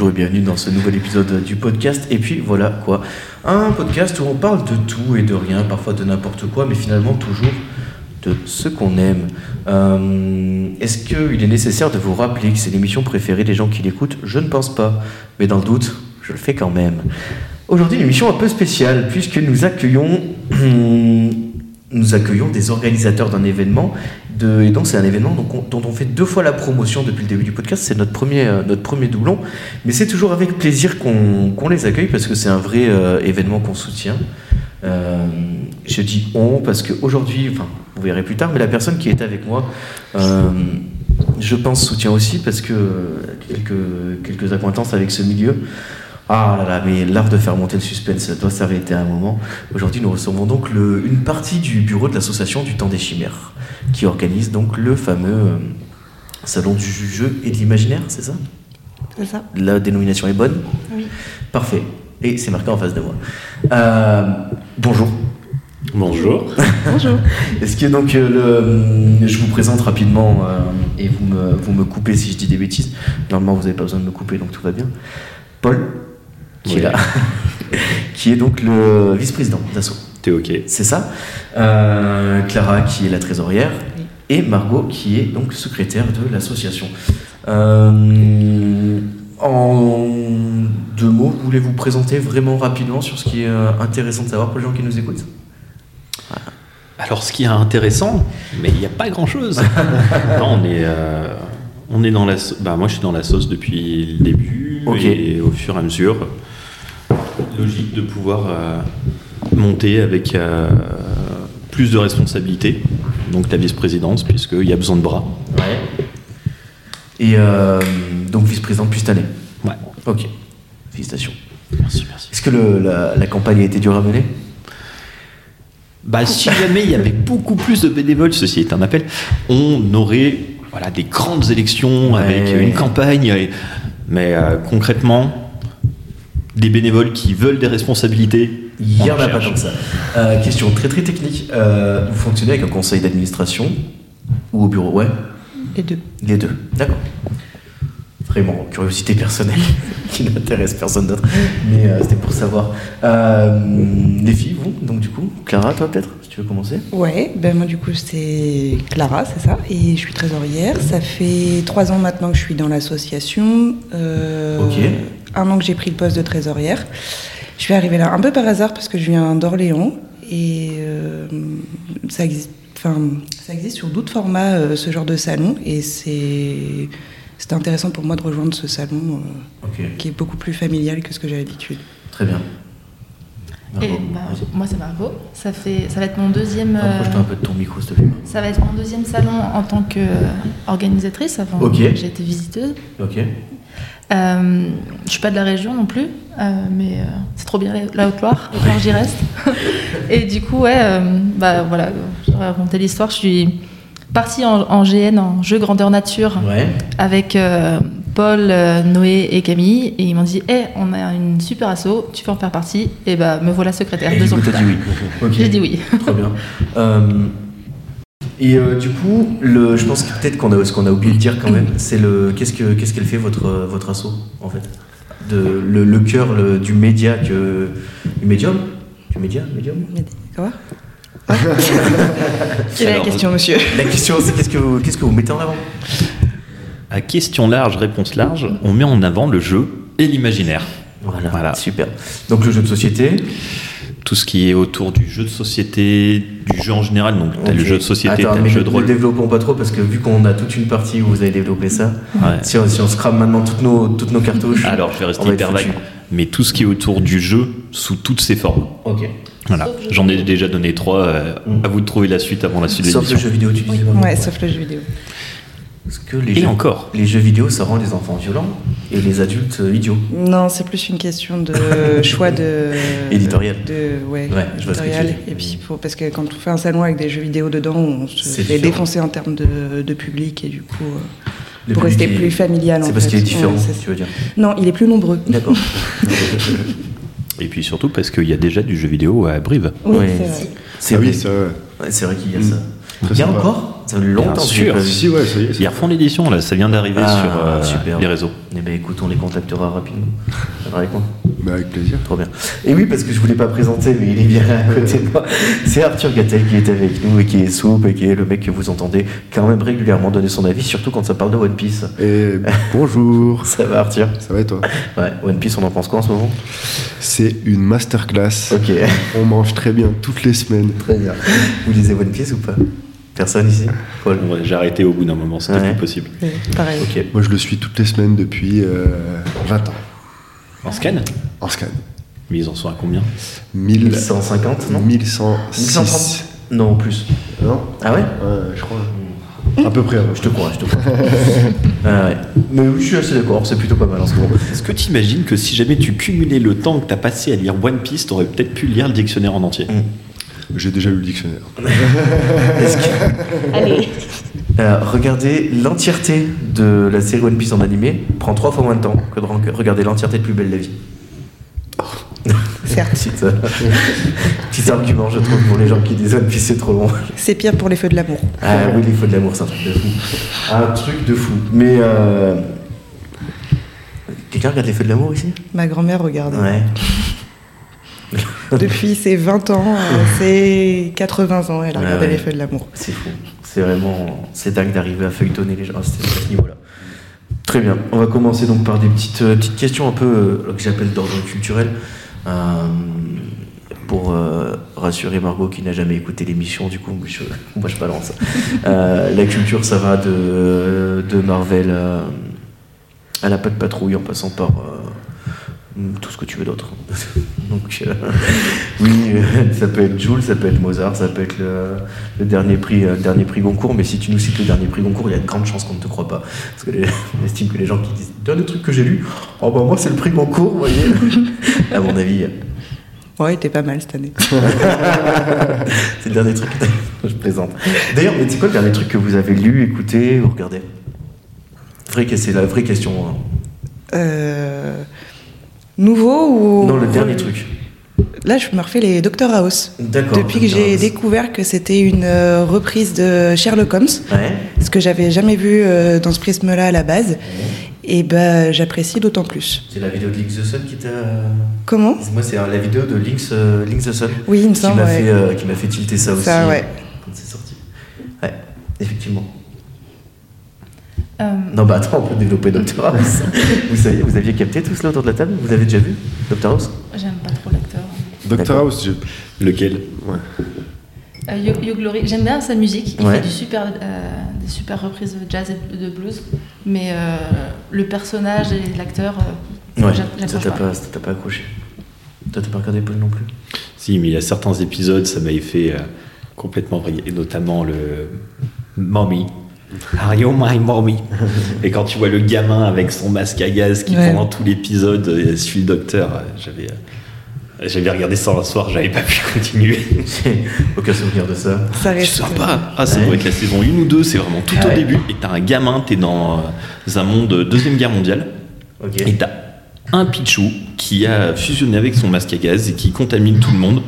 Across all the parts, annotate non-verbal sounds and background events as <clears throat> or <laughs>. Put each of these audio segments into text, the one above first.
bonjour et bienvenue dans ce nouvel épisode du podcast. Et puis voilà quoi, un podcast où on parle de tout et de rien, parfois de n'importe quoi, mais finalement toujours de ce qu'on aime. Euh, Est-ce qu'il est nécessaire de vous rappeler que c'est l'émission préférée des gens qui l'écoutent? Je ne pense pas, mais dans le doute, je le fais quand même. Aujourd'hui, une émission un peu spéciale puisque nous accueillons, <clears throat> nous accueillons des organisateurs d'un événement. De, et donc c'est un événement dont on fait deux fois la promotion depuis le début du podcast. C'est notre premier, euh, notre premier doublon, mais c'est toujours avec plaisir qu'on les accueille parce que c'est un vrai euh, événement qu'on soutient. Euh, je dis on parce qu'aujourd'hui, enfin, vous verrez plus tard, mais la personne qui est avec moi, euh, je pense, soutient aussi parce que quelques, quelques acquaintances avec ce milieu. Ah là là, mais l'art de faire monter le suspense ça doit s'arrêter à un moment. Aujourd'hui, nous recevons donc le- une partie du bureau de l'association du Temps des Chimères, qui organise donc le fameux euh, salon du jeu et de l'imaginaire, c'est ça? C'est ça La dénomination est bonne? Oui. Parfait. Et c'est marqué en face de moi. Euh, bonjour. Bonjour. Bonjour. <laughs> Est-ce que donc euh, le, je vous présente rapidement euh, et vous me, vous me coupez si je dis des bêtises? Normalement, vous n'avez pas besoin de me couper, donc tout va bien. Paul, qui est là, <laughs> qui est donc le vice-président d'Asso. T'es ok. C'est ça. Euh, Clara, qui est la trésorière. Oui. Et Margot, qui est donc secrétaire de l'association. Euh, en deux mots, vous voulez vous présenter vraiment rapidement sur ce qui est euh, intéressant de savoir pour les gens qui nous écoutent? Alors, ce qui est intéressant, mais il n'y a pas grand-chose. <laughs> on est, euh, on est dans la. Bah, moi, je suis dans la sauce depuis le début et au fur et à mesure, logique de pouvoir euh, monter avec euh, plus de responsabilités. Donc la vice-présidence, puisqu'il y a besoin de bras. Ouais. Et euh, donc vice-président depuis cette année. Ouais. Ok. Félicitations. Merci, merci. Est-ce que le- la, la campagne a été dure à mener? Bah, si jamais il y avait beaucoup plus de bénévoles, ceci est un appel, on aurait voilà, des grandes élections Ouais. avec une campagne. mais euh, concrètement, des bénévoles qui veulent des responsabilités. Il n'y en a pas que ça. Euh, question très très technique. Euh, vous fonctionnez avec un conseil d'administration ou au bureau? Ouais, Les deux. les deux. D'accord. Vraiment, curiosité personnelle <laughs> qui n'intéresse personne d'autre. Mais euh, c'était pour savoir. Euh, les filles, vous Donc du coup, Clara, toi peut-être, si tu veux commencer? Ouais, ben moi du coup c'est Clara, c'est ça, et je suis trésorière. Ça fait trois ans maintenant que je suis dans l'association. Euh, Ok. Un an que j'ai pris le poste de trésorière. Je suis arrivée là un peu par hasard parce que je viens d'Orléans et euh, ça existe. Enfin, ça existe sur d'autres formats, euh, ce genre de salon, et c'est c'était intéressant pour moi de rejoindre ce salon euh, qui est beaucoup plus familial que ce que j'ai l'habitude. très bien. Et bah, moi c'est Margot. Ça fait, ça va être mon deuxième. euh, un peu de ton micro, s'il te plaît. ça va être mon deuxième salon en tant qu'organisatrice. Avant, Ok. j'ai été visiteuse. Ok. Euh, je suis pas de la région non plus, euh, mais euh, c'est trop bien la- Haute-Loire. Alors j'y reste. <laughs> Et du coup, ouais, euh, bah voilà, je vais raconter l'histoire. Je suis partie en, en GN, en jeu grandeur nature, Ouais. avec Paul, Noé et Camille, et ils m'ont dit, hé, on a une super asso, tu veux en faire partie Et bah me voilà secrétaire. Et deux ans plus t'as dit tard. oui. J'ai dit oui. Très bien. <laughs> Euh, et euh, du coup, le, je pense que peut-être qu'on a, ce qu'on a oublié de dire quand même, c'est le qu'est-ce que qu'est-ce qu'elle fait votre votre asso en fait, de le, le cœur le- du média que du médium, du média, médium? Quoi? <laughs> Quelle est la question, monsieur? La question c'est qu'est-ce que vous, qu'est-ce que vous mettez en avant? À question large, réponse large, on met en avant le jeu et l'imaginaire. voilà, Voilà. super. Donc le jeu de société. Tout ce qui est autour du jeu de société, du jeu en général. Donc, t'as le jeu de société, Attends, t'as le mais jeu ne- de Ne rôle. développons pas trop parce que vu qu'on a toute une partie où vous avez développé ça, Ouais. si, on, si on scrame maintenant toutes nos toutes nos cartouches. Alors, je vais rester hyper vague. Mais tout ce qui est autour du jeu, sous toutes ses formes. Ok. Voilà. J'en ai déjà donné trois. euh, Mm. À vous de trouver la suite avant la suite de Sauf le l'émission. jeu vidéo, tu. Maman. Ouais, sauf le jeu vidéo. Parce que les Et jeux, encore. les jeux vidéo, ça rend les enfants violents et les adultes euh, idiots. Non, c'est plus une question de <laughs> choix de. Éditorial. De, ouais, Ouais, je vois ce que tu éditorial. veux dire. Et puis, faut, parce que quand on fait un salon avec des jeux vidéo dedans, on se fait différent. défoncer en termes de, de public et du coup, euh, Le pour rester est- plus familial. C'est parce fait. qu'il est différent, Ouais, tu veux dire. Non, il est plus nombreux. D'accord. <laughs> Et puis surtout parce qu'il y a déjà du jeu vidéo à Brive. Oui, Ouais. c'est vrai. C'est Ah vrai. oui, ça, ouais. Ouais, c'est vrai qu'il y a ça. Très Il y a sympa. encore Ça fait longtemps Bien que sûr. pas vu. Si, ouais, ça y est. Ils refont l'édition, là, ça vient d'arriver Ah, sur euh, super. les réseaux. Eh ben écoute, on les contactera rapidement. Ça va avec moi Bah, avec plaisir. Trop bien. Et oui, parce que je voulais pas présenter, mais il est bien à côté de moi. C'est Arthur Gattel qui est avec nous et qui est soupe et qui est le mec que vous entendez quand même régulièrement donner son avis, surtout quand ça parle de One Piece. Et bonjour. <laughs> Ça va Arthur Ça va et toi? Ouais, One Piece, on en pense quoi en ce moment? C'est une masterclass. Ok, On mange très bien toutes les semaines. très bien. Vous lisez One Piece ou pas? Personne ici Paul Bon, ouais, J'ai arrêté au bout d'un moment, c'était Ouais. plus possible. Pareil. Moi, je le suis toutes les semaines depuis euh, 20 ans. En scan? En scan. Mais ils en sont à combien? 1000, 1150, non? 1106. 1130 Non, plus. Non? Ah ouais? Ouais, je crois. À peu près. Je te crois, je te crois. <laughs> ah ouais. Mais oui, je suis assez d'accord, c'est plutôt pas mal en ce moment. Est-ce que tu imagines que si jamais tu cumulais le temps que tu as passé à lire One Piece, tu aurais peut-être pu lire le dictionnaire en entier? J'ai déjà lu le dictionnaire. <laughs> Est-ce que- Allez. Euh, regarder l'entièreté de la série One Piece en animé prend trois fois moins de temps que de re- regarder l'entièreté de Plus Belle la Vie. Certes. <laughs> Petit, euh, petit argument, je trouve, pour les gens qui disent One Piece c'est trop long. C'est pire pour les feux de l'amour. Ah oui, les feux de l'amour, c'est un truc de fou. Un truc de fou. Mais. Euh... Quelqu'un regarde les feux de l'amour ici Ma grand-mère regarde. Ouais. <laughs> Depuis ses 20 ans, euh, ses 80 ans, elle a regardé ouais. les feux de l'amour. C'est fou. C'est vraiment. C'est dingue d'arriver à feuilletonner les gens à ce à ce niveau-là. Très bien. On va commencer donc par des petites, euh, petites questions un peu euh, que j'appelle d'ordre culturel. Euh, pour euh, rassurer Margot qui n'a jamais écouté l'émission, du coup, je- moi je balance. Euh, la culture, ça va de, de Marvel à, à la patte patrouille en passant par tout ce que tu veux d'autre. <laughs> Donc, euh, oui, euh, ça peut être Jules, ça peut être Mozart, ça peut être le, le dernier, prix, euh, le dernier prix Goncourt, mais si tu nous cites le dernier prix Goncourt, il y a de grandes chances qu'on ne te croit pas. Parce que les- on estime que les gens qui disent Dernier truc que j'ai lu, oh bah moi c'est le prix Goncourt, vous voyez. <laughs> à mon avis, Ouais, t'es pas mal cette année. <laughs> c'est le dernier truc que je présente. D'ailleurs, mais c'est quoi le dernier truc que vous avez lu, écouté ou regardé? Vrai que c'est la vraie question. hein. Euh, Nouveau ou. Non, le dernier truc. Là, je me refais les Dr House. D'accord. Depuis que j'ai découvert que c'était une euh, reprise de Sherlock Holmes, Ouais. ce que j'avais jamais vu euh, dans ce prisme-là à la base, et ben j'apprécie d'autant plus. C'est la vidéo de Link the Sun qui t'a. Comment Moi, c'est euh, la vidéo de Link's, euh, Link the Sun Oui, il me qui semble. m'a ouais. fait, qui m'a fait tilter ça aussi. Ça, ouais. Quand c'est sorti. Ouais, effectivement. Euh, Non, bah attends, on peut développer Dr <laughs> House. vous saviez, vous aviez capté tout cela autour de la table? Vous avez déjà vu Dr House? J'aime pas trop l'acteur. Dr. House, Lequel? Ouais. Euh, Yo, Yo Glory, j'aime bien sa musique. Il Ouais. fait du super, euh, des super reprises de jazz et de blues. Mais euh, le personnage et l'acteur, euh, Ouais, ça t'a pas. pas, ça t'a pas accroché. Toi, t'as pas regardé Paul non plus? Si, mais il y a certains épisodes, ça m'avait fait euh, complètement vriller, et notamment le Mommy. <laughs> Are you my mommy? Et quand tu vois le gamin avec son masque à gaz qui, Ouais. pendant tout l'épisode, euh, suit le docteur, euh, j'avais. euh, J'avais regardé ça un soir, j'avais pas pu <laughs> continuer. J'ai <laughs> aucun souvenir de ça. Ça C'est reste. sympa. Ah, c'est Ouais. vrai que la saison 1 ou 2, c'est vraiment tout Ah au ouais. début. Et t'as un gamin, t'es dans un monde de Deuxième Guerre mondiale. Ok. Et t'as un Pichou qui a fusionné avec son masque à gaz et qui contamine tout le monde.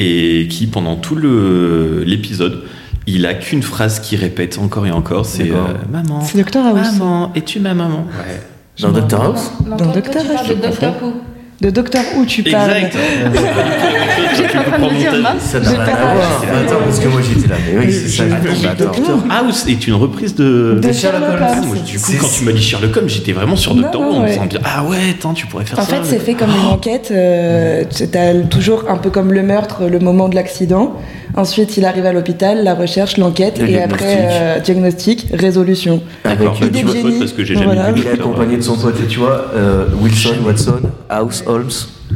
Et qui, pendant tout le- l'épisode, il a qu'une phrase qu'il répète encore et encore c'est euh, Maman, C'est Dr House. maman, es-tu ma maman? Ouais. Dans Dr House Dans tu House, de Doctor Who. De Docteur Who tu parles. Exact <laughs> J'étais en train de me dire, mince. Ça n'a J'ai rien pas à voir. raté. Attends, parce que moi j'étais là. Mais oui, c'est ça. Doctor House est une reprise de. De Sherlock Holmes. Du coup, quand tu m'as dit Sherlock Holmes, j'étais vraiment sur Doctor Who en me disant Ah ouais, attends, tu pourrais faire En ça. fait, c'est fait comme une enquête. Euh, T'as toujours un peu comme le meurtre, le moment de l'accident. Ensuite, il arrive à l'hôpital, la recherche, l'enquête, Le et après euh, diagnostic, résolution. Avec D'accord, Idée tu vois, parce que j'ai jamais Voilà. vu Il est accompagné de son pote, et tu vois, euh, Wilson, Watson, House, Holmes.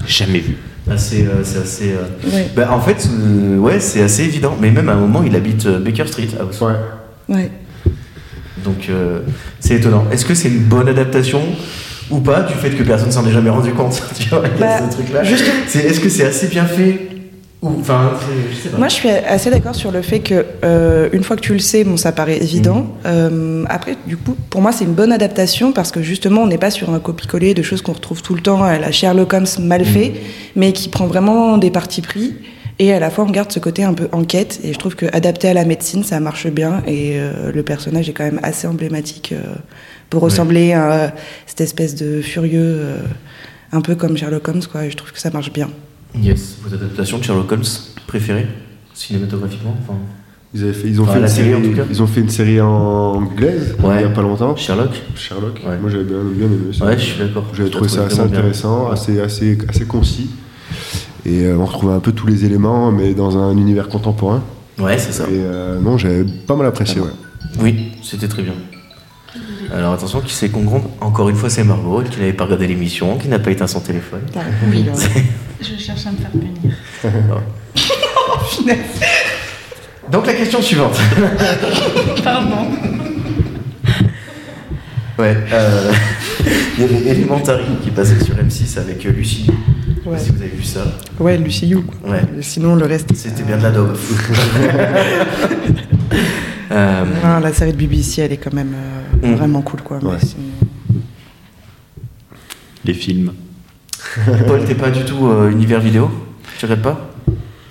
Jamais vu. Assez, euh, c'est assez. euh, Ouais. Bah, en fait, euh, ouais, c'est assez évident. Mais même à un moment, il habite euh, Baker Street, House. Ouais. Donc, euh, c'est étonnant. Est-ce que c'est une bonne adaptation ou pas du fait que personne s'en est jamais rendu compte? <laughs> Tu vois, Bah, ce truc-là. juste- C'est- Est-ce que c'est assez bien fait? Enfin, c'est- je sais pas. Moi, je suis assez d'accord sur le fait que euh, une fois que tu le sais, bon, ça paraît évident. Euh, après, du coup, pour moi, c'est une bonne adaptation parce que justement, on n'est pas sur un copier-coller de choses qu'on retrouve tout le temps à la Sherlock Holmes mal fait, mais qui prend vraiment des partis pris Et à la fois, on garde ce côté un peu enquête. Et je trouve que adapté à la médecine, ça marche bien. Et euh, le personnage est quand même assez emblématique pour ressembler à cette espèce de furieux, un peu comme Sherlock Holmes. Quoi. Et je trouve que ça marche bien. Yes. Vos adaptations de Sherlock Holmes préférées cinématographiquement enfin, Ils, avaient fait, ils, ont Enfin, fait une série, série, ils ont fait une série en anglaise Ouais. il n'y a pas longtemps. Sherlock Sherlock. Ouais. Moi j'avais bien, bien aimé ça. Ouais, je suis d'accord. J'avais trouvé ça assez bien. intéressant, assez, assez, assez concis. Et euh, on retrouvait un peu tous les éléments, mais dans un univers contemporain. Ouais, c'est ça. Et euh, non, j'avais pas mal apprécié, ouais. Oui, c'était très bien. Alors attention, qui c'est qu'on gronde? Encore une fois, c'est Margot, qui n'avait pas regardé l'émission, qui n'a pas éteint son téléphone. <laughs> Je cherche à me faire punir. <laughs> Donc la question suivante. <laughs> Pardon. Ouais, euh, <laughs> il y avait Elementary qui passait sur M6 avec Lucie. Je sais Ouais, pas si vous avez vu ça. ouais Lucy You. quoi. Ouais. Sinon, le reste. C'était bien de la daube. Euh, Ah, la série de BBC, elle est quand même euh, Mm. vraiment cool. Quoi. Ouais. Les films. <laughs> Paul, t'es pas du tout euh, univers vidéo? Tu regardes pas?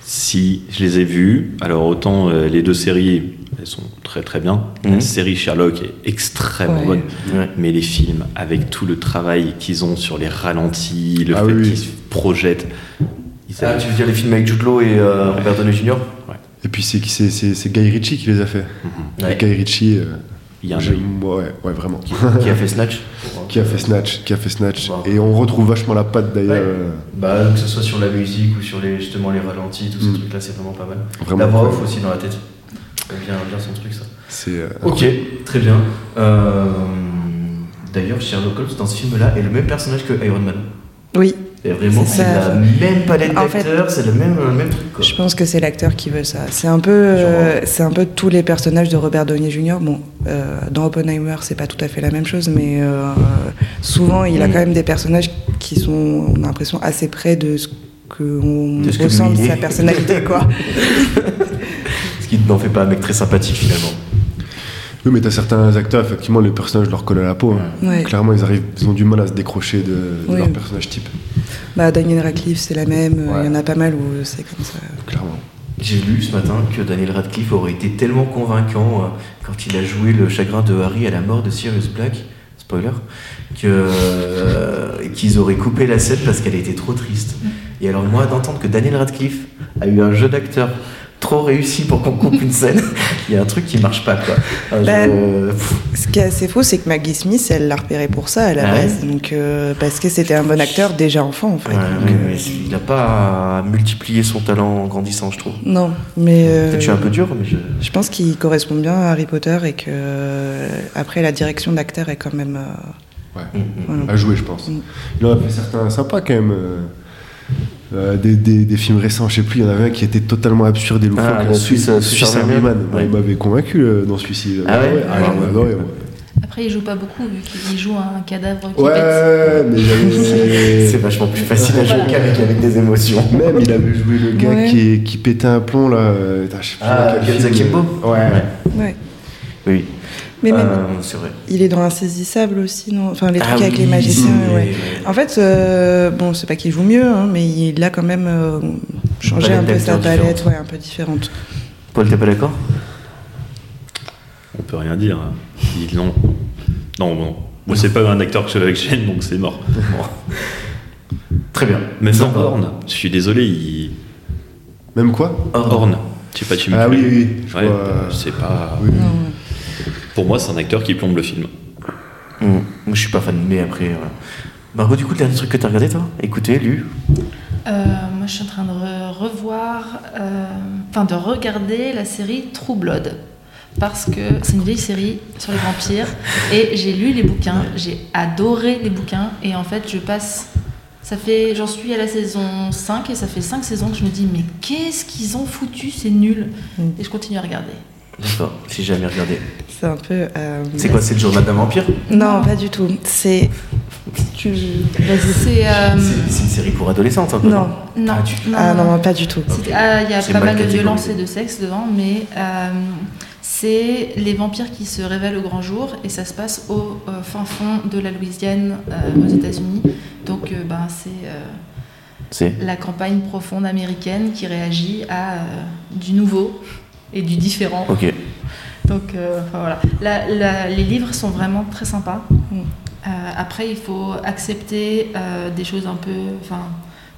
Si, je les ai vus. Alors, autant euh, les deux séries, elles sont très très bien. Mhm. La série Sherlock est extrêmement Ouais. bonne. Ouais. Mais les films, avec tout le travail qu'ils ont sur les ralentis, le Ah fait oui, qu'ils se projettent. ils Ah, avaient- tu veux dire les films avec Jude Law et euh, Robert Downey Jr. Et puis c'est, c'est, c'est, c'est Guy Ritchie qui les a fait. Mhm. Ouais. Guy Ritchie, euh, Il y a un ouais, ouais, vraiment. Qui a fait Snatch <laughs> qui a fait Snatch, qui a fait Snatch. Wow. Et on retrouve vachement la patte d'ailleurs. Ouais. euh, Bah, que ce soit sur la musique ou sur les, justement les ralentis, tous ces Mm. trucs-là, c'est vraiment pas mal. Vraiment la voix off aussi dans la tête. Bien, bien son truc, ça. C'est, euh, Ok, très bien. Euh, D'ailleurs, Sherlock Holmes, dans ce film-là, est le même personnage que Iron Man. Oui, Et vraiment, C'est la même palette d'acteurs, c'est le même, le même truc. Quoi. je pense que c'est l'acteur qui veut ça. C'est un peu, euh, c'est un peu tous les personnages de Robert Downey Jr. Bon, euh, dans Oppenheimer, c'est pas tout à fait la même chose, mais euh, souvent, il a quand même des personnages qui sont, on a l'impression, assez près de ce qu'on ressent de sa personnalité, quoi. <laughs> Ce qui n'en fait pas un mec très sympathique finalement. Oui, mais t'as certains acteurs, effectivement, les personnages leur collent à la peau. hein. Ouais. Clairement, ils, arrivent, ils ont du mal à se décrocher de, de Oui. leur personnage type. Bah, Daniel Radcliffe, c'est la même. Il Ouais. y en a pas mal où c'est comme ça. Clairement. J'ai lu ce matin que Daniel Radcliffe aurait été tellement convaincant euh, quand il a joué le chagrin de Harry à la mort de Sirius Black, spoiler, que, euh, qu'ils auraient coupé la scène parce qu'elle était trop triste. Et alors moi, d'entendre que Daniel Radcliffe a eu un jeu d'acteur trop réussi pour qu'on coupe une scène, <laughs> il y a un truc qui marche pas quoi. Euh, Ben, je- pff, Ce qui est assez faux, c'est que Maggie Smith, elle l'a repéré pour ça à la Ah ouais base. Donc, euh, parce que c'était un bon acteur déjà enfant, en fait. ouais, Donc, ouais, euh, mais il n'a pas multiplié son talent en grandissant, je trouve. Non, mais. euh, Peut-être que je suis un peu dur, mais je. Je pense qu'il correspond bien à Harry Potter et que euh, après la direction d'acteur est quand même. euh, Ouais. Voilà. À jouer, je pense. Mm. Il en a fait certains sympas quand même. Euh, euh, des, des, des films récents, je sais plus, il y en avait un qui était totalement absurde et loufoque. Ah, la le Suisse- Suisse, Suisse Army Army Man. Man. Moi, Il m'avait convaincu euh, dans celui-ci. Ah ouais Ah, adoré, moi. Après, il joue pas beaucoup vu qu'il joue un cadavre qui pète. Ouais, mais <laughs> C'est vachement plus facile à jouer Voilà. qu'avec avec des émotions. Même, il avait joué le gars Ouais. qui, qui pétait un plomb là. euh, putain, je sais plus Ah, Kenza. Kimbo Ouais. Ouais. Oui. Mais même, Euh, c'est vrai. il est dans Insaisissable aussi, non? Enfin, les trucs Ah avec oui, les magiciens, oui, ouais. oui, oui. En fait, euh, bon, c'est pas qu'il joue mieux, hein, mais il a quand même euh, changé un peu sa palette, ouais, un peu différente. Paul, t'es pas d'accord? On peut rien dire. hein. Il dit non. Non, bon. Moi, c'est pas un acteur que que j'aime, donc c'est mort. <laughs> Très bien. Même dans. Horn, je suis désolé, il. Même quoi? Horn. Je sais pas, tu me Ah oui, oui, je Ouais, euh, c'est pas. Oui. Non, Pour moi, c'est un acteur qui plombe le film. Hum, Moi, je suis pas fan, mais après. voilà. Margot, du coup, le dernier truc que t'as regardé, toi? Écoutez, lu Euh, moi, je suis en train de re- revoir, euh, enfin de regarder la série True Blood. Parce que c'est une vieille série sur les vampires. <laughs> Et j'ai lu les bouquins, j'ai adoré les bouquins. Et en fait, je passe. Ça fait. J'en suis à la saison 5 et ça fait 5 saisons que je me dis, mais qu'est-ce qu'ils ont foutu C'est nul. Mm. Et je continue à regarder. D'accord, j'ai jamais regardé. c'est un peu. euh, C'est quoi, c'est le journal d'un vampire Non, pas du tout. C'est. Tu... Vas-y. C'est. euh, C'est c'est une série pour adolescentes, un peu Non. non, Ah, tu- non, Ah non, non, pas du tout. Ah, Il y a C'est pas mal de violence et de sexe devant, mais euh, c'est les vampires qui se révèlent au grand jour et ça se passe au euh, fin fond de la Louisiane euh, aux États-Unis. Donc, euh, ben, c'est euh, C'est la campagne profonde américaine qui réagit à euh, du nouveau et du différent. Ok. Donc euh, enfin, voilà. La- la- les livres sont vraiment très sympas. Euh, après, il faut accepter euh, des choses un peu. Enfin,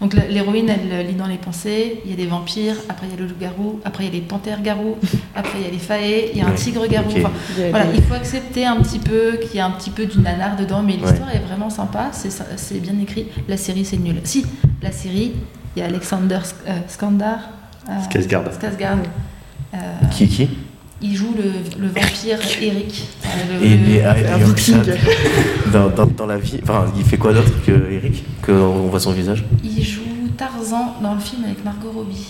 donc l'héroïne, elle lit dans les pensées. Il y a des vampires. Après, il y a le loup-garou. Après, il y a les panthères-garous. <laughs> Après, il y a les faées. Il y a un tigre-garou. Enfin, voilà, il faut accepter un petit peu qu'il y a un petit peu du nanar dedans, mais l'histoire est vraiment sympa, c'est bien écrit. La série, c'est nul. Si, la série, il y a Alexander Sk- euh, Skandar. euh, Skarsgård. Skarsgård. Euh, Qui qui? Il joue le, le vampire Eric. Euh, le- Et, le- et- ah, dans, dans, dans la vie, enfin, il fait quoi d'autre que Eric Que on voit son visage? Il joue Tarzan dans le film avec Margot Robbie.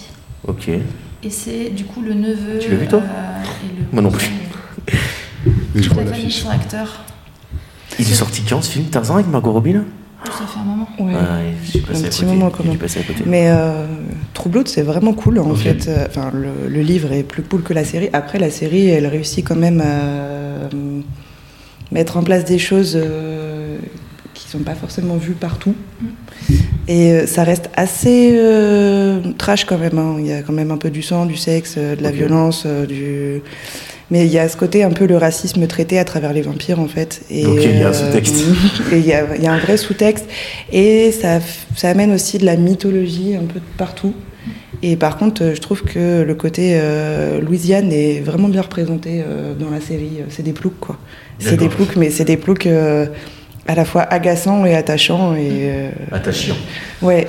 Ok. Et c'est du coup le neveu. Tu l'as vu, toi? euh, et le Moi non plus. Je Toute vois la famille l'affiche. sont acteurs. Il est sorti quand ce film Tarzan avec Margot Robbie là? Ça fait un moment. Ouais. Ah, je suis passé Un à petit côté. moment, quand même. suis passé à côté. Mais euh, c'est vraiment cool en fait. Euh, Enfin, le, le livre est plus cool que la série. Après, la série, elle réussit quand même à euh, mettre en place des choses euh, qui sont pas forcément vues partout. Et euh, ça reste assez euh, trash quand même. hein. Il y a quand même un peu du sang, du sexe, de la violence, du. Mais il y a ce côté un peu le racisme traité à travers les vampires en fait. Et, il y a un euh, sous-texte. <laughs> et il y a, il y a un vrai sous-texte. Et ça, ça amène aussi de la mythologie un peu de partout. Et par contre, euh, je trouve que le côté euh, Louisiane est vraiment bien représenté euh, dans la série. C'est des ploucs, quoi. C'est des ploucs, mais c'est des ploucs euh, à la fois agaçants et attachants. Et euh, Attachant. ouais,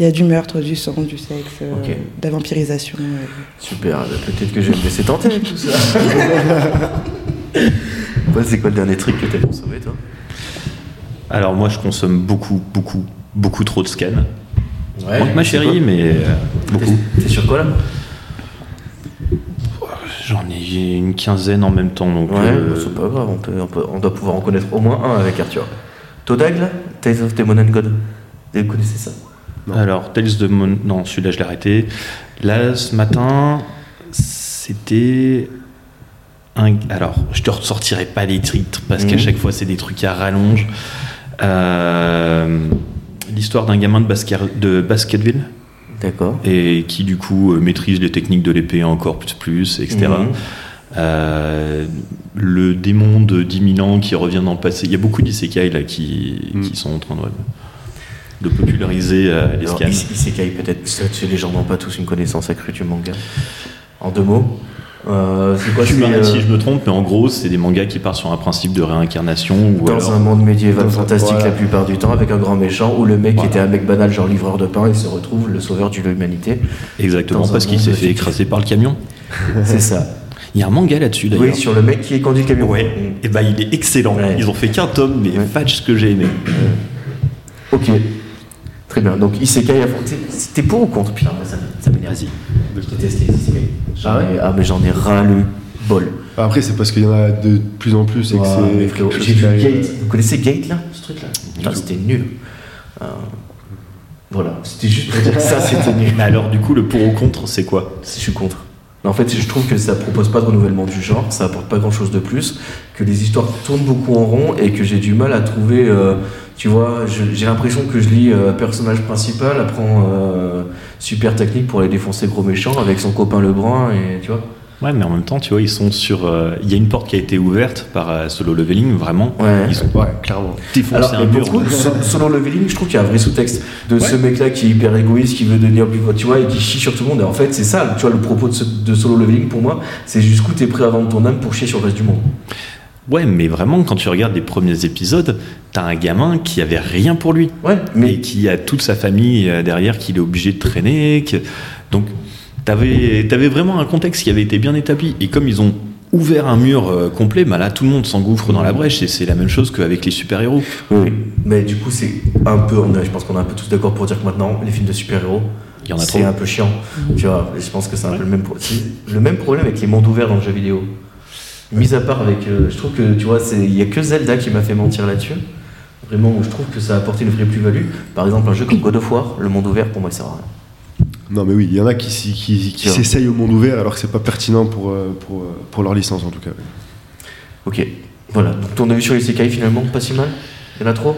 il y a du meurtre, du sang, du sexe, euh, de la vampirisation. euh. Super, peut-être que je vais me laisser tenter avec tout ça. <laughs> Ouais, c'est quoi le dernier truc que t'as consommé toi? Alors moi, je consomme beaucoup, beaucoup, beaucoup trop de scans. Ouais. Moins que ma chérie, mais euh, beaucoup. T'es sur quoi là? J'en ai une quinzaine en même temps, donc Ouais, euh, bah, c'est pas grave, on, peut, on, peut- on doit pouvoir en connaître au moins un avec Arthur. Todag là? Tales of Demon and God Vous connaissez ça? Alors, Tales de Mon... Non, celui-là, je l'ai arrêté. Là, ce matin, c'était... Un... Alors, je te ressortirai pas les titres, parce qu'à Mhm. chaque fois, c'est des trucs à rallonge. Euh, L'histoire d'un gamin de, Bascar- de Basketville, D'accord. et qui, du coup, euh, maîtrise les techniques de l'épée encore plus, plus etc. Mhm. Euh, le démon de 10 000 ans qui revient dans le passé. Il y a beaucoup d'isekai là qui, Mm. qui sont en train de, de populariser euh, les Alors, scans. Is- Isekai, peut-être, gens n'ont pas tous une connaissance accrue du manga. En deux mots euh, C'est quoi Tu c'est, m'arrêtes euh, si je me trompe, mais en gros, c'est des mangas qui partent sur un principe de réincarnation ou Dans alors- un monde médiéval fantastique voilà. la plupart du temps, avec un grand méchant, où le mec Voilà. était un mec banal, genre livreur de pain, il se retrouve le sauveur de l'humanité. exactement parce qu'il s'est fait écraser par le camion. <laughs> C'est ça. Il y a un manga là-dessus d'ailleurs. Oui, sur le mec qui conduit le camion. Ouais. Mm. Et bah il est excellent. Ouais. Ils ont fait qu'un tome, mais Ouais. fâche ce que j'ai aimé. Ok. Très bien. Donc Isekai à fond. T'es- T'es pour ou contre Putain, ça, ça m'énerve. Vas-y. Je déteste les Isekai. Ah ah, mais j'en ai ras le bol. Après, c'est parce qu'il y en a de plus en plus et que c'est. J'ai vu. Gate. Vous connaissez Gate là Ce truc là. C'était nul. Euh, Voilà, c'était juste pour dire que ça <laughs> c'était nul. Mais alors, du coup, le pour ou contre, c'est quoi? Je suis contre. En fait, je trouve que ça propose pas de renouvellement du genre, ça apporte pas grand chose de plus, que les histoires tournent beaucoup en rond et que j'ai du mal à trouver. euh, tu vois, j'ai l'impression que je lis euh, personnage principal, apprend euh, super technique pour aller défoncer gros méchant avec son copain Lebrun et tu vois. Ouais, mais en même temps, tu vois, ils sont sur. euh, Il y a une porte qui a été ouverte par euh, Solo Leveling, vraiment. Ouais. Ils ont Ouais, clairement. défoncé Alors, un mur. beaucoup, so- selon leveling, je trouve qu'il y a un vrai sous-texte de ce mec-là qui est hyper égoïste, qui veut devenir plus fort, tu vois, et qui chie sur tout le monde. Et en fait, c'est ça, tu vois, le propos de, ce- de solo leveling pour moi, c'est jusqu'où t'es prêt à vendre ton âme pour chier sur le reste du monde. Ouais, mais vraiment, quand tu regardes les premiers épisodes, t'as un gamin qui avait rien pour lui. Ouais, mais mais qui a toute sa famille euh, derrière qu'il est obligé de traîner. que- Donc, t'avais avais vraiment un contexte qui avait été bien établi. Et comme ils ont ouvert un mur euh, complet, bah là, tout le monde s'engouffre dans la brèche. Et c'est la même chose qu'avec les super-héros. Oui, mais du coup, c'est un peu. Je pense qu'on est un peu tous d'accord pour dire que maintenant, les films de super-héros, Il y en a c'est un peu chiant. Tu vois, je pense que c'est un peu le même, le même problème avec les mondes ouverts dans le jeu vidéo. Mis à part avec. euh, je trouve que, tu vois, il y a que Zelda qui m'a fait mentir là-dessus. Vraiment, où je trouve que ça a apporté une vraie plus-value. Par exemple, un jeu comme God of War, le monde ouvert, pour moi, ça sert à rien. Non, mais oui, il y en a qui, qui, s'essayent au monde ouvert alors que c'est pas pertinent pour, euh, pour, euh, pour leur licence en tout cas. Ok, voilà. Donc, ton avis sur les Sekai, finalement, pas si mal? Il y en a trop?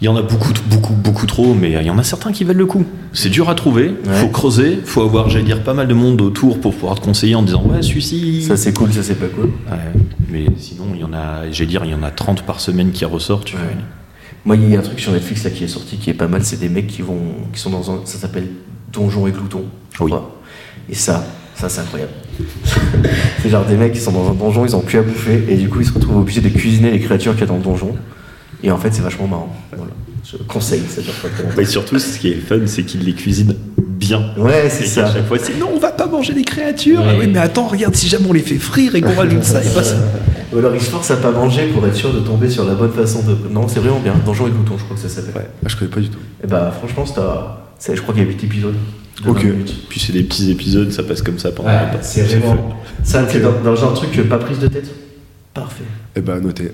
Il y en a beaucoup, beaucoup, beaucoup trop, mais il y en a certains qui valent le coup. C'est dur à trouver, Ouais. faut creuser, faut avoir, j'allais dire, pas mal de monde autour pour pouvoir te conseiller en disant ouais, celui-ci. Ça c'est cool, ça c'est pas cool. Ouais, mais sinon, il y en a, j'allais dire, il y en a 30 par semaine qui ressortent. tu Ouais. fais, Moi, il y a un truc sur Netflix là qui est sorti qui est pas mal. C'est des mecs qui vont, qui sont dans un, ça s'appelle Donjon et Glouton, je Oui. crois. Et ça, ça c'est incroyable. <laughs> c'est genre des mecs qui sont dans un donjon, ils ont plus à bouffer et du coup ils se retrouvent obligés de cuisiner les créatures qu'il y a dans le donjon. Et en fait, c'est vachement marrant. Voilà. Je conseille, longtemps. Et surtout, ce qui est fun, c'est qu'ils les cuisinent bien. Ouais, c'est ça. qu'à chaque fois, c'est non, on va pas manger les créatures. Ouais. Ah mais attends, regarde, si jamais on les fait frire et qu'on rajoute <laughs> ça et pas ça. Ou alors ils se forcent à pas manger pour être sûr de tomber sur la bonne façon de. Non, c'est vraiment bien. Donjon et Glouton, je crois que ça s'appelle. Ouais, ah, je connais pas du tout. Et bah, franchement, c'est à- c'est- je crois qu'il y a 8 épisodes. de Ok. 20 minutes. Puis c'est des petits épisodes, ça passe comme ça pendant Ouais, c'est vraiment. Ça, c'est dans, dans le genre de truc, euh, pas prise de tête Parfait. Eh ben, noté.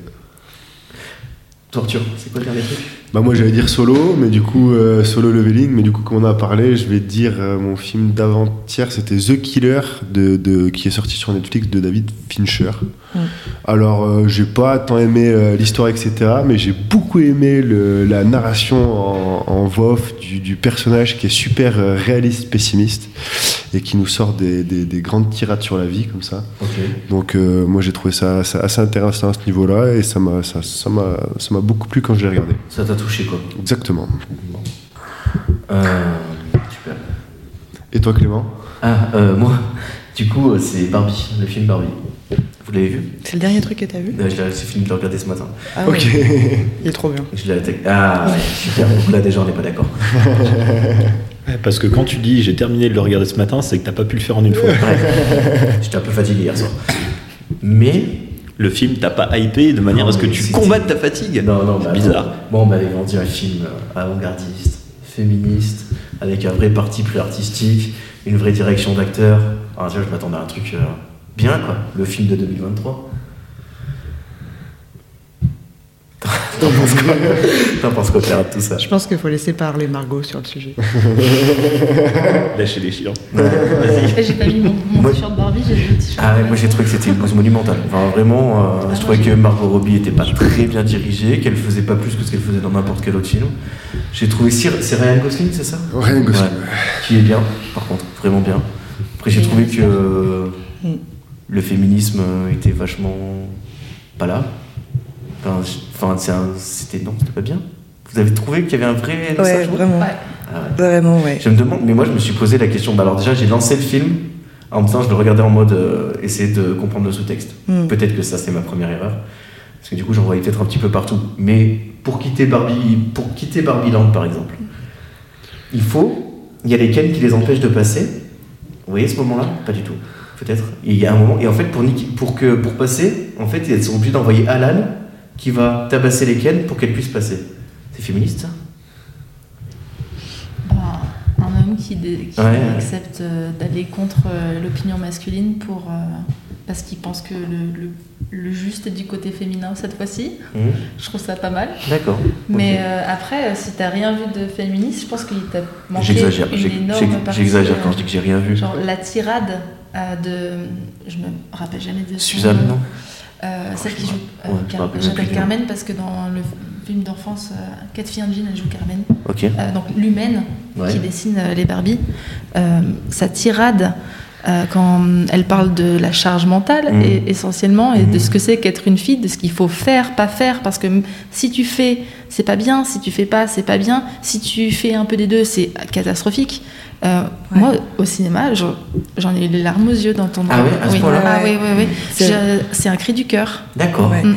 Torture, c'est quoi le dernier truc? Bah moi j'allais dire solo, mais du coup euh, solo leveling, mais du coup comme on en a parlé, je vais dire euh, mon film d'avant-hier, c'était The Killer de, de- qui est sorti sur Netflix de David Fincher. Mm. Alors euh, j'ai pas tant aimé euh, l'histoire etc, mais j'ai beaucoup aimé le- la narration en, en voix off du, du personnage qui est super euh, réaliste, pessimiste et qui nous sort des, des- des grandes tirades sur la vie comme ça. Donc euh, moi j'ai trouvé ça, ça assez intéressant à ce niveau-là et ça m'a ça, ça m'a ça m'a beaucoup plu quand je l'ai regardé. Ça t'a touché quoi Exactement. Bon. Euh, super. Et toi Clément? Ah, euh, moi, du coup, euh, c'est Barbie, le film Barbie. Vous l'avez vu? C'est le dernier truc que t'as vu? Euh, Je l'ai c'est fini de le regarder ce matin. Ah Ok. ouais. Il est trop bien. Je l'ai attaqué. Ah, ouais, super. Donc là, déjà, on n'est pas d'accord. <laughs> Parce que quand tu dis j'ai terminé de le regarder ce matin, c'est que t'as pas pu le faire en une fois. Ouais. <laughs> J'étais un peu fatigué hier soir. Mais. Le film t'a pas hypé de manière Non, à ce que tu combattes ta fatigue? Non, non, C'est bah, bizarre. Moi, on m'avait vendu un film euh, avant-gardiste, féministe, avec un vrai parti plus artistique, une vraie direction d'acteur. Alors, tu vois, je m'attendais à un truc euh, bien, quoi. Le film de 2023. T'en penses quoi <laughs> T'en penses quoi, Clara, de tout ça Je pense qu'il faut laisser parler Margot sur le sujet. <laughs> Lâcher les chiens. Ouais, vas-y. Et J'ai pas mis mon, t-shirt Barbie, j'ai le t-shirt. Ah ouais, moi j'ai trouvé que c'était une bouse monumentale. Enfin vraiment, euh, Ah, je trouvais que Margot Robbie était pas très bien dirigée, qu'elle faisait pas plus que ce qu'elle faisait dans n'importe quel autre film. J'ai trouvé c'est Ryan Gosling, c'est ça? Ryan Gosling. Ouais, qui est bien, par contre, vraiment bien. Après j'ai trouvé que euh, le féminisme était vachement pas là. Enfin, c'était non, c'était pas bien. Vous avez trouvé qu'il y avait un vrai Ouais, message vraiment. Ouais. Ah ouais. Vraiment, ouais. Je me demande, mais moi je me suis posé la question. Bah alors déjà j'ai lancé le film en me disant je le regardais en mode euh, essayer de comprendre le sous-texte. Mm. Peut-être que ça c'est ma première erreur parce que du coup j'en voyais peut-être un petit peu partout. Mais pour quitter Barbie, pour quitter Barbie Land par exemple, il faut, il y a les Ken qui les empêchent de passer. Vous voyez ce moment-là? Pas du tout. Peut-être. Il y a un moment et en fait pour pour que pour passer, en fait ils sont obligés d'envoyer Alan qui va tabasser les Ken pour qu'elle puisse passer. C'est féministe ça? Bah, un homme qui, dé- qui Ouais, accepte euh, d'aller contre euh, l'opinion masculine pour, euh, parce qu'il pense que le, le- le juste est du côté féminin cette fois-ci. Mhm. Je trouve ça pas mal. D'accord. Mais après, si t'as rien vu de féministe, je pense qu'il t'a manqué J'exagère, une j'ai- énorme j'ai- partie, j'exagère quand je dis que j'ai rien vu. Genre la tirade de. Je me rappelle jamais de Suzanne, non? Euh, celle qui joue. euh, Ouais, Car- J'appelle. Carmen parce que dans le film d'enfance, euh, Quatre filles Jean, elle joue Carmen. Ok. Euh, donc l'humaine Ouais. qui dessine les Barbies. Euh, sa tirade. Euh, quand elle parle de la charge mentale, et, essentiellement, et de ce que c'est qu'être une fille, de ce qu'il faut faire, pas faire, parce que si tu fais, c'est pas bien, si tu fais pas, c'est pas bien, si tu fais un peu des deux, c'est catastrophique. Euh, Ouais. Moi, au cinéma, j'en ai eu les larmes aux yeux d'entendre. Ah ouais, à ce oui. point-là Ah oui, oui, oui. C'est- un cri du cœur. D'accord. Ouais. Mm.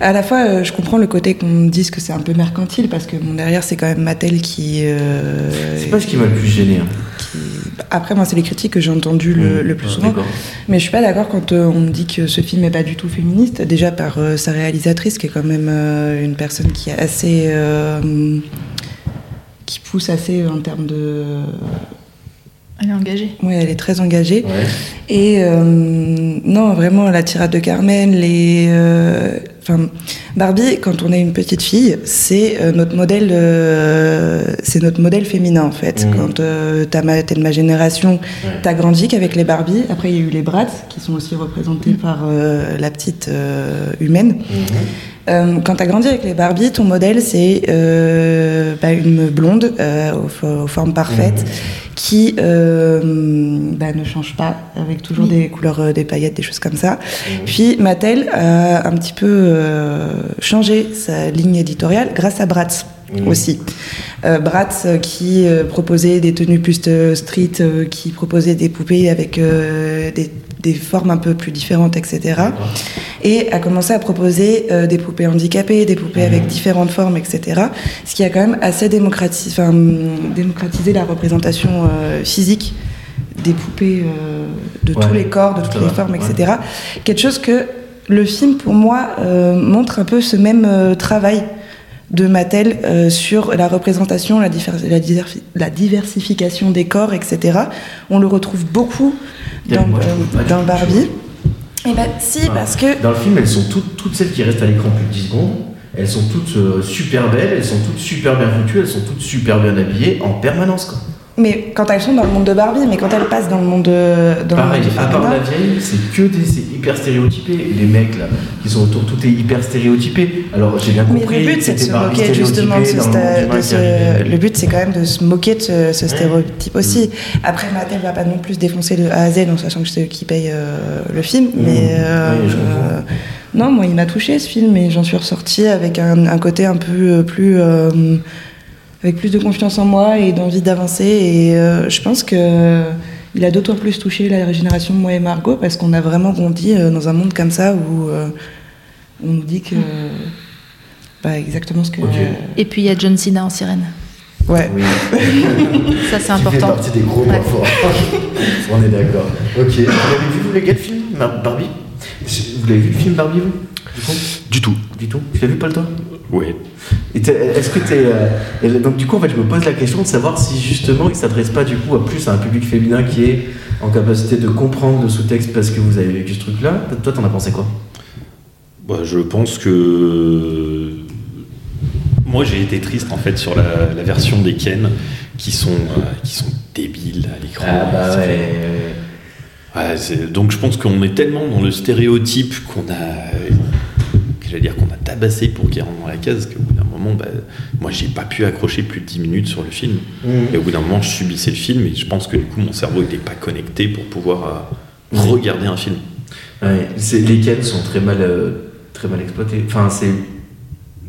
À la fois, euh, je comprends le côté qu'on me dise que c'est un peu mercantile, parce que bon, derrière, c'est quand même Mattel qui. euh, C'est pas ce qui m'a le plus gêné. hein. qui- Après, moi, c'est les critiques que j'ai entendues le, Mmh. le plus Ah, souvent. Mais je suis pas d'accord quand euh, on me dit que ce film est pas du tout féministe. Déjà par euh, sa réalisatrice, qui est quand même euh, une personne qui est assez. euh, qui pousse assez en termes de. Elle est engagée. Ouais, elle est très engagée. Ouais. Et euh, non, vraiment, la tirade de Carmen, les. Enfin, Barbie, quand on est une petite fille, c'est euh, notre modèle, euh, c'est notre modèle féminin en fait. Mhm. Quand euh, t'es de ma génération, Ouais. t'as grandi qu'avec les Barbies. Après, il y a eu les Bratz qui sont aussi représentés par euh, la petite humaine. Mhm. Euh, quand tu as grandi avec les Barbie, ton modèle, c'est euh, bah, une blonde euh, aux, fo- aux formes parfaites qui euh, bah, ne change pas, avec toujours des couleurs, des paillettes, des choses comme ça. Puis Mattel a un petit peu changé sa ligne éditoriale grâce à Bratz Mhm. aussi. Euh, Bratz euh, qui euh, proposait des tenues plus street, qui proposait des poupées avec des, des formes un peu plus différentes, etc. Et a commencé à proposer euh, des poupées handicapées, des poupées avec différentes formes, etc. Ce qui a quand même assez enfin, hum, démocratisé la représentation euh, physique des poupées euh, de Ouais, tous les corps, de toutes les formes, ouais. etc. Quelque chose que le film, pour moi, montre un peu ce même travail de Mattel euh, sur la représentation, la, diversification des corps, etc. On le retrouve beaucoup dans, moi, euh, dans. Barbie. Et ben si, Ah. parce que Dans le film, elles sont toutes, toutes celles qui restent à l'écran plus de 10 secondes. Elles sont toutes euh, super belles, elles sont toutes super bien foutues, elles sont toutes super bien habillées en permanence. Quoi. Mais quand elles sont dans le monde de Barbie, mais quand elles passent dans le monde de. Dans Pareil, le monde du à part la vieille, c'est que des c'est hyper stéréotypé. Les mecs là, qui sont autour, tout est hyper stéréotypé. Alors j'ai bien Mais compris. le but, c'est de se moquer justement de ce, dans le de ce- but, c'est quand même de se moquer de ce, ce stéréotype aussi. Après, Mattel va pas non plus défoncer de A à Z en sachant que c'est eux qui payent euh, le film. Mais euh, Oui, comprends. euh, non, moi, il m'a touché ce film et j'en suis ressortie avec un, un côté un peu euh, plus. Avec plus de confiance en moi et d'envie d'avancer. Et euh, je pense que. Il a d'autant plus touché la génération moi et Margot parce qu'on a vraiment grandi euh, dans un monde comme ça où euh, on nous dit que bah, exactement ce que. Et puis il y a John Cena en sirène. ouais Oui. <laughs> Ça c'est important. partie des gros Ouais. forts. <laughs> On est d'accord. Ok. Vous l'avez vu, vous, les gars, le film Barbie? Vous l'avez vu le film Barbie, vous? Du coup Du tout. Du tout? Tu l'as vu, Paul, toi? T'es- Est-ce que t'es. euh, donc, du coup, en fait, je me pose la question de savoir si justement il s'adresse pas du coup à plus à un public féminin qui est en capacité de comprendre le sous-texte parce que vous avez vécu ce truc-là. Toi, t'en as pensé quoi? Bah, je pense que. Moi, j'ai été triste en fait sur la, la version des Ken qui sont, euh, qui sont débiles à l'écran. Ça fait- Ouais, donc je pense qu'on est tellement dans le stéréotype qu'on a, j'allais dire qu'on a tabassé pour qu'il rentre dans la case qu'au bout d'un moment, bah, moi j'ai pas pu accrocher plus de 10 minutes sur le film. Mhm. Et au bout d'un moment, je subissais le film et je pense que du coup mon cerveau n'était pas connecté pour pouvoir euh, Mhm. regarder un film. Ouais, c'est- les Ken sont très mal, euh, très mal exploités. Enfin, c'est.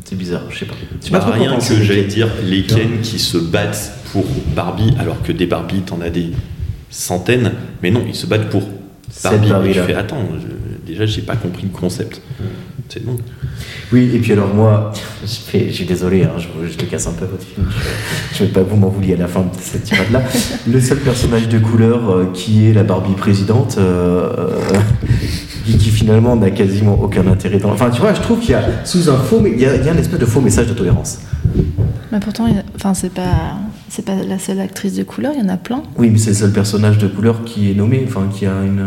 C'est bizarre, je sais pas. Bah, trop quoi rien penser que j'allais dire les Ken qui se battent pour Barbie alors que des Barbie t'en as des centaines, mais non, ils se battent pour Barbie. Je fais attends, je- déjà j'ai pas compris le concept. C'est bon. Oui, et puis alors moi, je, fais- je suis désolé, hein, je, je te casse un peu votre film, je, je vais pas vous m'en vouliez à la fin de cette tirade-là. Le seul personnage de couleur euh, qui est la Barbie présidente, euh, euh, qui, qui finalement n'a quasiment aucun intérêt dans... Enfin, tu vois, je trouve qu'il y a sous un faux... mais Il y a, il y a un espèce de faux message de tolérance. Mais pourtant, enfin c'est pas c'est pas la seule actrice de couleur, il y en a plein. Oui, mais c'est le seul personnage de couleur qui est nommé, enfin, qui a une...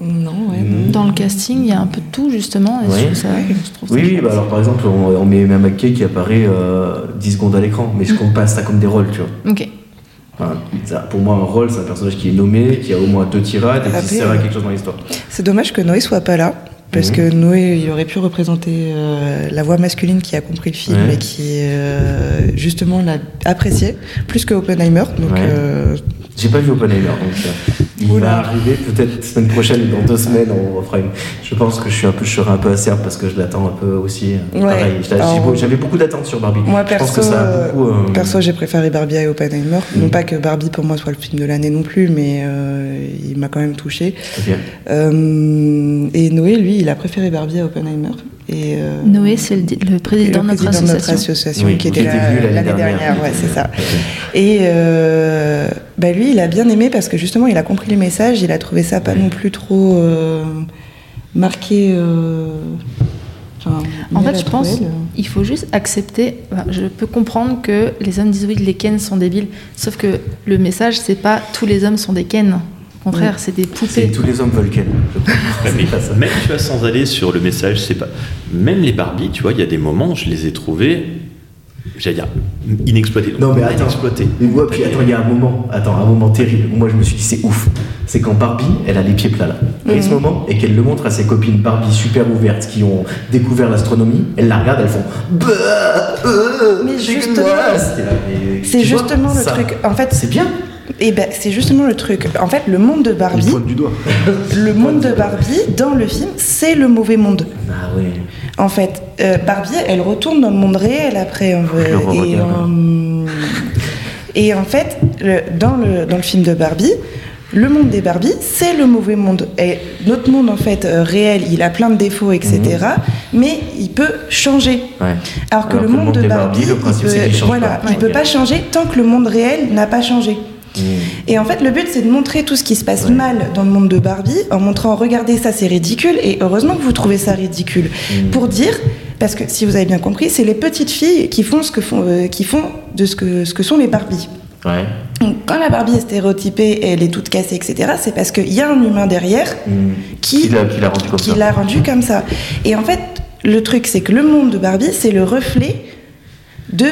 non ouais. Dans le casting, il y a un peu de tout justement. Et Ouais. ça, je Oui, oui, bah alors par exemple, on, on met Emma McKay qui apparaît euh, 10 secondes à l'écran, mais je compte pas ça comme des rôles, tu vois. Ok. Enfin, ça, pour moi, un rôle, c'est un personnage qui est nommé, qui a au moins deux tirades et qui sert à euh, quelque chose dans l'histoire. c'est dommage que Noé soit pas là parce Mhm. que Noé il aurait pu représenter euh, la voix masculine qui a compris le film Ouais. et qui euh, justement l'a apprécié plus que Oppenheimer donc Ouais. euh, J'ai pas vu Oppenheimer, donc euh, il Oula. va arriver peut-être semaine prochaine ou dans deux semaines, on refera une. Je pense que je suis un peu, je serai un peu acerbe parce que je l'attends un peu aussi. euh, Ouais. Pareil, j'avais beaucoup d'attentes sur Barbie. moi je pense perso que ça a euh, beaucoup. euh, perso j'ai préféré Barbie à Oppenheimer non pas que Barbie pour moi soit le film de l'année non plus mais euh, il m'a quand même touché. Euh, et Noé lui il a préféré Barbie à Oppenheimer et euh, Noé, c'est le, président le de notre président de notre association. association Oui, qui était était l'année dernière. dernière, ouais, c'est ça. Et euh, bah lui, il a bien aimé parce que justement, il a compris les messages, il a trouvé ça pas non plus trop euh, marqué. euh, enfin, En fait, je pense le- il faut juste accepter. enfin, je peux comprendre que les hommes disent oui, les Ken sont débiles. Sauf que le message, c'est pas tous les hommes sont des Ken. Au contraire, c'est des poupées. tous les hommes veulent Ken. <laughs> même tu vois sans aller sur le message, c'est pas. Même les Barbie, tu vois, il y a des moments, je les ai trouvés j'allais dire, inexploité. Non, mais attends. Inexploité. Mais puis attends, il y a un moment, attends, un moment terrible où moi je me suis dit c'est ouf. C'est quand Barbie, elle a les pieds plats là. Et ce moment, et qu'elle le montre à ses copines Barbie super ouvertes qui ont découvert l'astronomie, elles la regardent, elles font. Bah, euh, Mais justement, C'est justement le ça, truc. En fait, C'est bien. Et ben, c'est justement le truc. En fait, le monde de Barbie, pointe du doigt. <laughs> le monde de Barbie dans le film, c'est le mauvais monde. Ah ouais. En fait, euh, Barbie, elle retourne dans le monde réel après. en vrai. et, re-regarde. euh, et en fait, le- dans, le, dans le film de Barbie, le monde des Barbie, c'est le mauvais monde. Et notre monde, en fait, euh, réel, il a plein de défauts, etc. Mais il peut changer. Ouais. Alors que Alors le que le monde monde de Barbie, Barbie, il peut, voilà, il peut pas changer tant que le monde réel n'a pas changé. Mmh. Et en fait, le but, c'est de montrer tout ce qui se passe Ouais. mal dans le monde de Barbie en montrant, regardez, ça, c'est ridicule. Et heureusement que vous trouvez ça ridicule. Mm. Pour dire, parce que si vous avez bien compris, c'est les petites filles qui font ce que font, euh, qui font de ce que, ce que sont les Barbies. Ouais. Donc, quand la Barbie est stéréotypée, elle est toute cassée, etc., c'est parce qu'il y a un humain derrière Mmh. qui, Qui l'a qui l'a rendu comme qui ça. l'a rendu comme ça. Et en fait, le truc, c'est que le monde de Barbie, c'est le reflet de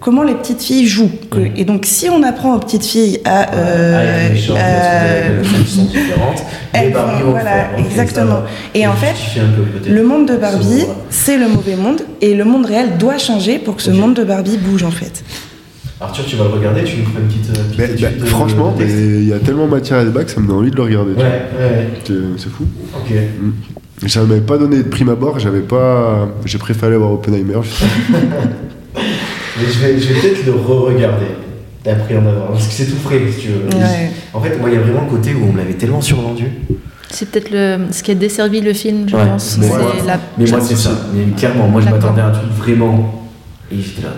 comment les petites filles jouent. Et donc, si on apprend aux petites filles à... Euh, les méchantes, euh, sont- différentes. <laughs> Les elles Barbie vont voilà, exactement. ça va. Et en fait, peu, le monde de Barbie, c'est le mauvais monde, et le monde réel doit changer pour que ce Ok. monde de Barbie bouge, en fait. Arthur, tu vas le regarder, tu nous feras une petite, euh, petite Mais, étude bah, de- franchement, il y a tellement matière à débat que ça me donne envie de le regarder. Ouais, ouais, C'est fou. ok. Ça m'avait pas donné de prime abord, j'avais pas. J'ai préféré voir Oppenheimer. <laughs> Mais je vais, je vais peut-être le re-regarder. D'après en avoir. Parce que c'est tout frais, si tu veux. Ouais. En fait, moi, il y a vraiment le côté où on me l'avait tellement survendu. C'est peut-être le, ce qui a desservi le film, je Ouais, pense. mais C'est moi- la- Mais moi, c'est ça. Mais clairement, moi, je m'attendais à un truc vraiment. Et j'étais là.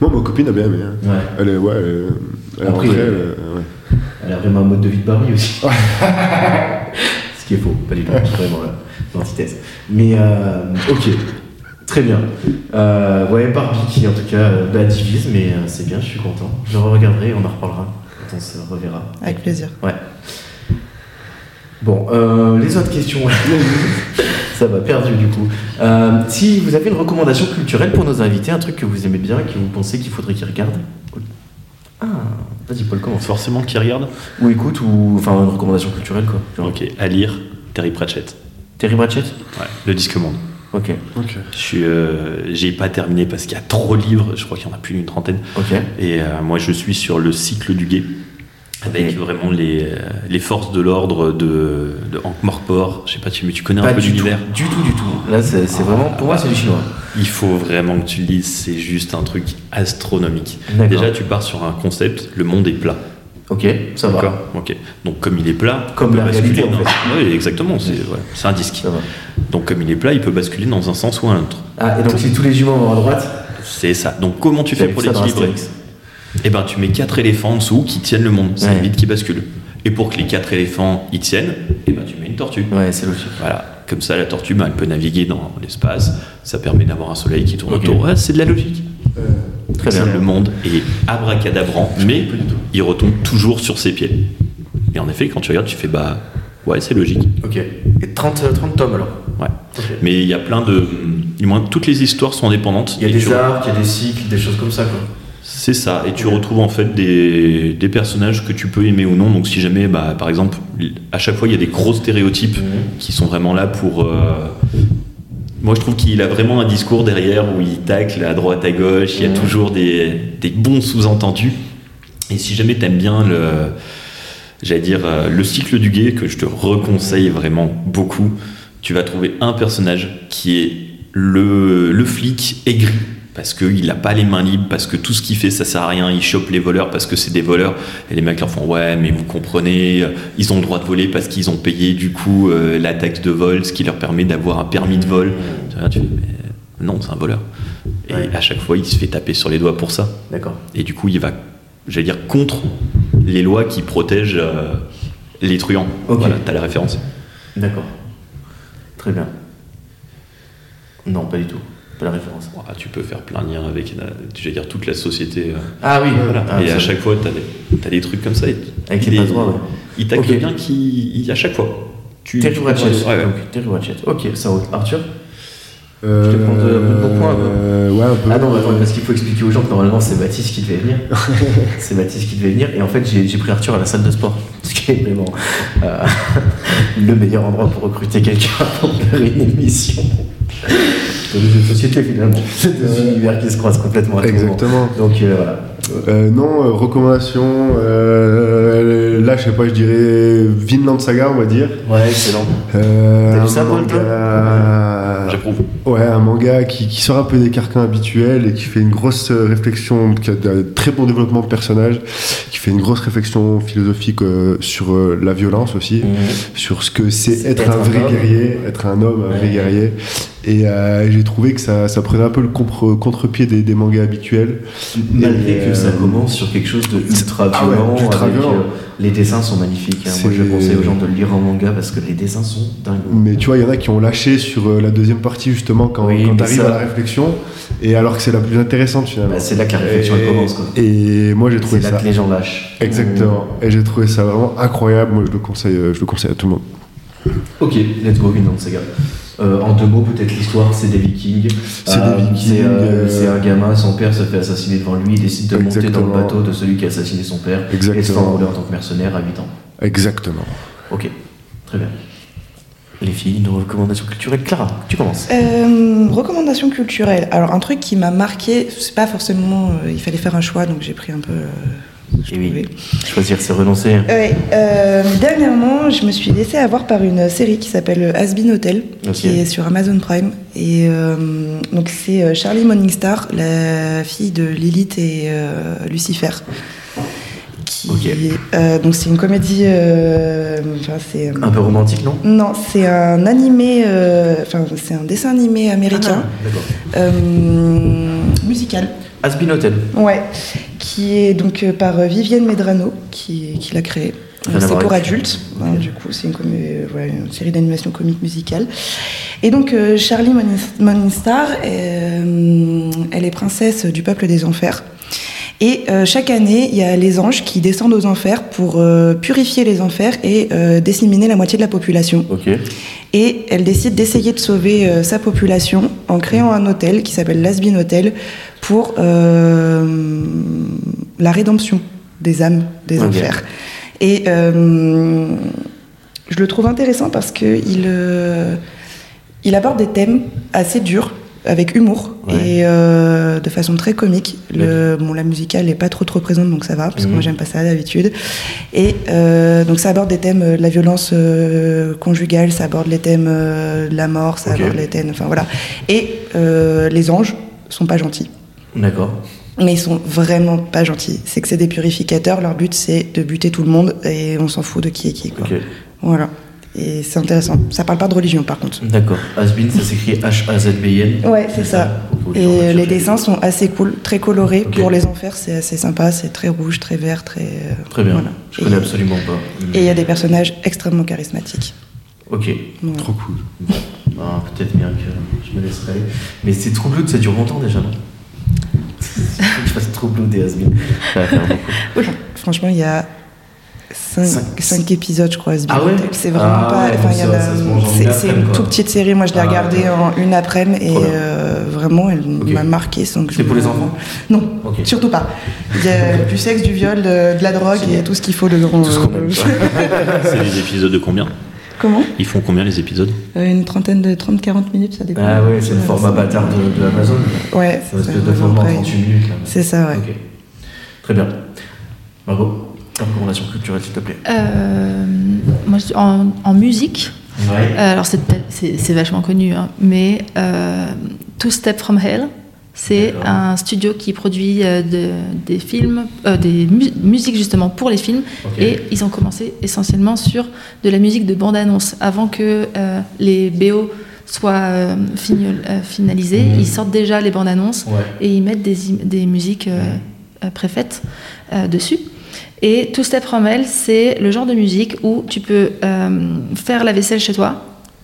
Moi, ma copine a bien aimé. hein. Ouais. Elle est, ouais, elle est- elle est Après, rentrée, euh, elle est- ouais. Elle a vraiment un mode de vie de Barbie aussi. <laughs> Ce qui est faux, pas du tout. Vraiment là, l'antithèse. Mais euh, ok, très bien. Euh, ouais, Barbie qui en tout cas bah, divise, mais euh, c'est bien, je suis content. Je le regarderai, on en reparlera quand on se reverra. Avec plaisir. Ouais. Bon, euh, les autres questions. <laughs> Ça va perdu du coup. Euh, si vous avez une recommandation culturelle pour nos invités, un truc que vous aimez bien et que vous pensez qu'il faudrait qu'ils regardent. Ah, vas-y Paul, commence. Forcément qui regarde Ou écoute, ou enfin une recommandation culturelle quoi. Genre, Ok, à lire, Terry Pratchett. Terry Pratchett? Ouais, le disque monde. Ok, Ok. Je suis, euh, j'ai pas terminé parce qu'il y a trop de livres, je crois qu'il y en a plus d'une trentaine. ok. Et euh, moi, je suis sur le cycle du guet, avec vraiment les, euh, les forces de l'ordre de, de Hank Morpor. Je sais pas, tu, mais tu connais Pas un peu l'univers du tout, du tout. Là, c'est vraiment, pour moi, c'est du chinois. Il faut vraiment que tu le lises, c'est juste un truc astronomique. Déjà, tu pars sur un concept, le monde est plat. Ok, ça va. Ok. Donc, comme il est plat, Comme la basculer réalité, en dans- Oui, exactement, c'est ouais, c'est un disque. Donc, comme il est plat, il peut basculer dans un sens ou un autre. Ah, et donc si tous les jumeaux vont à droite, C'est ça. Donc, comment tu fais pour l'équilibrer. Eh ben, tu mets quatre éléphants en dessous qui tiennent le monde. Ça Ouais. évite qu'ils basculent. Et pour que les quatre éléphants y tiennent, eh ben, tu mets une tortue. Ouais, c'est logique. Voilà. Comme ça, la tortue, ben, elle peut naviguer dans l'espace. Ça permet d'avoir un soleil qui tourne autour. Ouais, c'est de la logique. Très Ça, bien. Le monde est abracadabrant, mais il retombe toujours sur ses pieds. Et en effet, quand tu regardes, tu fais bah ouais, c'est logique. Ok. Et 30, euh, 30 tomes alors Ouais. Mais il y a plein de. Du moins, toutes les histoires sont indépendantes. Il y a des arcs, il y a des cycles, des choses comme ça quoi. C'est ça. Et tu retrouves en fait des, des personnages que tu peux aimer ou non. Donc, si jamais, bah, par exemple, à chaque fois, il y a des gros stéréotypes Mhm. qui sont vraiment là pour. euh, Moi, je trouve qu'il a vraiment un discours derrière où il tacle à droite, à gauche. Il y a Mhm. toujours des, des bons sous-entendus. Et si jamais t'aimes bien le, j'allais dire, euh, le cycle du guet, que je te reconseille vraiment beaucoup, tu vas trouver un personnage qui est le, le flic aigri. Parce qu'il n'a pas les mains libres, parce que tout ce qu'il fait, ça sert à rien. Il chope les voleurs parce que c'est des voleurs. Et les mecs leur font Ouais, mais vous comprenez, euh, ils ont le droit de voler parce qu'ils ont payé du coup euh, la taxe de vol, ce qui leur permet d'avoir un permis de vol. Tu vois, tu fais, Mais non, c'est un voleur. Et Ouais. à chaque fois, il se fait taper sur les doigts pour ça. D'accord. Et du coup, il va, j'allais dire, contre les lois qui protègent euh, les truands. Ok. Voilà, t'as la référence. D'accord. Très bien. Non, pas du tout. Pas la référence. Ah, tu peux faire plein de liens avec, euh, j'allais dire, toute la société. euh, Ah oui, voilà. Ah, et à chaque fois, t'as des, trucs comme ça. et- Avec les passe-droits, ouais. Il tacle Ok. bien qui, il- à chaque fois. Tu, Terry comprends- ouais, ouais. Terry Pratchett. Ok, ça roule. Arthur? Euh, Je te prends de- de un peu. euh, ouais, un peu. Ah non, attends, parce qu'il faut expliquer aux gens que normalement c'est Baptiste qui devait venir. c'est Baptiste qui devait venir. Et en fait, j'ai pris Arthur à la salle de sport. <laughs> Ce qui est vraiment euh, <laughs> le meilleur endroit pour recruter quelqu'un pour faire une émission. De jeux de société finalement. <laughs> C'est deux univers qui se croisent complètement à tout. Exactement. Donc euh, voilà. Euh, non, euh, recommandation. euh, là, je sais pas, je dirais Vinland Saga, on va dire. Ouais, excellent. Euh, T'as un ça, J'approuve. Ouais, un manga qui, qui sort un peu des carcans habituels et qui fait une grosse euh, réflexion, qui a un très bon développement de personnage, qui fait une grosse réflexion philosophique euh, sur euh, la violence aussi, sur ce que c'est être, être un un vrai homme. guerrier, être un homme, un vrai guerrier. Et euh, j'ai trouvé que ça, ça prenait un peu le contre- contre-pied des, des mangas habituels. Malgré Et, que ça euh, commence sur quelque chose de ultra Ah ouais, violent, ultra avec, violent. euh, les dessins sont magnifiques. hein. Moi, je conseille aux gens de le lire en manga parce que les dessins sont dingues. Mais tu vois, il y en a qui ont lâché sur euh, la deuxième partie justement quand, Oui, quand tu arrives ça- à la réflexion, et alors que c'est la plus intéressante finalement. Bah, c'est là que la réflexion elle Et- commence. Quoi. Et moi j'ai trouvé C'est là ça que les gens lâchent. exactement. Et j'ai trouvé ça vraiment incroyable. Moi je le conseille, euh, je le conseille à tout le monde. Ok, let's go, Vinland Saga. Euh, en deux mots, peut-être l'histoire, c'est des Vikings. C'est des Vikings, C'est euh, euh, c'est un gamin, son père se fait assassiner devant lui, il décide de monter dans Exactement. le bateau de celui qui a assassiné son père et se fait Exactement. enrôler en tant que mercenaire à 8 ans. Exactement. Ok, très bien. Les filles, une recommandation culturelle. Clara, tu commences. Euh, recommandation culturelle. Alors, un truc qui m'a marqué, c'est pas forcément. euh, il fallait faire un choix, donc j'ai pris un peu. euh, je Eh oui. Choisir, c'est renoncer. Ouais, euh, dernièrement, je me suis laissée avoir par une série qui s'appelle Asbin Hotel, qui est sur Amazon Prime. Et euh, donc, c'est euh, Charlie Morningstar, la fille de Lilith et euh, Lucifer. Qui, euh, donc, c'est une comédie. euh, c'est. Un peu romantique, non? Non, c'est un animé. euh, Enfin, c'est un dessin animé américain, Ah, euh, musical. Asbin Hotel. Ouais, qui est donc euh, par euh, Vivienne Medrano qui, qui l'a créé. À C'est pour adultes, hein, du coup c'est une, comé- euh, voilà, une série d'animation comique musicale. Et donc euh, Charlie Morning- Morningstar, euh, elle est princesse du peuple des enfers. Et euh, chaque année, il y a les anges qui descendent aux enfers pour euh, purifier les enfers et euh, disséminer la moitié de la population. Ok. Et elle décide d'essayer de sauver euh, sa population en créant un hôtel qui s'appelle l'Asbin Hotel pour euh, la rédemption des âmes des Ok. enfers. Et euh, je le trouve intéressant parce qu'il il aborde des thèmes assez durs avec humour Ouais. et euh, de façon très comique. Le, bon, la musicale n'est pas trop trop présente donc ça va parce que Mhm. moi j'aime pas ça d'habitude. Et euh, donc ça aborde des thèmes euh, de la violence euh, conjugale, ça aborde les thèmes de la mort, ça aborde les thèmes, enfin voilà. Et les anges sont pas gentils. D'accord. Mais ils sont vraiment pas gentils. C'est que c'est des purificateurs. Leur but, c'est de buter tout le monde et on s'en fout de qui est qui. Quoi. Ok. Voilà. Et c'est intéressant. Ça parle pas de religion, par contre. D'accord. Asbin, ça s'écrit H-A-Z-B-I-N. Ouais, c'est ça. Et les dessins sont assez cool, très colorés. Pour les enfers, c'est assez sympa. C'est très rouge, très vert, très. euh, Très bien. voilà. Je connais Et- absolument pas. Et il y a des personnages extrêmement charismatiques. Ok. Trop cool. Ah, Peut-être bien que je me laisserai aller. Mais c'est True Blood, ça dure longtemps déjà, non Faut <laughs> que je fasse True Blood et Asbin. Ça va faire beaucoup. Franchement, il y a 5, épisodes, je crois. à ce Ah ouais. C'est vraiment Ah pas. ouais, enfin, ça- a- ça c'est une toute petite série. Moi, je l'ai Ah, regardée en une après-midi et euh, vraiment, elle m'a marqué. C'est je- pour les enfants Non, surtout pas. Il y a <laughs> du sexe, du viol, de, de la drogue et tout ce qu'il faut dedans. Tout ce qu'on aime. <laughs> <laughs> C'est les épisodes de combien Comment Ils font combien les épisodes Euh, Une trentaine de 30-40 minutes, ça dépend. Ah ouais, c'est le format bâtard de, de Amazon. Ouais, C'est une c'est espèce de vraiment format en pareil. 38 minutes. là. C'est ça, ouais. Ok. Très bien. Margot, ta recommandation culturelle, s'il te plaît. Euh, moi, en, en musique, Ouais. euh, alors c'est vachement connu, hein, mais euh, Two Step From Hell, c'est un studio qui produit de- des films, des mu- musiques justement pour les films, et ils ont commencé essentiellement sur de la musique de bande-annonce. Avant que les BO soient finalisés, Mhm. ils sortent déjà les bandes-annonces Ouais. et ils mettent des, des musiques préfaites dessus. Et Two Step From Hell, c'est le genre de musique où tu peux euh, faire la vaisselle chez toi.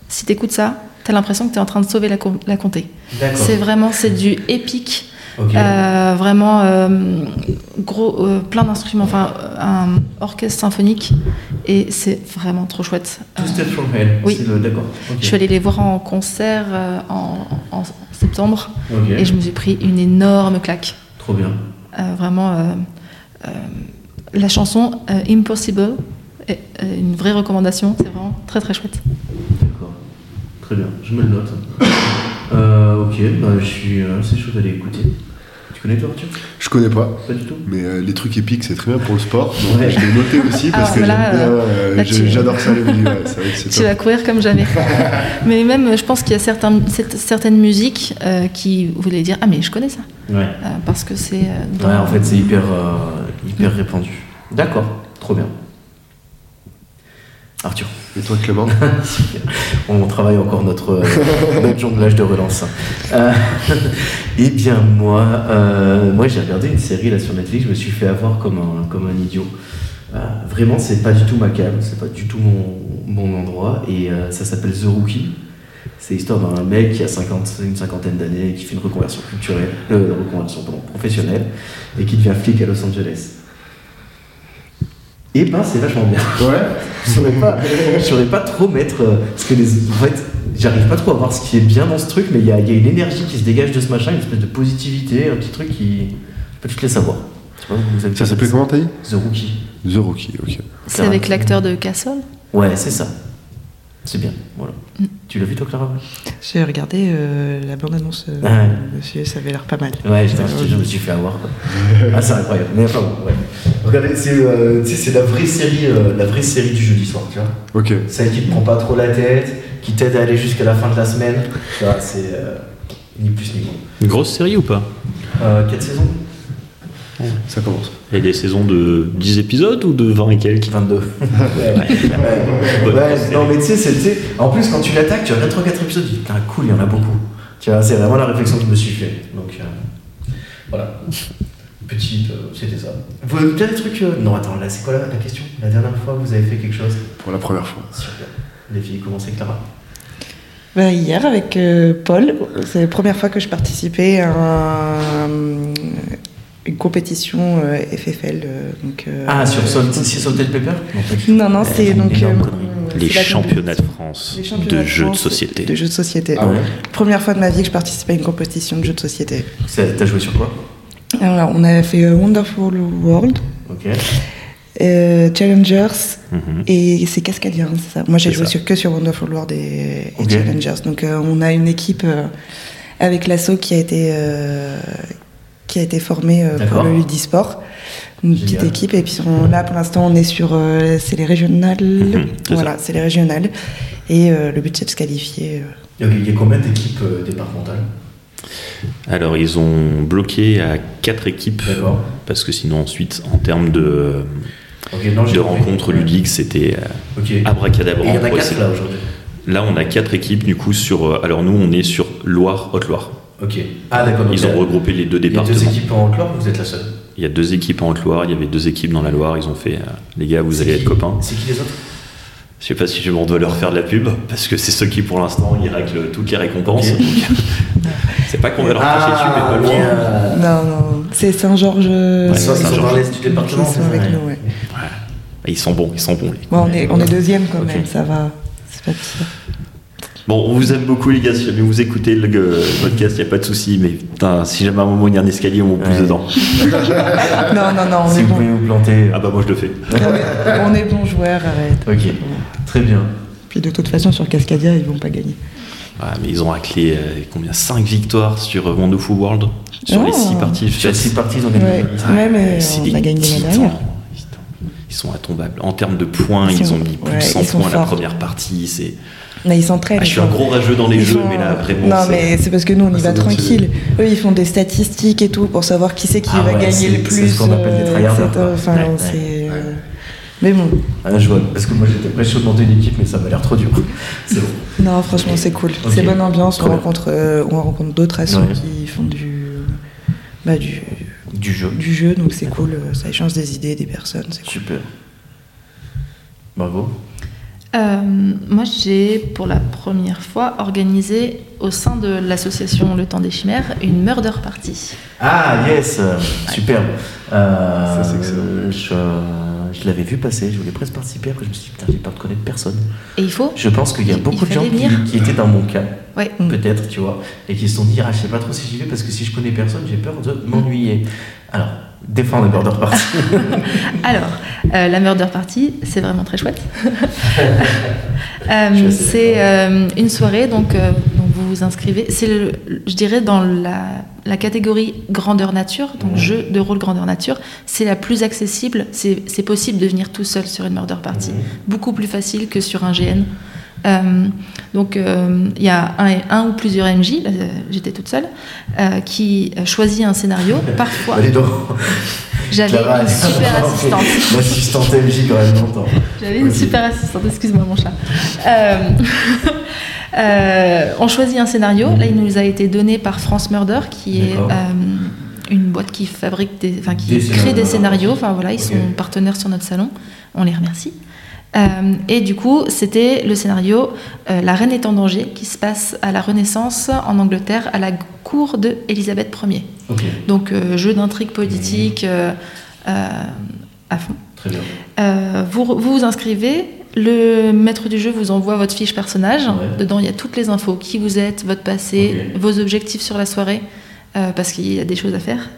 Si tu écoutes ça, tu as l'impression que tu es en train de sauver la, com- la comté. C'est vraiment, c'est du épique. Euh, vraiment euh, gros, euh, plein d'instruments, enfin un orchestre symphonique et c'est vraiment trop chouette. Two Euh, Steps from Hell. oui. C'est le- D'accord. Je suis allée les voir en concert en, en septembre et je me suis pris une énorme claque. Trop bien. Vraiment, la chanson euh, Impossible est euh, une vraie recommandation. C'est vraiment très très chouette. D'accord. Très bien. Je me le note. Euh, ok. Bah, je suis euh, assez chaud d'aller écouter. Tu connais toi, Arthur? Je connais pas. Pas du tout. Mais euh, les trucs épiques, c'est très bien pour le sport. Donc Ouais. je l'ai noté aussi parce Ah, que j'aime là, bien. euh, euh, là, j'ai- tu- J'adore ça les vidéos. ouais, c'est vrai que c'est Tu top. vas courir comme jamais. <laughs> mais même, je pense qu'il y a certains, cette- certaines musiques euh, qui voulaient dire Ah, mais je connais ça. Ouais. Euh, parce que c'est. euh, dans- Ouais, en fait, c'est hyper, euh, hyper répandu. D'accord. Trop bien. Arthur. Et toi, Clément. <laughs> On travaille encore notre, euh, <laughs> notre jonglage de relance. Euh, <laughs> eh bien, moi, euh, moi j'ai regardé une série là sur Netflix, je me suis fait avoir comme un, comme un idiot. Euh, vraiment, c'est pas du tout ma cam, c'est pas du tout mon, mon endroit, et ça s'appelle The Rookie. C'est l'histoire d'un mec qui a 50, une cinquantaine d'années, qui fait une reconversion culturelle, reconversion pardon, professionnelle, et qui devient flic à Los Angeles. Et ben, c'est vachement bien. Ouais. <laughs> Je saurais pas, je saurais pas trop mettre. euh, parce que les, en fait, j'arrive pas trop à voir ce qui est bien dans ce truc, mais il y a, il y a une énergie qui se dégage de ce machin, une espèce de positivité, un petit truc qui. Je peux te laisser savoir. Vous avez Ça s'appelait comment t'as dit? The Rookie. The Rookie, ok. C'est avec l'acteur de Castle? Ouais, c'est ça. C'est bien, voilà. Mm. Tu l'as vu toi, Clara J'ai regardé euh, la bande-annonce, euh, Ouais. monsieur, ça avait l'air pas mal. Ouais, je, je- je me suis fait avoir. Quoi. Ah, c'est incroyable. Mais enfin bon, ouais. Regardez, c'est euh, c'est la vraie série, euh, la vraie série du jeudi soir, tu vois. Ok. Celle qui te prend pas trop la tête, qui t'aide à aller jusqu'à la fin de la semaine. Tu vois, c'est euh, ni plus ni moins. Une grosse série ou pas? Euh, quelle saison Ça commence. Et des saisons de 10 épisodes ou de 20 et quelques? 22. <laughs> ouais, Ouais, série. non mais tu sais, c'est- tu sais, en plus quand tu l'attaques, tu regardes 3-4 épisodes, tu dis putain cool, il y en a beaucoup. Tu vois, c'est vraiment la réflexion que je me suis fait. Donc euh, voilà. Petite, euh, c'était ça. Vous avez des trucs. euh, Non, attends, là c'est quoi la, la question? La dernière fois vous avez fait quelque chose? Pour la première fois. Super. Les filles, commencez Clara. Bah, hier, avec euh, Paul, c'est la première fois que je participais à un- une compétition euh, FFL. euh, donc, euh, Ah, sur Salted Pepper Non. Non, c'est donc. euh. Les championnats de France les championnats de jeux de société. De jeux de société. Ah ouais Première fois de ma vie que je participais à une compétition de jeux de société. T'as joué sur quoi? Alors, on a fait euh, Wonderful World, euh, Challengers, Mhm. et c'est Cascadia, hein, c'est ça. Moi, j'ai joué ça. sur, que sur Wonderful World et. Challengers. Donc, euh, on a une équipe euh, avec l'assaut qui a été euh, qui a été formée euh, pour le Ludisport. Une Génial. petite équipe. Et puis on- là, pour l'instant, on est sur euh, c'est les régionales. Mhm, voilà, c'est les régionales. Et euh, le but, c'est de se qualifier. euh. Il y a- combien d'équipes euh, départementales? Alors, ils ont bloqué à 4 équipes. D'accord. Parce que sinon, ensuite, en termes de, non, de rencontres ludiques, c'était Ok. Et abracadabra. il y en a Ouais, 4 c'est- là aujourd'hui? Là, on a 4 équipes, du coup, sur. Alors, nous, on est sur Loire, Haute-Loire. Ok. Ah d'accord. Ils ont regroupé les deux Il y a départements. deux équipes en Haute-Loire ou vous êtes la seule Il y a deux équipes en Haute-Loire, il y avait deux équipes dans la Loire. Ils ont fait, euh, les gars, vous C'est allez qui être copains. C'est qui les autres Je sais pas si je m'en dois leur faire de la pub, parce que c'est ceux qui, pour l'instant, ils règlent toutes les récompenses. Ok. Donc, c'est pas qu'on va leur cracher dessus, mais pas loin. Non, non, c'est Saint-Georges. euh, Ils sont, ils dans l'est du département. Qui sont avec Ouais. nous, ouais. Ils sont bons, ils sont bons. les- Bon, on, est, on est deuxième quand même, ça va. C'est pas pire. Bon, on vous aime beaucoup, les gars. Si jamais vous écoutez le euh, podcast, il n'y a pas de souci. Mais putain, si jamais à un moment il y a un escalier, on vous pousse Ouais. dedans. <laughs> Non, non, non, on Si est vous bon. pouvez vous planter. Ah bah, moi je le fais. <laughs> On est- on est bons joueurs, arrête. Ok. Très bien. Puis de toute façon, sur Cascadia, ils vont pas gagner. Ah, mais ils ont raclé euh, combien? 5 victoires sur euh, Wonderful World? Sur Oh. les 6 parties. Sur faites. six parties, ils ont gagné. Ouais, Ah, ouais, mais on a gagné la dernière. Ils sont intombables. En termes de points, Ils ils, sont- ont mis plus ouais, de 100 ils sont points à la forts. première partie. C'est... Mais ils s'entraînent. Ah, je suis un gros rageux dans les ils jeux, mais là après bon, Non, c'est- mais c'est parce que nous, on y Ah, va tranquille. Eux, ils font des statistiques et tout pour savoir qui c'est qui Ah va ouais, gagner c'est- le c'est plus. ce qu'on appelle des euh. Enfin, c'est. Mais bon, Ah, je vois. Parce que moi j'étais prêt de monter une équipe, mais ça m'a l'air trop dur. <laughs> C'est bon. non, franchement, c'est cool. Ok. C'est bonne ambiance. On rencontre, euh, on rencontre d'autres assos Ouais. qui font du, bah, du, Du jeu. du jeu, donc c'est cool. euh, Ça échange des idées, des personnes. C'est cool. Super. Bravo. Euh, moi, j'ai pour la première fois organisé au sein de l'association Le Temps des Chimères une murder party. Ah, yes Superbe Euh, Ça, c'est excellent. Je, je l'avais vu passer, je voulais presque participer, après je me suis dit, putain, j'ai peur de connaître personne. Et il faut Je pense qu'il y a Il- beaucoup il de gens qui, étaient dans mon cas, Ouais. Mm. peut-être, tu vois, et qui se sont dit, ah, je sais pas trop si j'y vais parce que si je connais personne, j'ai peur de m'ennuyer. Alors, défendre les border party. <laughs> Alors, euh, la Murder Party, c'est vraiment très chouette. <laughs> Euh, c'est euh, une soirée, donc, donc vous vous inscrivez. C'est, je dirais, dans la, la catégorie grandeur nature, donc jeu de rôle grandeur nature, c'est la plus accessible. C'est, possible de venir tout seul sur une Murder Party. Beaucoup plus facile que sur un GN. Euh, donc euh, il y a un, un ou plusieurs MJ, euh, j'étais toute seule, qui choisit un scénario. <laughs> Parfois, Allez donc j'avais une super assistante. L'assistante MJ quand même longtemps. J'avais une super assistante, excuse-moi mon chat. Euh, <laughs> euh, on choisit un scénario, là il nous a été donné par France Murder, qui est euh, une boîte qui fabrique des, enfin qui Des crée scénarios, des scénarios. Enfin voilà, ils sont partenaires sur notre salon, on les remercie. Euh, et du coup, c'était le scénario euh, La Reine est en danger, qui se passe à la Renaissance en Angleterre, à la cour de Élisabeth Ier. Ok, Donc euh, jeu d'intrigue politique euh, à fond. très bien. Vous, vous vous inscrivez, le maître du jeu vous envoie votre fiche personnage. Ouais. Dedans, il y a toutes les infos, qui vous êtes, votre passé, vos objectifs sur la soirée, parce qu'il y a des choses à faire.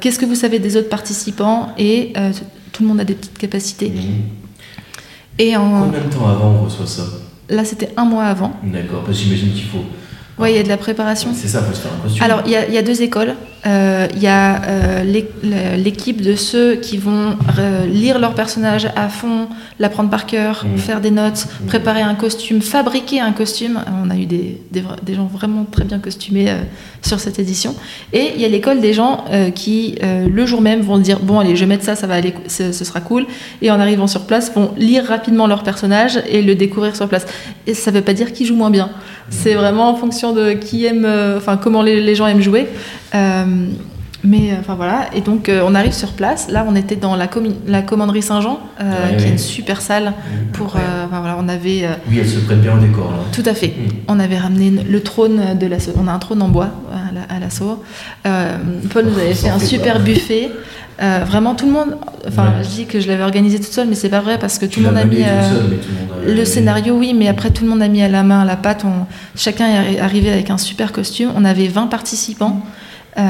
Qu'est-ce que vous savez des autres participants et tout le monde a des petites capacités. Mhm. Et en, Combien de temps avant on reçoit ça là, c'était un mois avant. D'accord, parce que j'imagine qu'il faut. Ouais, il y a de la préparation. C'est ça, faut se faire un costume. Alors, il y, a- il y a deux écoles. Euh, Il y a euh, l'é- l'équipe de ceux qui vont euh, lire leur personnage à fond, l'apprendre par cœur, Mhm. faire des notes, Mhm. préparer un costume, fabriquer un costume. On a eu des, des, vra- des gens vraiment très bien costumés sur cette édition. Et il y a l'école des gens qui, le jour même, vont dire Bon, allez, je vais mettre ça, ça va aller, ce, ce sera cool. Et en arrivant sur place, vont lire rapidement leur personnage et le découvrir sur place. Et ça ne veut pas dire qu'ils jouent moins bien. C'est vraiment en fonction de qui aime, enfin comment les, les gens aiment jouer. Euh, mais euh, enfin voilà, et donc euh, on arrive sur place. Là, on était dans la, commanderie Saint-Jean, Ouais, qui est une super salle Mhm. pour. voilà, on avait Oui, elle se prête bien au décor, là. tout à fait. Mhm. On avait ramené le trône de l'assaut. On a un trône en bois à la- à l'assaut. Paul nous avait Ça fait un super buffet. Euh, vraiment tout le monde. Enfin, Ouais. je dis que je l'avais organisé toute seule, mais c'est pas vrai parce que tout le monde a mis. euh, seule, tout le monde a- le scénario, oui, mais après tout le monde a mis à la main, à la pâte. On- chacun est arrivé avec un super costume. On avait 20 participants. Euh,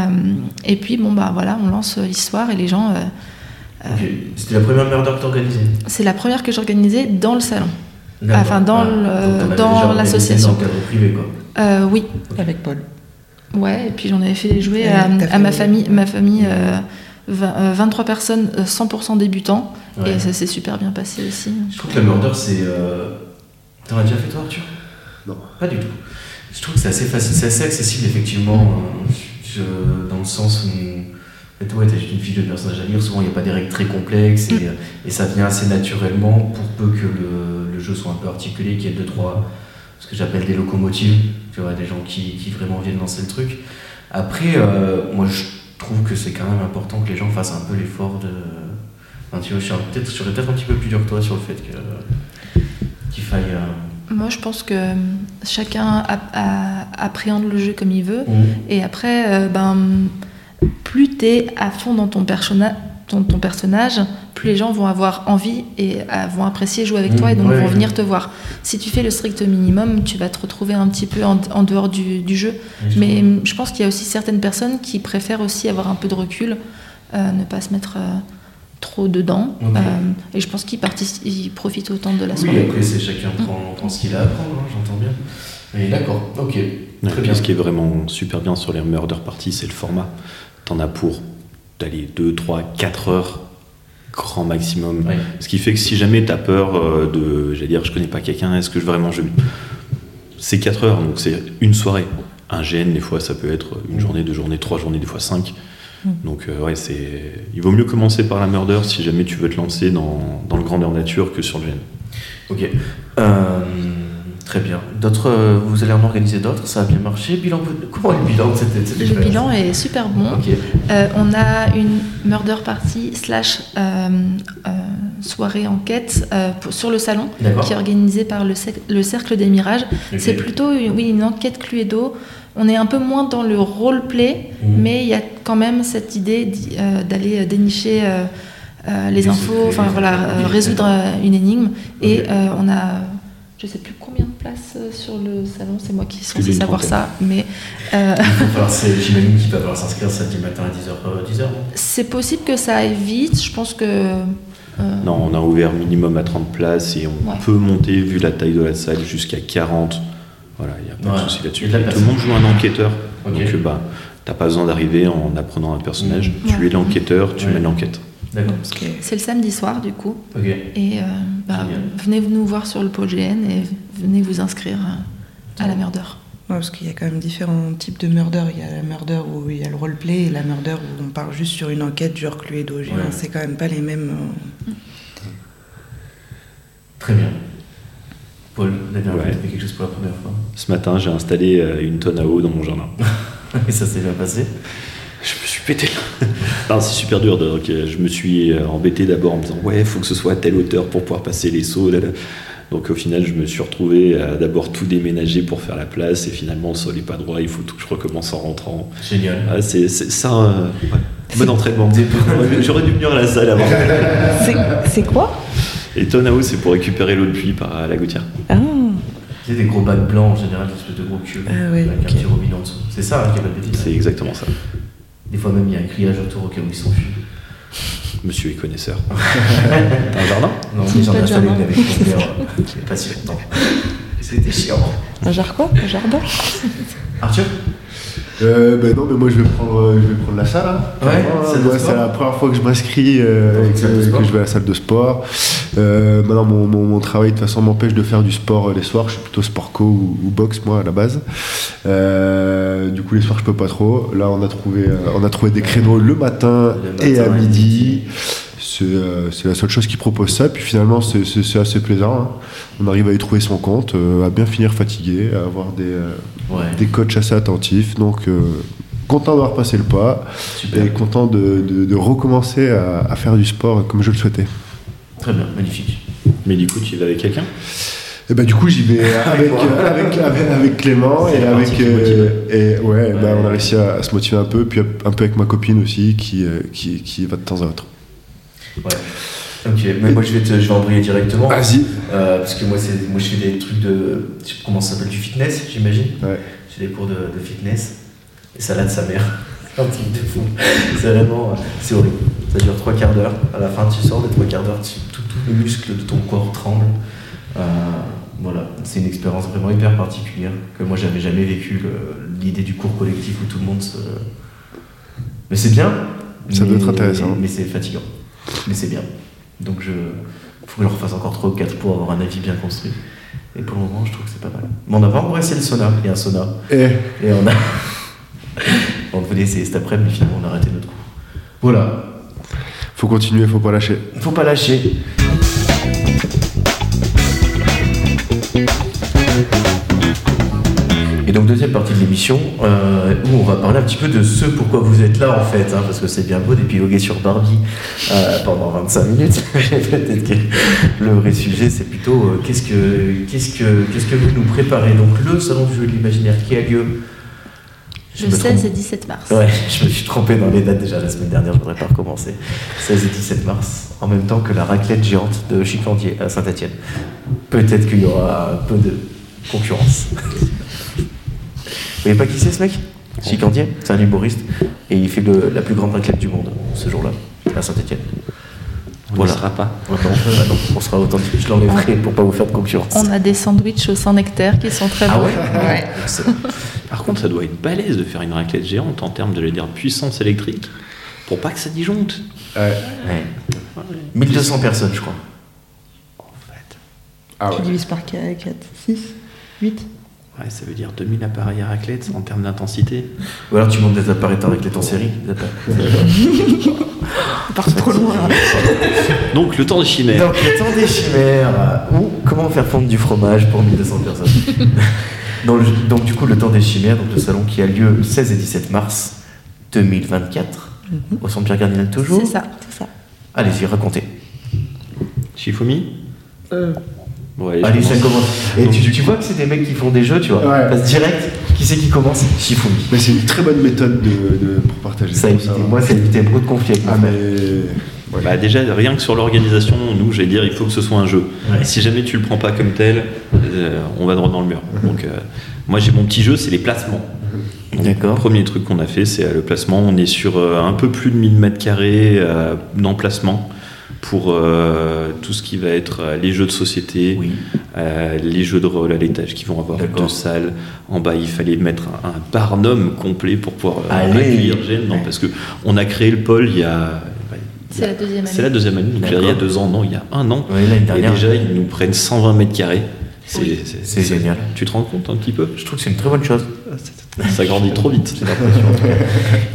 et puis, bon, bah voilà, on lance euh, l'histoire et les gens. euh. C'était la première murder que t'organisais c'est la première que j'organisais dans le salon. Enfin, dans organisé l'association. Dans le cadre privé, quoi. Euh, oui, Avec Paul. ouais. Et puis j'en avais fait jouer Et à, ma famille. Ma famille euh, vingt- euh, 23 personnes, euh, 100% débutants. Ouais. Et ça s'est super bien passé aussi. Je trouve que la murder, c'est. euh, T'en as déjà fait toi, Arthur? Non. Pas du tout. Je trouve que c'est assez facile, c'est assez accessible, effectivement, je- dans le sens où. En fait, ouais, t'as juste une fiche de personnage à lire, souvent il n'y a pas des règles très complexes et, et ça vient assez naturellement pour peu que le, le jeu soit un peu articulé, qu'il y ait deux, trois, ce que j'appelle des locomotives, tu vois, des gens qui, qui vraiment viennent lancer le truc. Après, euh, moi je trouve que c'est quand même important que les gens fassent un peu l'effort de. Enfin, tu vois, je peut-être serais peut-être un petit peu plus dur que toi sur le fait qu'il faille. euh, Moi, je pense que euh, chacun appréhende le jeu comme il veut. Mhm. Et après, euh, ben, plus tu es à fond dans ton, personna- ton, ton personnage, plus les gens vont avoir envie et euh, vont apprécier jouer avec Mhm, toi et donc ouais, vont venir te voir. Si tu fais le strict minimum, tu vas te retrouver un petit peu en, en dehors du, du jeu. Mais je pense qu'il y a aussi certaines personnes qui préfèrent aussi avoir un peu de recul, euh, ne pas se mettre euh, trop dedans. Ok. Euh, et je pense qu'ils participent- ils profitent autant de la Oui, soirée. après, c'est chacun prend, prend ce qu'il a à prendre, hein, j'entends bien. Mais d'accord, ok. Ouais, Très puis bien. Ce qui est vraiment super bien sur les murder parties, c'est le format. T'en as pour d'aller 2, 3, 4 heures grand maximum. Ouais. Ce qui fait que si jamais t'as peur euh, de, j'allais dire, je connais pas quelqu'un, est-ce que je vraiment je C'est 4 heures, donc c'est une soirée. Un GN, des fois, ça peut être une journée, deux journées, trois journées, des fois cinq. Donc euh, ouais, c'est. Il vaut mieux commencer par la murder si jamais tu veux te lancer dans, dans le grandeur nature que sur le GN. Ok. Euh, très bien. D'autres, euh, vous allez en organiser d'autres, ça a bien marché. Bilan, <laughs> comment est le bilan de cette, Le bilan est super bon. Euh, on a une murder party slash euh, euh, soirée enquête euh, pour- sur le salon, D'accord. qui est organisée par le, Cercle des Mirages. C'est plutôt une- oui, une enquête Cluedo. On est un peu moins dans le roleplay, Mhm. mais il y a quand même cette idée euh, d'aller euh, dénicher euh, les Les infos, enfin voilà, résoudre une énigme. Et euh, on a, je sais plus combien de places sur le salon, c'est moi qui suis censée savoir ça, mais euh, J'imagine qu'il va falloir s'inscrire samedi matin à 10h. 10h c'est possible que ça aille vite. Je pense que euh, Non, on a ouvert minimum à 30 places et on Ouais. peut monter, vu la taille de la salle, jusqu'à 40. Voilà, il n'y a pas Ouais. de souci là-dessus. Tout le monde joue un enquêteur. Donc, euh, bah, t'as pas besoin d'arriver en apprenant un personnage. Mhm. Tu es l'enquêteur, tu Ouais. mènes l'enquête. D'accord. C'est le samedi soir du coup. Et euh, bah, Génial. venez nous voir sur le pôle GN et venez vous inscrire euh, à la murder. Ouais, parce qu'il y a quand même différents types de murder. Il y a la murder où il y a le roleplay et la murder où on part juste sur une enquête genre Cluedo. Ouais. C'est quand même pas les mêmes. euh, Très bien. Paul, la dernière fois, Ouais. tu fait quelque chose pour la première fois. Ce matin, j'ai installé euh, une tonne à eau dans mon jardin. <laughs> Et ça s'est bien passé. Je me suis pété. <laughs> Non, c'est super dur. Donc, euh, je me suis euh, embêté d'abord en me disant Ouais, il faut que ce soit à telle hauteur pour pouvoir passer les seaux. là, là. Donc, au final, je me suis retrouvé à d'abord tout déménager pour faire la place. Et finalement, le sol n'est pas droit. Il faut tout que je recommence en rentrant. Génial. Ah, c'est c'est ça. euh, ouais. Bon entraînement. J'aurais dû venir à la salle avant. <laughs> C'est quoi? Et eau, c'est pour récupérer l'eau de pluie par à la gouttière. Ah, Tu sais, des gros bacs blancs en général, des espèces de gros cubes. Ah ouais, avec un petit robinet en dessous. C'est ça, hein, qui a pas de bêtises. C'est exactement ça. Des fois même, il y a un grillage autour au cas où ils s'enfuient. Monsieur est connaisseur. <laughs> T'as un jardin? Non, C'est mais j'en ai installé une avec mon père. euh, pas si longtemps. C'était chiant. un jar quoi? Un jardin? Arthur? Euh, ben non, mais moi je vais prendre, euh, je vais prendre la salle. hein. Ouais, sport. c'est la première fois que je m'inscris euh, et que, je vais à la salle de sport. Euh, maintenant, mon, mon- mon travail de toute façon m'empêche de faire du sport euh, les soirs. Je suis plutôt sport co ou, ou boxe moi à la base. Euh, du coup, les soirs je peux pas trop. Là, on a trouvé, on a trouvé des créneaux le matin, Le matin et à midi. C'est euh, c'est la seule chose qui propose ça. Puis finalement, c'est- assez plaisant. hein. On arrive à y trouver son compte, euh, à bien finir fatigué, à avoir des, euh, Ouais. des coachs assez attentifs. Donc, euh, content d'avoir passé le pas Super. et content de, de- de recommencer à, à faire du sport comme je le souhaitais. Très bien, magnifique. Mais du coup, tu y vas avec quelqu'un? Et bah, du coup, j'y vais <laughs> avec, avec, avec, avec Clément et avec. euh, et ouais, bah, Ouais. on a réussi à, à se motiver un peu, puis un peu avec ma copine aussi qui, qui, qui va de temps à autre. Ouais. Ok, mais moi je vais, te, je vais embrayer directement. Vas-y. Euh, parce que moi, c'est, moi je fais des trucs de. Comment ça s'appelle Du fitness, j'imagine Ouais. J'ai des cours de, de fitness. Et ça là de sa mère. <laughs> un truc de fou. C'est vraiment. euh, C'est horrible. Ça dure trois quarts d'heure. À la fin, tu sors des trois quarts d'heure, tout, tout le muscle de ton corps tremble. Euh, voilà, c'est une expérience vraiment hyper particulière que moi j'avais jamais vécu. L'idée du cours collectif où tout le monde se. Mais c'est bien. Ça doit être intéressant. Mais c'est fatigant. Mais c'est bien. Donc je. Faut que je refasse encore 3 ou 4 pour avoir un avis bien construit. Et pour le moment, je trouve que c'est pas mal. Mais on n'a pas encore essayé le sauna. Il y a un sauna. Et Et on a. <laughs> on voulait essayer cet après-midi, mais finalement, on a arrêté notre coup. Voilà. faut continuer, faut pas lâcher. Faut pas lâcher. Donc deuxième partie de l'émission euh, où on va parler un petit peu de ce pourquoi vous êtes là en fait, hein, parce que c'est bien beau d'épiloguer sur Barbie euh, pendant 25 minutes. <laughs> Peut-être que le vrai sujet c'est plutôt euh, qu'est-ce que qu'est-ce que qu'est-ce que vous nous préparez? Donc le salon du jeu de l'imaginaire qui a lieu. Je Le me 16 trompe. et 17 mars. Ouais, <laughs> je me suis trompé dans les dates déjà la semaine dernière, je voudrais pas recommencer. 16 et 17 mars, en même temps que la raclette géante de Chicandier à Saint-Etienne. Peut-être qu'il y aura un peu de concurrence. <laughs> Vous voyez pas qui c'est ce mec Chicandier, c'est un humoriste et il fait le- la plus grande raclette du monde ce jour-là à Saint-Etienne. On Voilà. ne sera pas. non, ah non, on sera authentique, je l'enlèverai pour pas vous faire de concurrence. On a des sandwichs au Saint-Nectaire qui sont très Ah bons. ouais, Excellent. Par contre, ça doit être balèze de faire une raclette géante en termes de dire, puissance électrique pour pas que ça disjoncte. Ouais. Ouais. 1200 personnes, je crois. En fait. Ah Tu ouais. divises par 4, 6, 8 Ouais, ça veut dire 2000 appareils à raclette en termes d'intensité. Ou alors tu montes des appareils à raclette en série. des appareils. <laughs> Part trop loin. Donc le temps de chimère. Donc, le temps des chimères. Ou comment faire fondre du fromage pour 1200 personnes. <laughs> donc, du coup, le temps des chimères, donc le salon qui a lieu le 16 et 17 mars 2024, au centre Pierre Cardinal toujours. C'est ça. C'est ça. Allez-y, racontez. Shifumi? Euh. Ouais, Allez, je ça commence. Et Donc, tu, vois que c'est des mecs qui font des jeux, tu vois. Ouais. Parce direct, qui c'est qui commence? Shifumi. Mais c'est une très bonne méthode de, de- pour partager. Ça va. moi, ça évité beaucoup de conflits avec Ah, mais. Bah déjà, rien que sur l'organisation, nous, j'allais dire, il faut que ce soit un jeu. Ouais. Si jamais tu le prends pas comme tel, euh, on va droit dans le mur. Donc, euh, moi, j'ai mon petit jeu, c'est les placements. Donc, D'accord. Le premier truc qu'on a fait, c'est euh, le placement. On est sur euh, un peu plus de 1000 mètres carrés euh, d'emplacement pour euh, tout ce qui va être euh, les jeux de société, Oui. euh, les jeux de rôle à l'étage qui vont avoir deux salles. En bas, il fallait mettre un, un barnum complet pour pouvoir Allez. accueillir Gênes. Non, Ouais. parce que on a créé le pôle il y a. C'est la deuxième année. C'est la deuxième année, donc il y a deux ans, non, il y a un an. Et dernière. déjà, ils nous prennent 120 mètres carrés. C'est Oui. C'est génial. Tu te rends compte un petit peu? Je trouve que c'est une très bonne chose. <laughs> Ça grandit trop vite. J'ai l'impression.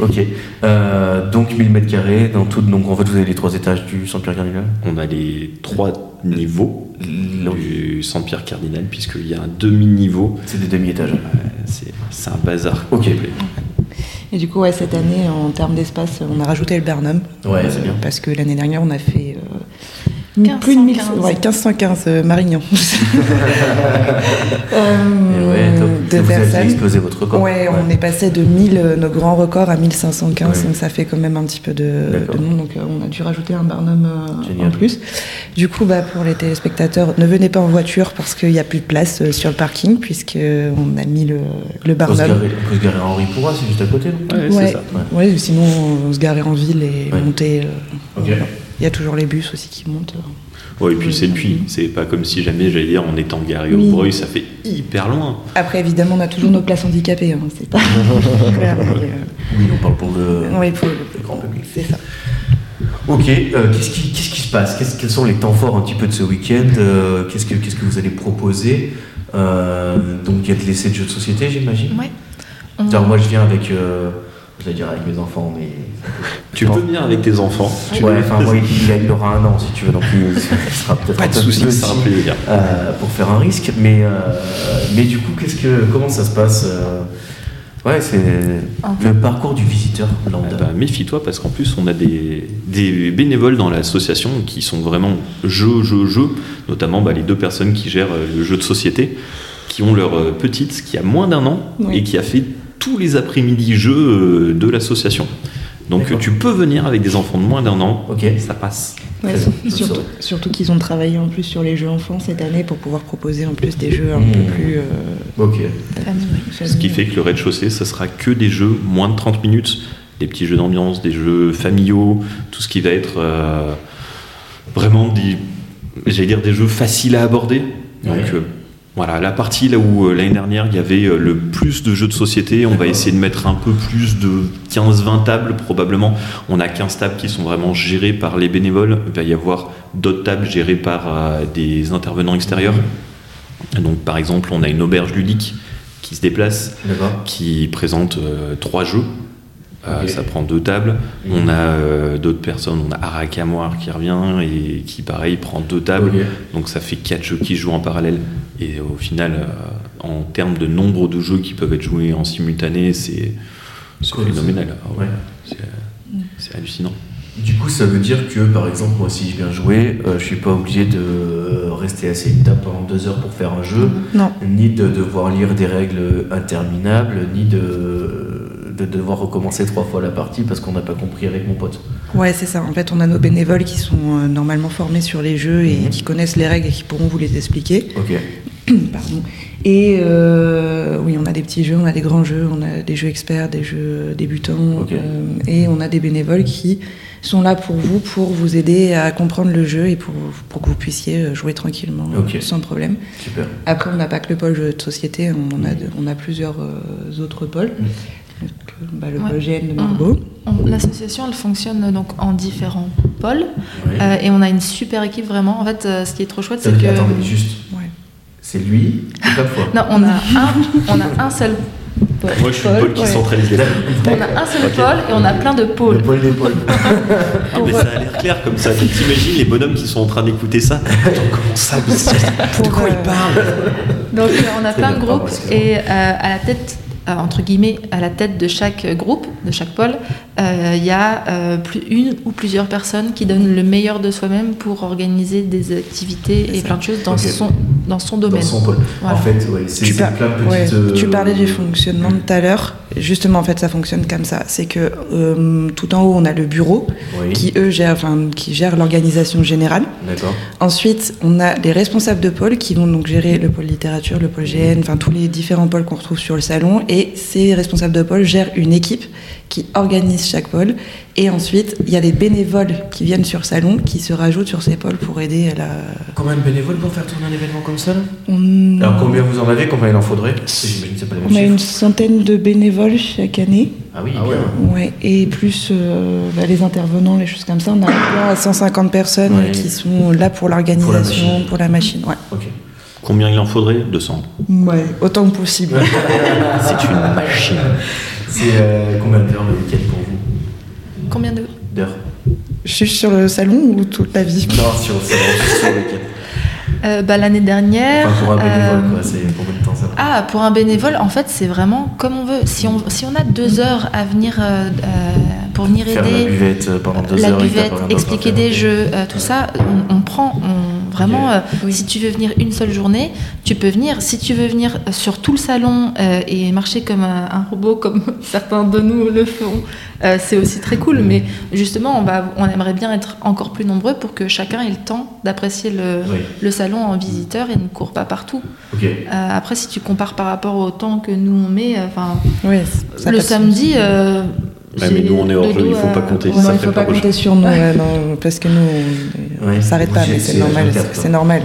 <laughs> ok. Euh, donc 1000 mètres carrés dans tout. Donc en fait, vous avez les trois étages du Saint-Pierre Cardinal? On a les trois niveaux du Saint-Pierre Cardinal, puisqu'il y a un demi-niveau. C'est des demi-étages. Euh, C'est un bazar Ok. complet. Et du coup, ouais, cette année, en termes d'espace, on a rajouté le Bernum. Ouais, c'est bien. Parce que l'année dernière, on a fait euh, 1515. Plus de 1000, ouais, 1515 euh, Marignan. <laughs> Euh, ouais, de vous avez explosé votre record. Ouais, on est passé de 1000, euh, nos grands records, à 1515, Ouais. donc ça fait quand même un petit peu de, de monde. Donc euh, on a dû rajouter un Barnum euh, en plus. Du coup, bah, pour les téléspectateurs, ne venez pas en voiture parce qu'il n'y a plus de place euh, sur le parking, puisqu'on a mis le, le On peut, se Barnum. garer, on peut se garer à Henri Pourra, c'est juste à côté, non? Ouais, sinon on se garer en ville et Ouais. monter. euh, Ok. Il y a toujours les bus aussi qui montent. Ouais, et puis c'est le puits. C'est pas comme si jamais, j'allais dire, en étant garé Oui. au bruit, ça fait hyper loin. Après, évidemment, on a toujours nos places handicapées. Hein, c'est pas. <laughs> Clair, mais, euh, Oui, on parle pour le, ouais, pour- le grand public. c'est ça. Ok, euh, qu'est-ce qui, qu'est-ce qui se passe? Qu'est-ce- Quels sont les temps forts un petit peu de ce week-end? Euh, qu'est-ce, que, qu'est-ce que vous allez proposer? Euh, Donc il y a de l'essai de jeux de société, j'imagine? Ouais. On- Alors moi je viens avec, je vais dire avec mes enfants, mais... Tu peux venir avec tes enfants. Tu Ouais, peux- enfin moi il, aura un an si tu veux, donc il, sera peut-être Pas de soucis, c'est un plaisir. euh, pour faire un risque. Mais, euh, mais du coup, qu'est-ce que, comment ça se passe euh, Ouais, c'est le parcours du visiteur lambda. Ah bah, Méfie-toi parce qu'en plus on a des, des bénévoles dans l'association qui sont vraiment jeu, jeu, jeu, notamment bah, les deux personnes qui gèrent euh, le jeu de société, qui ont leur petite qui a moins d'un an Oui. et qui a fait tous les après-midi jeux euh, de l'association. Donc tu peux venir avec des enfants de moins d'un an, Ok. ça passe. Ouais, surtout qu'ils ont travaillé en plus sur les jeux enfants cette année pour pouvoir proposer en plus des jeux un Mmh. peu plus. euh, Ok. Famille. Ce qui fait que le rez-de-chaussée, ça sera que des jeux moins de 30 minutes, des petits jeux d'ambiance, des jeux familiaux, tout ce qui va être euh, vraiment des, j'allais dire des jeux faciles à aborder. Donc Ouais. euh, voilà, la partie là où euh, l'année dernière il y avait euh, le plus de jeux de société, on va essayer de mettre un peu plus de 15-20 tables probablement. On a 15 tables qui sont vraiment gérées par les bénévoles. Il va y avoir d'autres tables gérées par euh, des intervenants extérieurs. Donc par exemple, on a une auberge ludique qui se déplace qui présente trois jeux. Euh. Ça prend deux tables. Mhm. On a euh, d'autres personnes. On a Arakamoir qui revient et qui, pareil, prend deux tables. Donc ça fait quatre jeux qui jouent en parallèle. Et au final, euh, en termes de nombre de jeux qui peuvent être joués en simultané, c'est phénoménal. Ah ouais, Ouais. c'est- hallucinant. Du coup, ça veut dire que, par exemple, moi, si je viens jouer, euh, je suis pas obligé de rester assis à une table pendant deux heures pour faire un jeu, Non. ni de devoir lire des règles interminables, ni de, de devoir recommencer trois fois la partie parce qu'on n'a pas compris avec mon pote. Ouais, c'est ça. En fait, on a nos bénévoles qui sont euh, normalement formés sur les jeux et Mhm. qui connaissent les règles et qui pourront vous les expliquer. Ok. <clears throat> Pardon. Et euh, oui, on a des petits jeux, on a des grands jeux, on a des jeux experts, des jeux débutants, Ok. euh, et on a des bénévoles qui sont là pour vous, pour vous aider à comprendre le jeu et pour, pour que vous puissiez euh, jouer tranquillement, euh, sans problème. Super. Après, on n'a pas que le pôle jeu de société, on a, de- on a plusieurs euh, autres pôles. Mhm. Donc, euh, bah, le Ouais. pôle GN de Margot. On- L'association, elle fonctionne donc en différents pôles Ouais. euh, et on a une super équipe vraiment. En fait, euh, ce qui est trop chouette, c'est que Attends, mais juste, Ouais. c'est lui, pas <laughs> fois. non, on a un, on a un seul pôle. Moi, je suis le pôle qui ouais. centralise les On a un seul pôle et on a plein de Le pôles. pôle d'épaule. <laughs> Ah, mais ça a l'air clair comme ça. Tu T'imagines les bonhommes qui sont en train d'écouter ça <laughs> Attends, Comment ça De quoi euh, ils parlent Donc euh, on a plein de groupes et euh, à la tête, euh, entre guillemets, à la tête de chaque groupe, de chaque pôle, euh, il y a euh, plus, une ou plusieurs personnes qui donnent le meilleur de soi-même pour organiser des activités et ça. plein de choses dans, son, dans son Dans domaine. son pôle. Voilà. En fait, ouais, c'est Tu, c'est par- plein de ouais, petites. euh, tu parlais du fonctionnement de <clears throat> tout à l'heure. Justement, en fait, ça fonctionne comme ça. C'est que euh, tout en haut, on a le bureau Oui, qui, eux, gèrent, enfin, qui gère l'organisation générale. Ensuite, on a les responsables de pôle qui vont donc gérer le pôle littérature, le pôle GN, enfin tous les différents pôles qu'on retrouve sur le salon. Et ces responsables de pôle gèrent une équipe qui organise chaque pôle. Et ensuite, il y a les bénévoles qui viennent sur le salon, qui se rajoutent sur ces pôles pour aider à la. Combien de bénévoles pour faire tourner un événement comme ça On, Alors combien vous en avez Combien il en faudrait pas on a une centaine de bénévoles chaque année. Ah oui, Ah ouais. et plus euh, bah, les intervenants, les choses comme ça, on a à 150 personnes Ouais. qui sont là pour l'organisation, machine. pour la machine. Ouais. Ok. Combien il en faudrait 200. ouais, autant que possible. <laughs> C'est une machine. C'est euh, combien d'heures le week-end pour Combien de D'heures Juste sur le salon ou toute la vie Non, sur le salon, juste sur le week-end. Euh, bah, L'année dernière. Enfin, pour un bénévole, euh, quoi. C'est combien de temps ça Ah, pour un bénévole, en fait, c'est vraiment comme on veut. Si on, si on a deux heures à venir euh, euh, pour venir Faire la aider, buvette euh, pendant deux la heures. buvette, expliquer des jeux, euh, tout ça, on, on prend, on, vraiment, euh, Oui. si tu veux venir une seule journée, tu peux venir. Si tu veux venir sur tout le salon euh, et marcher comme un, un robot, comme <laughs> certains de nous le font, euh, c'est aussi très cool. Mm. Mais justement, on, va, on aimerait bien être encore plus nombreux pour que chacun ait le temps d'apprécier le, Oui, le salon en visiteur et ne court pas partout. Euh, après, si tu compares par rapport au temps que nous on met, euh, enfin, Oui, le samedi. Euh, Ouais, mais nous, on est hors de jeu, il l'eau faut pas à- compter. ouais. Ça il fait faut pas pas compter sur nous, <laughs> ouais, non, parce que nous, on Ouais, ne s'arrête pas, mais c'est- normal. H24, c'est- normal.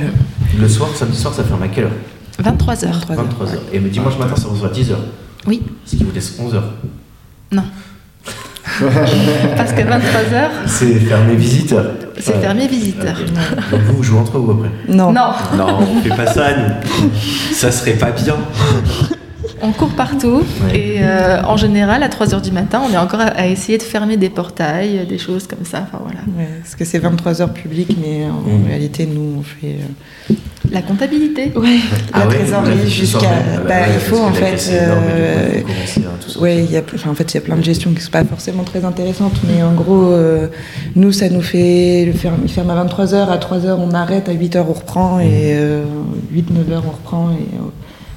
Le soir, samedi soir, ça ferme à quelle heure 23 heures. 23 heures. 23h. Et le dimanche matin, ça ouvre à 10h. Oui. Ce qui vous laisse 11h. Non. <laughs> Parce que 23 heures, C'est fermé visiteur. c'est Ouais. fermé visiteur. Donc vous, vous jouez entre vous après Non. Non, Non, on fait pas ça, nous. <laughs> Ça serait pas bien. On court partout Ouais. et euh, en général, à 3 heures du matin, on est encore à, à essayer de fermer des portails, des choses comme ça. Enfin voilà. Ouais, parce que c'est 23 heures publiques, mais en Mm. réalité, nous, on fait. euh, La comptabilité. Ouais, Ah la ouais, trésorerie jusqu'à. Bah, il faut en fait. euh, enfin, en fait, il y a plein de gestions qui ne sont pas forcément très intéressantes, mais en gros, euh, nous, ça nous fait. Le ferme, il ferme à 23h, à 3h, on arrête, à 8h, on reprend, et 8-9h, on reprend, et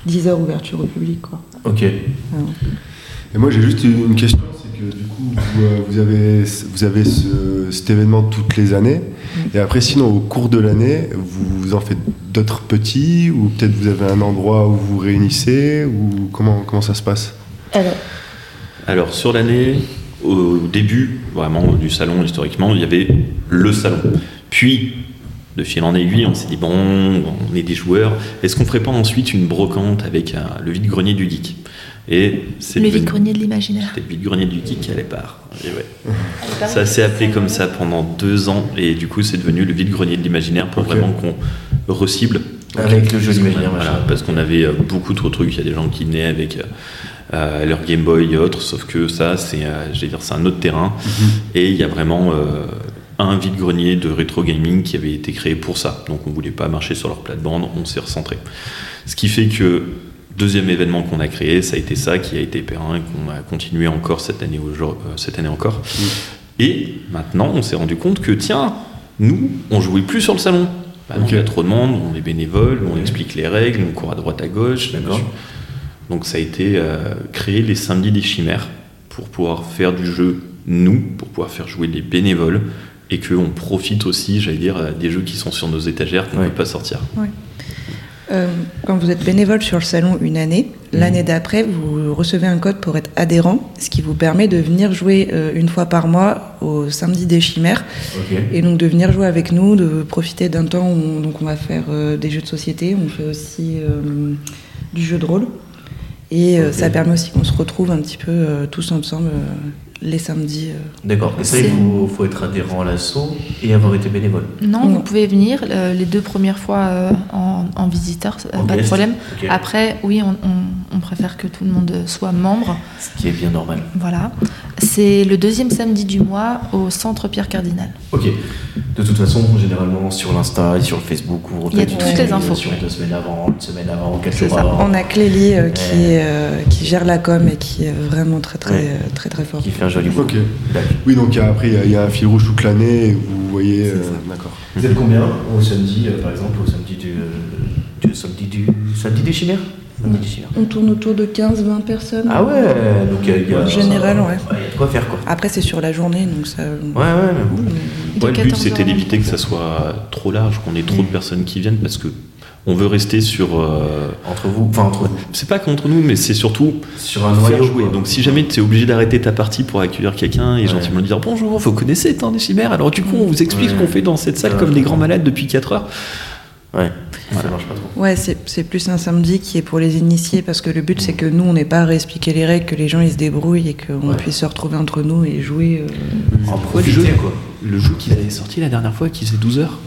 euh, 10h, ouverture au public, quoi. Ok. Et moi j'ai juste une question, c'est que du coup vous, euh, vous avez, vous avez ce- cet événement toutes les années, et après sinon au cours de l'année, vous en faites d'autres petits, ou peut-être vous avez un endroit où vous vous réunissez, ou comment, comment ça se passe? Alors, Alors, sur l'année, au début, vraiment, du salon, historiquement, il y avait le salon. Puis, de fil en aiguille, on s'est dit, bon, on est des joueurs, est-ce qu'on ferait pas ensuite une brocante avec euh, le vide-grenier du geek? Et c'est Le vide-grenier de l'imaginaire. C'était le vide-grenier du geek à. Et ouais. Ça s'est appelé comme ça pendant deux ans, et du coup, c'est devenu le vide-grenier de l'imaginaire pour vraiment qu'on recible. Avec le jeu d'imaginaire, Voilà, parce qu'on avait euh, beaucoup trop de trucs. Il y a des gens qui venaient avec euh, leur Game Boy et autres, sauf que ça, c'est, euh, dire, un autre terrain. Et il y a vraiment euh, un vide-grenier de rétro gaming qui avait été créé pour ça. Donc on voulait pas marcher sur leur plate-bande, on s'est recentré. Ce qui fait que deuxième événement qu'on a créé, ça a été ça qui a été périn et qu'on a continué encore cette année, euh, cette année encore. Et maintenant, on s'est rendu compte que tiens, nous, on jouait plus sur le salon. Bah non. Il y a trop de monde, on est bénévole, on explique les règles, on court à droite à gauche. D'accord. Donc ça a été euh, créer les samedis des chimères pour pouvoir faire du jeu nous, pour pouvoir faire jouer les bénévoles et qu'on profite aussi, j'allais dire, euh, des jeux qui sont sur nos étagères qu'on ne Ouais. peut pas sortir. euh, quand vous êtes bénévole sur le salon une année, l'année d'après, vous recevez un code pour être adhérent, ce qui vous permet de venir jouer euh, une fois par mois au samedi des chimères. Et donc de venir jouer avec nous, de profiter d'un temps où on, donc on va faire euh, des jeux de société, on fait aussi euh, du jeu de rôle. Et euh, ça permet aussi qu'on se retrouve un petit peu euh, tous ensemble euh, les samedis. euh. D'accord. Et ça, il faut, faut être adhérent à l'assaut et avoir été bénévole. Non, vous pouvez venir euh, les deux premières fois euh, en, en visiteur, En pas de problème. Après, oui, on, on- on préfère que tout le monde soit membre. Ce qui est bien normal. Voilà. C'est le deuxième samedi du mois au centre Pierre Cardinal. Ok. De toute façon, généralement sur l'Insta et sur le Facebook, vous Il y a toutes une les infos. deux semaines avant, une semaine avant, quelques C'est jours ça. avant, On a Clélie euh, qui, Ouais. est, euh, qui gère la com et qui est vraiment très très Ouais. euh, très très fort. qui fait un joli boulot. Ok. Oui, donc après, il y y, a un fil rouge toute l'année, vous voyez. C'est euh, ça. D'accord. Vous êtes combien au samedi, euh, par exemple, au samedi du, euh, du samedi du samedi des chimères? On tourne autour de 15-20 personnes. Ah ouais, donc il y a- En général, ouais. Il y a de quoi faire quoi. Après, c'est sur la journée, donc ça. Ouais, ouais, mais bon. De Ouais, le but 14 c'était d'éviter que ça soit trop large, qu'on ait trop de personnes qui viennent parce que on veut rester sur. euh, Entre vous, enfin entre vous, c'est pas contre nous, mais c'est surtout sur un faire noyau. jouer. quoi. Donc si jamais tu es obligé d'arrêter ta partie pour accueillir quelqu'un et Ouais. gentiment lui dire bonjour, vous connaissez tant des chimères, alors du coup on vous explique Ouais. ce qu'on fait dans cette salle Ouais. comme des grands malades depuis 4 heures. Ouais, ça Voilà. marche pas trop. Ouais, c'est c'est plus un samedi qui est pour les initiés parce que le but c'est que nous on n'est pas à réexpliquer les règles, que les gens ils se débrouillent et qu'on Ouais. puisse se retrouver entre nous et jouer. euh, En le profiter jeu, quoi. le jeu qu'ils avaient sorti la dernière fois qui faisait 12 heures.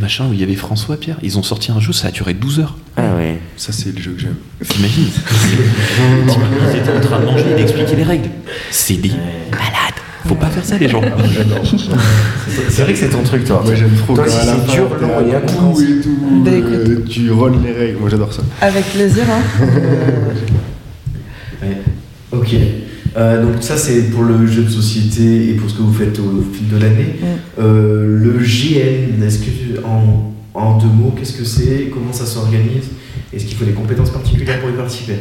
Machin où il y avait François Pierre, ils ont sorti un jeu, ça a duré 12 heures. Ah ouais. Ça, c'est le jeu que j'aime. T'imagines <laughs> Ils étaient en train de manger et d'expliquer les règles. C'est des malades. Faut pas faire ça les gens. <laughs> C'est vrai que c'est ton truc toi. Moi, j'aime trop Toi, si c'est dur, long et tout et tout. Bah, euh, tu rolles les règles. Moi, j'adore ça. Avec plaisir, hein. <laughs> Ouais. Ok. Euh, donc ça c'est pour le jeu de société et pour ce que vous faites au fil de l'année. Mm. Euh, le GN, est-ce que tu- en, en deux mots, qu'est-ce que c'est Comment ça s'organise Est-ce qu'il faut des compétences particulières pour y participer?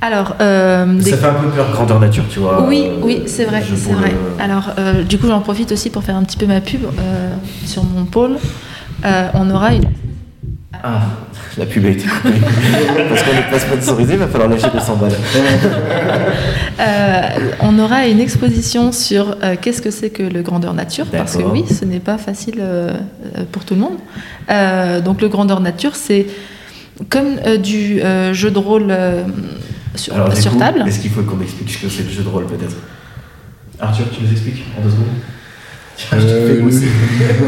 Alors, euh, des- Ça fait un peu peur, grandeur nature, tu vois. Oui, euh, oui, c'est vrai, c'est vrai. le- Alors, euh, du coup, j'en profite aussi pour faire un petit peu ma pub euh, sur mon pôle. On aura une... Ah, la pub a été coupée. <laughs> Parce qu'on n'est pas sponsorisé, il va falloir lâcher 200 balles. Euh, on aura une exposition sur euh, qu'est-ce que c'est que le grandeur nature, parce que oui, ce n'est pas facile euh, pour tout le monde. Euh, donc le grandeur nature, c'est comme euh, du euh, jeu de rôle euh, sur, Alors, du sur coup, table. Est-ce qu'il faut qu'on explique ce que c'est le jeu de rôle peut-être? Arthur, tu nous expliques en deux secondes? Euh, fais le- bosser.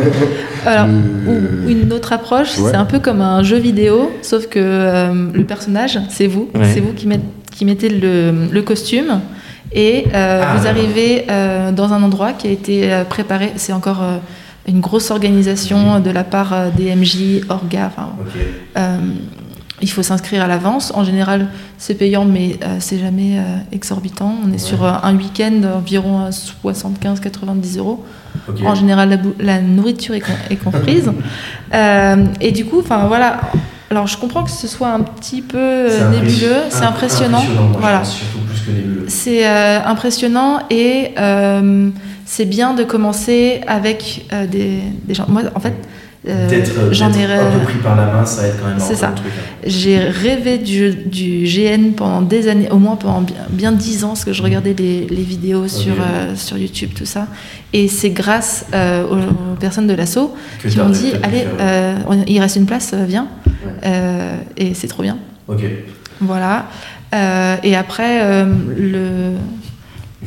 <laughs> Alors, Le- ou une autre approche, Ouais. c'est un peu comme un jeu vidéo, sauf que euh, le personnage, c'est vous. Ouais. C'est vous qui, met- qui mettez le, le costume. Et euh, Ah, vous arrivez euh, dans un endroit qui a été euh, préparé. C'est encore euh, une grosse organisation de la part euh, des MJ, Orga. euh, il faut s'inscrire à l'avance. En général, c'est payant, mais euh, c'est jamais euh, exorbitant. On est sur euh, un week-end d'environ euh, 75-90 euros. En général, la, nourriture est, com- est comprise. <laughs> Euh, et du coup, enfin voilà. Alors, je comprends que ce soit un petit peu euh, C'est impressionnant. nébuleux, c'est Imp- impressionnant. moi, voilà, pense, surtout plus que nébuleux. c'est euh, impressionnant et euh, c'est bien de commencer avec des, des gens. Moi, en fait, D'être euh, j'en ai. d'être un peu pris par la main, ça aide quand même C'est ça. truc. hein. J'ai rêvé du, du GN pendant des années, au moins pendant bien, 10 ans, parce que je regardais les, les vidéos sur, euh, sur YouTube, tout ça. Et c'est grâce euh, aux, aux personnes de l'assaut Que qui m'ont dit Allez, il reste une place, viens. Ouais. Et c'est trop bien. Ok. Voilà. Euh, et après, euh, le, <laughs>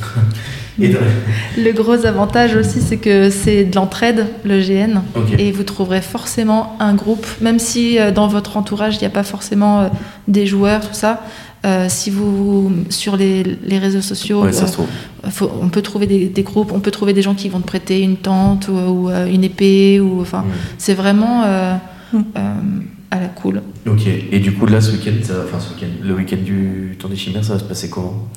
Et <laughs> le gros avantage aussi, c'est que c'est de l'entraide, le GN. Et vous trouverez forcément un groupe, même si euh, dans votre entourage, il n'y a pas forcément euh, des joueurs, tout ça. euh, si vous, sur les, les réseaux sociaux, Ouais, ça euh, se trouve. faut- on peut trouver des, des groupes, on peut trouver des gens qui vont te prêter une tente ou, ou, euh, une épée. Ou, enfin. C'est vraiment euh, Mm. euh, à la cool. Ok. Et du coup, là, ce week-end, ça- enfin, ce week-end, le week-end du Tour des Chimères, ça va se passer comment?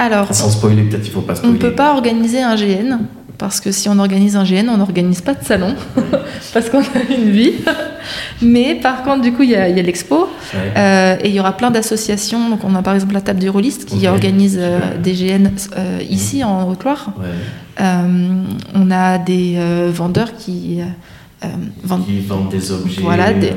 Alors, Sans spoiler, peut-être il faut pas on spoiler. ne peut pas organiser un GN. Parce que si on organise un GN, on n'organise pas de salon, <laughs> parce qu'on a une vie. <laughs> Mais par contre, du coup, il y a, il y a l'expo, Ouais. Euh, et il y aura plein d'associations. Donc, on a par exemple la table du rôliste qui organise euh, des GN euh, ici en Haute-Loire. Ouais. On a des vendeurs qui euh, vendent, Qui vendent des objets. Voilà, des-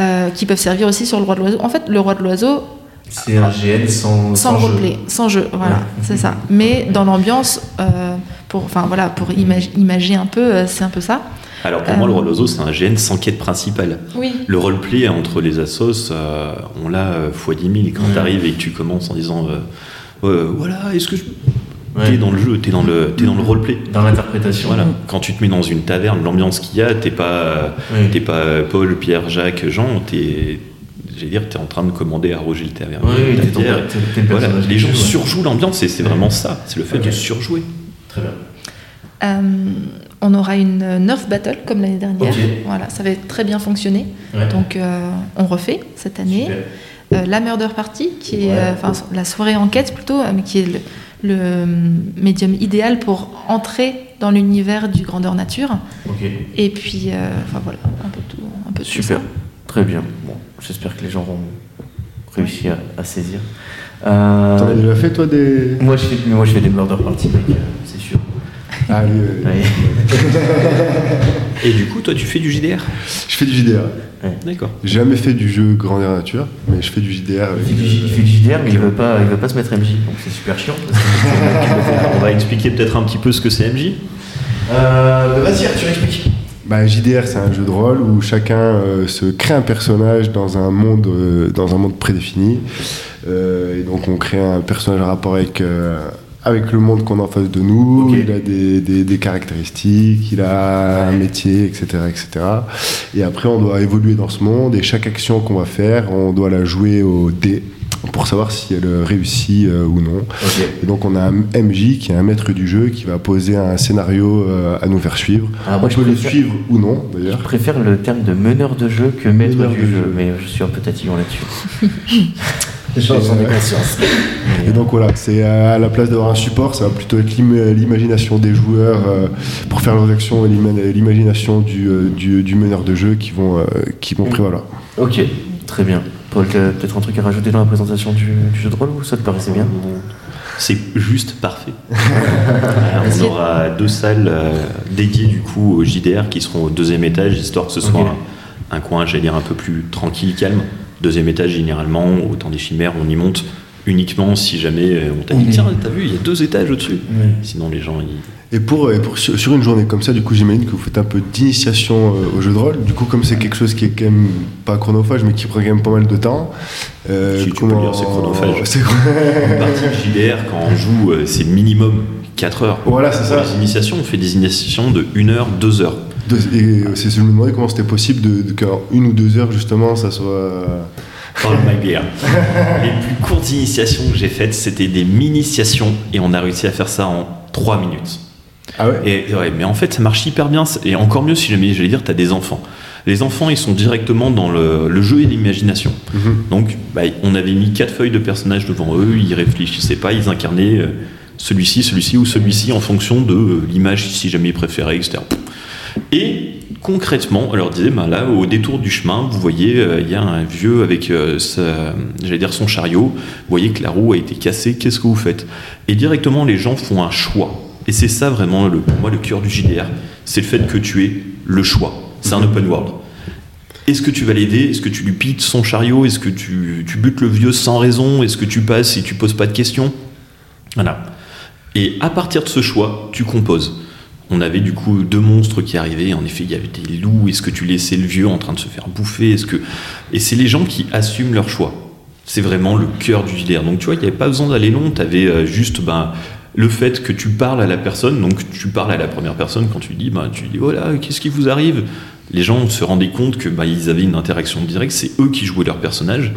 euh, qui peuvent servir aussi sur le roi de l'oiseau. En fait, le roi de l'oiseau, C'est un GN sans, sans, jeu. roleplay, sans jeu, voilà, Ouais. c'est ça. Mais dans l'ambiance, euh, pour, enfin voilà, pour imag- imager un peu, euh, c'est un peu ça. Alors pour Euh, moi, le rôle d'oiseau, c'est un GN sans quête principale. Oui. Le roleplay entre les assos, euh, on l'a euh, fois 10 000. Et quand tu arrives et que tu commences en disant euh, Euh, Voilà, est-ce que je. Ouais. T'es dans le jeu, t'es dans le, t'es dans le roleplay. Dans l'interprétation. Voilà. Quand tu te mets dans une taverne, l'ambiance qu'il y a, t'es pas, Oui. pas Paul, Pierre, Jacques, Jean, t'es, j'allais dire, t'es en train de commander à Roger le. Oui, t'es le Voilà, les gens tu surjouent l'ambiance et c'est Ouais. vraiment ça, c'est le fait de surjouer. Très bien. Euh, on aura une Nerf Battle comme l'année dernière. Ok. Voilà, ça va être très bien fonctionner. Ouais. Donc euh, on refait cette année. Euh, la Murder Party, qui est Ouais. euh, enfin la soirée enquête plutôt, euh, mais qui est le, le, médium idéal pour entrer dans l'univers du grandeur nature. Ok. Et puis, euh, enfin voilà, un peu tout, un peu tout Super. ça. Très bien. J'espère que les gens vont réussir à, à saisir. Euh, T'en as déjà fait, toi, des. moi, je fais, mais moi, je fais des murder parties, mec, euh, c'est sûr. Ah, oui, oui. Ouais. <laughs> Et du coup, toi, tu fais du JDR Je fais du JDR. D'accord. J'ai jamais fait du jeu grandeur nature, mais je fais du JDR. avec, Il fait du, euh, il fait du JDR, mais il veut pas, il veut pas se mettre MJ, donc c'est super chiant. parce que. <laughs> On va expliquer peut-être un petit peu ce que c'est MJ. Euh, bah, vas-y, Arthur, explique. Bah, JDR, c'est un jeu de rôle où chacun euh, se crée un personnage dans un monde, euh, dans un monde prédéfini. Euh, et donc, on crée un personnage en rapport avec, avec le monde qu'on a en face de nous. Il a des, des- des caractéristiques, il a un métier, etc., etc. Et après, on doit évoluer dans ce monde. Et chaque action qu'on va faire, on doit la jouer au dé pour savoir si elle réussit euh, ou non. Et donc, on a un MJ qui est un maître du jeu qui va poser un scénario euh, à nous faire suivre. Ah, on moi, je peut le suivre ou non, Je d'ailleurs. préfère le terme de meneur de jeu que maître Meneur du jeu, jeu. mais je suis un peu tatillon là-dessus. J'en ai conscience. Et donc voilà, c'est à la place d'avoir un support, ça va plutôt être l'im- l'imagination des joueurs euh, pour faire leurs actions et l'ima- l'imagination du, euh, du, du meneur de jeu qui vont, euh, qui vont prévaloir. Ok, très bien. Paul, peut-être un truc à rajouter dans la présentation du, du jeu de rôle ou ça te paraissait bien C'est juste parfait. Alors, <laughs> on aura deux salles euh, dédiées du coup au JDR qui seront au deuxième étage, histoire que ce soit un, un coin, j'allais dire, un peu plus tranquille, calme. Deuxième étage, généralement, au temps des chimères, on y monte uniquement si jamais euh, on t'a dit tiens, t'as vu, il y a deux étages au-dessus. Sinon, les gens, ils. Et pour, et pour sur, sur une journée comme ça, du coup, j'imagine que vous faites un peu d'initiation euh, au jeu de rôle. Du coup, comme c'est quelque chose qui est quand même pas chronophage, mais qui prend quand même pas mal de temps. euh, Si, tu peux le dire, c'est chronophage. <laughs> C'est Une partie de JDR, quand on joue, euh, c'est minimum 4 heures. Voilà, c'est Pour ça. les initiations, on fait des initiations de 1 heure, 2 heures. De- et c'est je me demandais comment c'était possible de, de qu'en une ou deux heures justement ça soit. euh, Parle my beer. <laughs> Les plus courtes initiations que j'ai faites, c'était des mini-initiations et on a réussi à faire ça en 3 minutes. Ah ouais. Et ouais, mais en fait, ça marche hyper bien. Et encore mieux si jamais, j'allais dire, tu as des enfants. Les enfants, ils sont directement dans le, le jeu et l'imagination. Mhm. Donc, bah, on avait mis quatre feuilles de personnages devant eux, ils réfléchissaient pas, ils incarnaient euh, celui-ci, celui-ci ou celui-ci en fonction de euh, l'image, si jamais ils préféraient, etc. Et concrètement, on leur disait, bah, là, au détour du chemin, vous voyez, euh, il y a un vieux avec, euh, j'allais dire, son chariot, vous voyez que la roue a été cassée, qu'est-ce que vous faites? Et directement, les gens font un choix. Et c'est ça vraiment, le, pour moi, le cœur du JDR. C'est le fait que tu aies le choix. C'est un open world. Est-ce que tu vas l'aider? Est-ce que tu lui piques son chariot? Est-ce que tu, tu butes le vieux sans raison? Est-ce que tu passes et tu poses pas de questions? Voilà. Et à partir de ce choix, tu composes. On avait du coup deux monstres qui arrivaient. En effet, il y avait des loups. Est-ce que tu laissais le vieux en train de se faire bouffer? Est-ce que et c'est les gens qui assument leur choix. C'est vraiment le cœur du JDR. Donc tu vois, il n'y avait pas besoin d'aller long. Tu avais juste ben, le fait que tu parles à la personne. Donc tu parles à la première personne quand tu dis, ben, tu dis voilà, qu'est-ce qui vous arrive? Les gens se rendaient compte que ben, ils avaient une interaction directe. C'est eux qui jouaient leur personnage.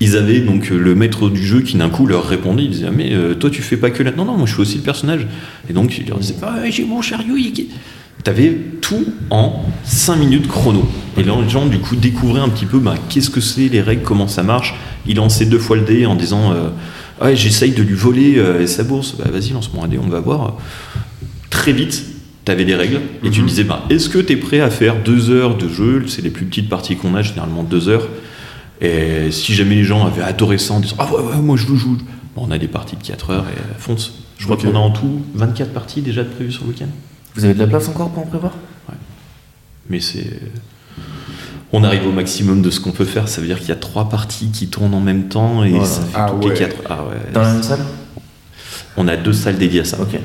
Ils avaient donc euh, le maître du jeu qui d'un coup leur répondait. Il disait mais euh, toi tu fais pas que la non non moi je fais aussi le personnage. Et donc il leur disait ah, ouais, j'ai mon chariot. T'avais tout en 5 minutes chrono. Et là, les gens, du coup, découvraient un petit peu bah, qu'est-ce que c'est, les règles, comment ça marche. Il lançait deux fois le dé en disant euh, Ouais, j'essaye de lui voler euh, sa bourse. Bah, vas-y, lance-moi un dé, on va voir. Très vite, t'avais des règles. Et tu Mhm. disais bah, Est-ce que t'es prêt à faire deux heures de jeu? C'est les plus petites parties qu'on a, généralement deux heures. Et si jamais les gens avaient adoré ça en disant Ah ouais, ouais, moi je veux jouer. Bon, on a des parties de 4 heures et fonce. Je crois qu'on a en tout 24 parties déjà de prévues sur le week-end. Vous avez de la place encore pour en prévoir? Mais c'est. On arrive au maximum de ce qu'on peut faire. Ça veut dire qu'il y a trois parties qui tournent en même temps et Voilà. ça fait Ah toutes ouais. les quatre. Ah ouais. Dans la même salle On a deux salles dédiées à ça. Ok.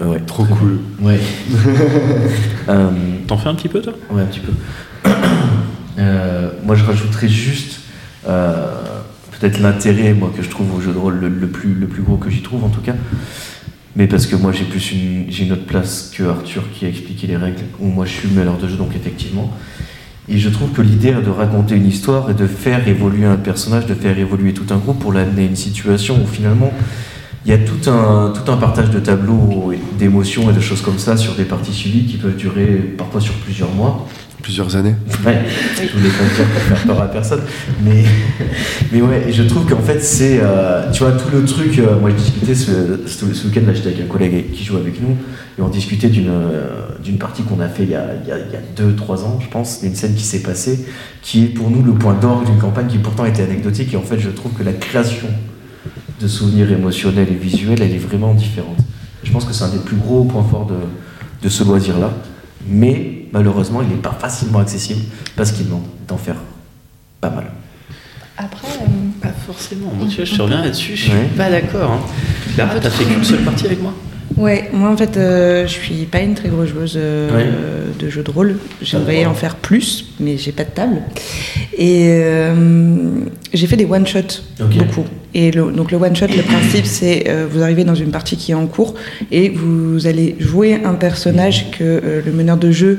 Bah ouais. Trop cool. Ouais. <laughs> Euh, T'en fais un petit peu toi? Ouais, un petit peu. <coughs> Euh, moi, je rajouterais juste euh, peut-être l'intérêt, moi, que je trouve au jeu de rôle le, le plus, le plus gros que j'y trouve, en tout cas. Mais parce que moi, j'ai plus une, j'ai une autre place que Arthur qui a expliqué les règles, où moi, je suis meneur de jeu, donc effectivement. Et je trouve que l'idée est de raconter une histoire et de faire évoluer un personnage, de faire évoluer tout un groupe pour l'amener à une situation où finalement, il y a tout un, tout un partage de tableaux, d'émotions et de choses comme ça sur des parties suivies qui peuvent durer parfois sur plusieurs mois. Plusieurs années. Ouais, je voulais pas le dire pour faire peur à personne. Mais, <laughs> mais ouais, et je trouve qu'en fait, c'est. euh, tu vois, tout le truc. euh, moi, je discutais ce, ce, ce week-end, là, j'étais avec un collègue qui joue avec nous, et on discutait d'une euh, d'une partie qu'on a fait il y a, il y a, il y a deux, trois ans, je pense. Une scène qui s'est passée, qui est pour nous le point d'orgue d'une campagne qui pourtant était anecdotique. Et en fait, je trouve que la création de souvenirs émotionnels et visuels, elle est vraiment différente. Je pense que c'est un des plus gros points forts de, de ce loisir-là. Mais malheureusement, il n'est pas facilement accessible parce qu'il demande d'en faire pas mal. Après, Pas forcément. Moi, tu vois, je te reviens là-dessus, je suis Ouais. pas d'accord. Hein. Clara, t'as fait qu'une seule partie avec moi Ouais, moi en fait, euh, je suis pas une très grosse joueuse euh, Ouais. de jeux de rôle. J'aimerais en faire plus, mais j'ai pas de table. Et euh, j'ai fait des one shots Ok. beaucoup. Et le, donc le one shot, le principe, c'est euh, vous arrivez dans une partie qui est en cours et vous allez jouer un personnage que le meneur de jeu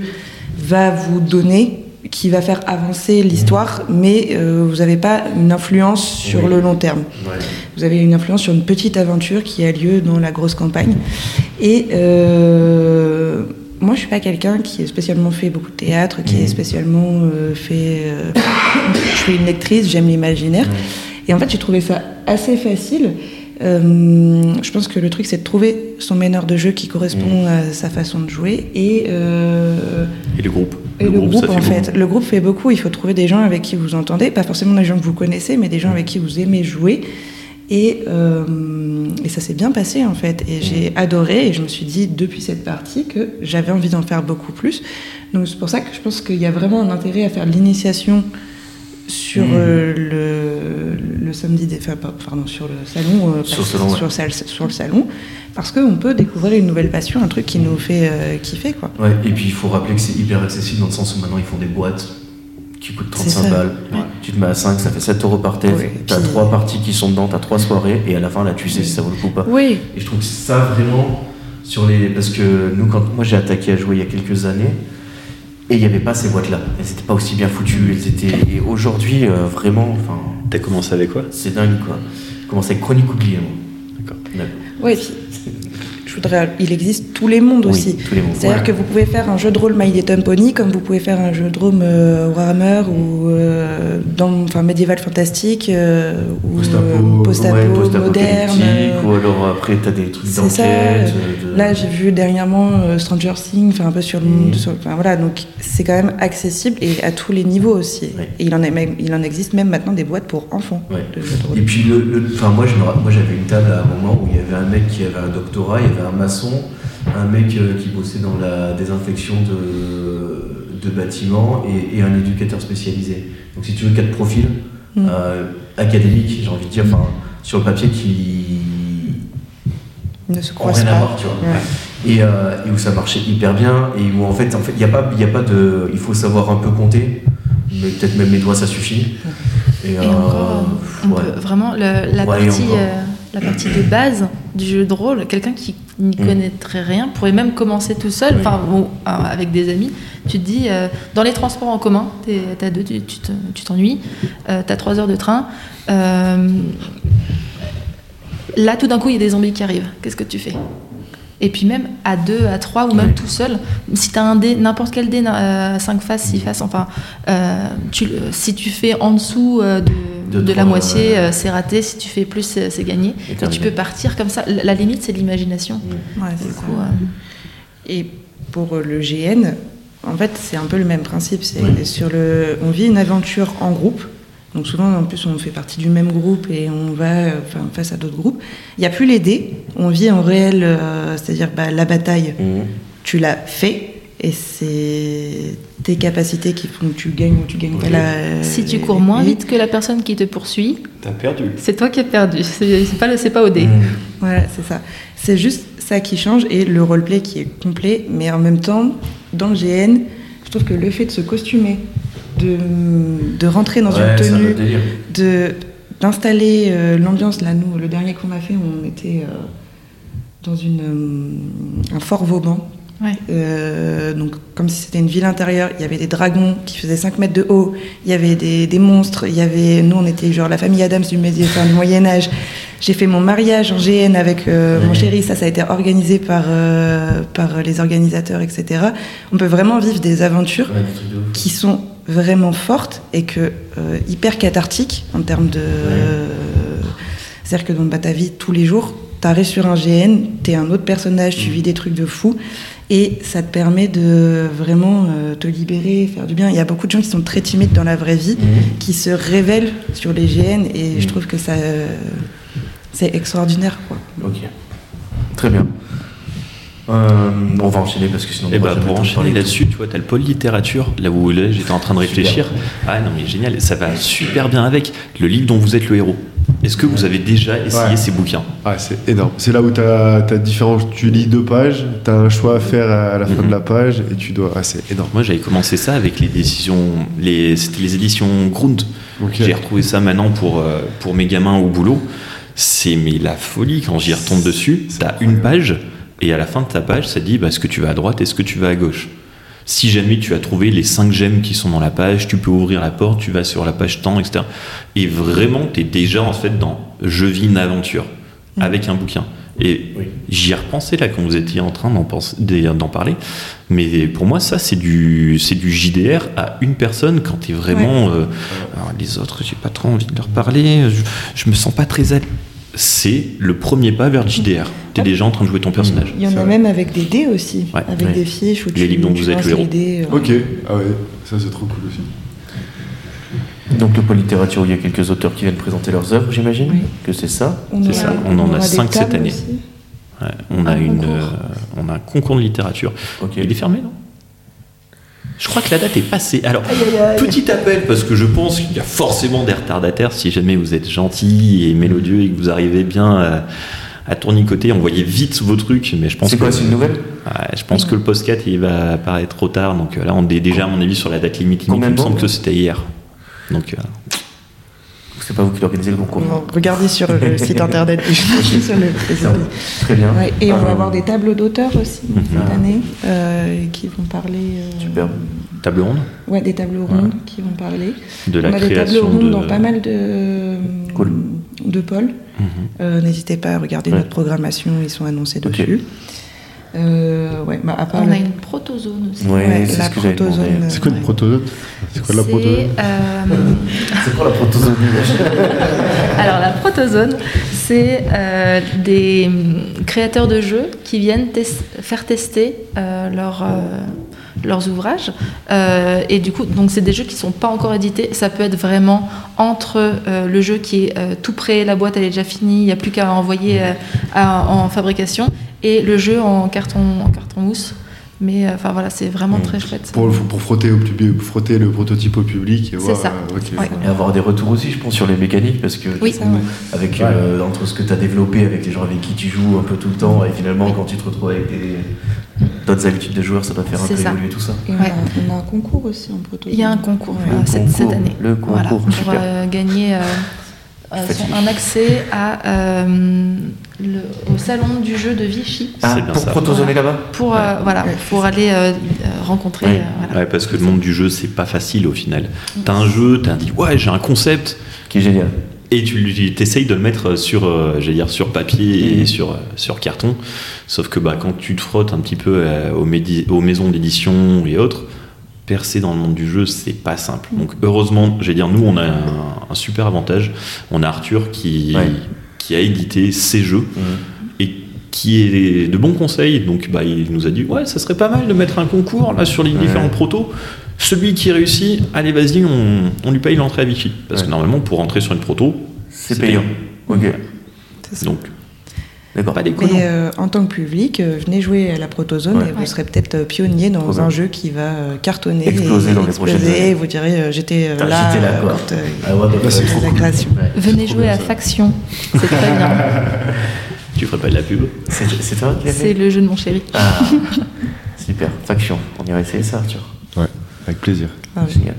va vous donner, qui va faire avancer l'histoire, mais euh, vous n'avez pas une influence sur Oui. le long terme. Ouais. Vous avez une influence sur une petite aventure qui a lieu dans la grosse campagne. Et euh, moi, je suis pas quelqu'un qui est spécialement fait beaucoup de théâtre, qui Mhm. est spécialement euh, fait. euh, je suis une lectrice, j'aime l'imaginaire. Et en fait, j'ai trouvé ça assez facile. Euh, je pense que le truc, c'est de trouver son meneur de jeu qui correspond à sa façon de jouer. Et, euh, Et le groupe et le, groupe, ça en fait fait. Le groupe fait beaucoup. Il faut trouver des gens avec qui vous entendez, pas forcément des gens que vous connaissez, mais des gens avec qui vous aimez jouer. Et, euh, et ça s'est bien passé en fait. Et j'ai adoré. Et je me suis dit depuis cette partie que j'avais envie d'en faire beaucoup plus. Donc c'est pour ça que je pense qu'il y a vraiment un intérêt à faire l'initiation sur Mhm. euh, le, le samedi, des, enfin, pardon, sur le salon, euh, Sur salon, ouais. sur, sal- sur le salon, parce qu'on peut découvrir une nouvelle passion, un truc qui nous fait euh, kiffer quoi. Ouais, et puis il faut rappeler que c'est hyper accessible dans le sens où maintenant ils font des boîtes qui coûtent C'est 35 ça. balles. Tu te mets à 5, ça fait 7 euros par tête. Ouais, t'as trois parties qui sont dedans, t'as trois soirées, et à la fin là tu sais si ça vaut le coup ou pas. Oui, Et je trouve que ça vraiment sur les. Parce que nous, quand moi j'ai attaqué à jouer il y a quelques années, et il n'y avait pas ces boîtes-là. Elles n'étaient pas aussi bien foutues. Elles étaient. Et aujourd'hui, euh, vraiment, enfin, T'as commencé avec quoi? c'est dingue quoi. Je commence avec Chronique oubliée, moi. D'accord. D'accord. Oui, puis, je voudrais, il existe tous les mondes Oui, aussi. C'est-à-dire que vous pouvez faire un jeu de rôle My Little Pony comme vous pouvez faire un jeu de rôle euh, Warhammer ou euh, dans, enfin, médiéval fantastique euh, ou Post-apo, euh, post-apo ouais, moderne. euh, ou alors après t'as des trucs d'enquête. ça. de- Là, j'ai vu dernièrement euh, Stranger Things, enfin un peu sur le Mhm. monde. voilà, donc c'est quand même accessible et à tous les niveaux aussi. Ouais. Et il en, est même, il en existe même maintenant des boîtes pour enfants de jeux de rôle. Et puis, le, le- moi, j'avais une table à un moment où il y avait un mec qui avait un doctorat, il y avait un maçon, un mec euh, qui bossait dans la désinfection de, de bâtiments et, et un éducateur spécialisé. Donc, si tu veux, quatre profils Mm. euh, académiques, j'ai envie de dire, enfin, sur le papier qui ne se croisent rien à pas. voir, tu vois. Ouais. Et, euh, et où ça marchait hyper bien et où en fait, en fait, il a pas, il a pas de, il faut savoir un peu compter, mais peut-être même les doigts ça suffit. Et, Et euh, encore, on ouais. peut vraiment le- la, Ouais, partie, la partie de base du jeu de rôle, quelqu'un qui n'y Mm. connaîtrait rien pourrait même commencer tout seul, enfin euh, avec des amis. Tu te dis, euh, dans les transports en commun, deux, tu tu te- tu t'ennuies, euh, t'as trois heures de train. euh, là, tout d'un coup, il y a des zombies qui arrivent. Qu'est-ce que tu fais? Et puis même à deux, à trois ou même Ouais. tout seul, si tu as un dé, n'importe quel dé, 5 faces, 6 faces, enfin, euh, tu, si tu fais en dessous euh, de, De de la moitié, euh, c'est raté, si tu fais plus, c'est gagné. Et tu peux partir comme ça. La, la limite, c'est l'imagination. Ouais, c'est Du ça. coup, euh, Et pour le GN, en fait, c'est un peu le même principe. C'est sur le, on vit une aventure en groupe. Donc souvent, en plus, on fait partie du même groupe et on va euh, enfin, face à d'autres groupes. Il n'y a plus les dés. On vit en réel, euh, c'est-à-dire bah, la bataille, Mhm. tu l'as fait. Et c'est tes capacités qui font que tu gagnes ou tu gagnes pas la. si tu cours moins vite que la personne qui te poursuit, T'as perdu. c'est toi qui as perdu. <laughs> C'est pas, le- c'est pas au dé. Mhm. Voilà, c'est ça. C'est juste ça qui change et le roleplay qui est complet, mais en même temps, dans le GN, je trouve que le fait de se costumer, de, de rentrer dans Ouais, une tenue, de d'installer euh, l'ambiance. Là, nous, le dernier qu'on a fait, on était euh, dans une, euh, un fort Vauban. Ouais. Euh, donc, comme si c'était une ville intérieure, il y avait des dragons qui faisaient 5 mètres de haut, il y avait des, des monstres, il y avait. Nous, on était genre la famille Adams du, Médi- enfin, du Moyen-Âge. J'ai fait mon mariage en GN avec euh, mon chéri, ça, ça a été organisé par, euh, par les organisateurs, etc. On peut vraiment vivre des aventures Ouais, qui sont vraiment fortes et que euh, hyper cathartiques en termes de. C'est-à-dire que dans bah, ta vie tous les jours, t'arrives sur un GN, t'es un autre personnage, tu vis des trucs de fou et ça te permet de vraiment euh, te libérer, faire du bien. Il y a beaucoup de gens qui sont très timides dans la vraie vie, Mhm. qui se révèlent sur les GN et je trouve que ça. euh, c'est extraordinaire quoi. Ok. Très bien. Euh, on va enchaîner parce que sinon. Et on bah jamais pour enchaîner là-dessus, tu vois, t'as le pôle littérature, là où là, j'étais en train de réfléchir. Ah non mais génial, ça va super bien avec le livre dont vous êtes le héros. Est-ce que vous avez déjà essayé Ouais. ces bouquins? Ah, c'est énorme. C'est là où tu as, différents. Tu lis deux pages, tu as un choix à faire à la fin Mhm. de la page et tu dois. Ah, c'est énorme. Moi j'avais commencé ça avec les décisions, les, c'était les éditions Grund. Ok. J'ai retrouvé ça maintenant pour, euh, pour mes gamins au boulot. C'est mais la folie quand j'y retombe dessus. T'as une page et à la fin de ta page, ça dit bah, est-ce que tu vas à droite, est-ce que tu vas à gauche. Si jamais tu as trouvé les cinq gemmes qui sont dans la page, tu peux ouvrir la porte, tu vas sur la page temps, etc. Et vraiment, tu es déjà en fait dans je vis une aventure avec un bouquin. Et Oui. j'y ai repensé là quand vous étiez en train d'en parler. Mais pour moi, ça, c'est du, du JDR à une personne quand tu es vraiment. euh, alors, les autres, j'ai pas trop envie de leur parler. Je, je me sens pas très à l'aise. C'est le premier pas vers le JDR. Tu es déjà en train de jouer ton personnage. Il y en a vrai. même avec des dés aussi, Ouais, avec ouais. des fiches où Les tu, livres dont vous êtes le héros. dés. euh, Ok. Ah ouais, ça c'est trop cool aussi. Donc le pôle littérature, il y a quelques auteurs qui viennent présenter leurs œuvres, j'imagine Oui. que c'est ça. On C'est ça, on en a cinq cette année. Ouais, on, a Un une, concours. euh, on a un concours de littérature. Il est fermé, non? Je crois que la date est passée. Alors, petit appel, parce que je pense qu'il y a forcément des retardataires. Si jamais vous êtes gentil et mélodieux et que vous arrivez bien à, à tournicoter, envoyez vite vos trucs. Mais je pense C'est que, quoi, c'est une nouvelle? Ouais, je pense que le post 4 il va apparaître trop tard. Donc euh, là, on est déjà, à mon avis, sur la date limite. limite. Il me semble que c'était hier. Donc, euh, C'est pas vous qui organisez le concours. Regardez sur le <laughs> site internet du sur le président. Très bien. Ouais, et on Euh, va avoir des tableaux d'auteurs aussi Mhm. cette année euh, qui vont parler. euh, Super. table ronde Ouais, des tableaux rondes qui vont parler. de la on a des tableaux création rondes de. dans pas mal de, Cool. de pôles. Mhm. Euh, N'hésitez pas à regarder Ouais. notre programmation, ils sont annoncés dessus. Euh, ouais, bah, à part On le- a une protozone aussi. Ouais, Ouais, c'est ce que j'avais demandé. protozone. C'est quoi une protozone C'est quoi la C'est, protozone euh, C'est quoi la protozone <laughs> Alors la protozone, c'est euh, des hum, créateurs de jeux qui viennent tes- faire tester euh, leur, euh, leurs ouvrages. Euh, et du coup, donc c'est des jeux qui sont pas encore édités. Ça peut être vraiment entre euh, le jeu qui est euh, tout prêt, la boîte elle est déjà finie, il n'y a plus qu'à envoyer euh, à- en fabrication, et le jeu en carton, en carton mousse. Mais euh, enfin voilà, c'est vraiment très chouette. pour, pour frotter, au public, frotter le prototype au public et C'est voir. ça. euh. Ouais. Et avoir des retours aussi, je pense, sur les mécaniques, parce que Oui. du coup, avec euh, entre ce que tu as développé avec les gens avec qui tu joues un peu tout le temps, et finalement quand tu te retrouves avec des- d'autres habitudes de joueurs, ça doit faire un peu ça. évoluer tout ça. Et on, Ouais. a, on a un concours aussi en protozone. Il y a un concours Ouais. cette, concours, cette année. le concours, Voilà, pour euh, gagner euh, un accès à, euh, le- au salon du jeu de Vichy. Ah, C'est bien pour ça. protozoner là-bas Pour, euh, voilà, Ouais, pour aller euh, rencontrer. Ouais. euh, voilà. Ouais, parce que le monde du jeu, c'est pas facile au final. T'as un jeu, t'as dit ouais, j'ai un concept, Qui est génial. et tu essayes de le mettre sur, euh, j'allais dire, sur papier et sur, euh, sur carton. Sauf que bah, quand tu te frottes un petit peu euh, aux maisons d'édition et autres, percer dans le monde du jeu, c'est pas simple. Donc heureusement, j'allais dire, nous, on a un, un super avantage. On a Arthur qui, Ouais. qui a édité ces jeux Mhm. et qui est de bons conseils. Donc, bah, il nous a dit Ouais, ça serait pas mal de mettre un concours là sur les Ouais. différents protos. Celui qui réussit, allez, vas-y, on, on lui paye l'entrée à Vichy. Parce Ouais. que normalement, pour rentrer sur une proto, C'est C'est payant. Ok, donc d'accord. pas déconnant. Mais euh, en tant que public, euh, venez jouer à la protozone Ouais. et vous serez peut-être euh, pionnier dans un jeu qui va cartonner, Exploser et dans les exploser, prochaines années. et vous direz euh, j'étais euh, là, j'étais là, euh, quoi. quand, euh, Ah ouais, bah, c'est la cool. création. Venez jouer bien, à. Faction. <laughs> C'est très bien. Tu ferais pas de la pub C'est toi qui C'est le jeu de mon chéri. Ah, super. Faction. On ira essayer ça, Arthur. Ouais, avec plaisir. Ah. Génial.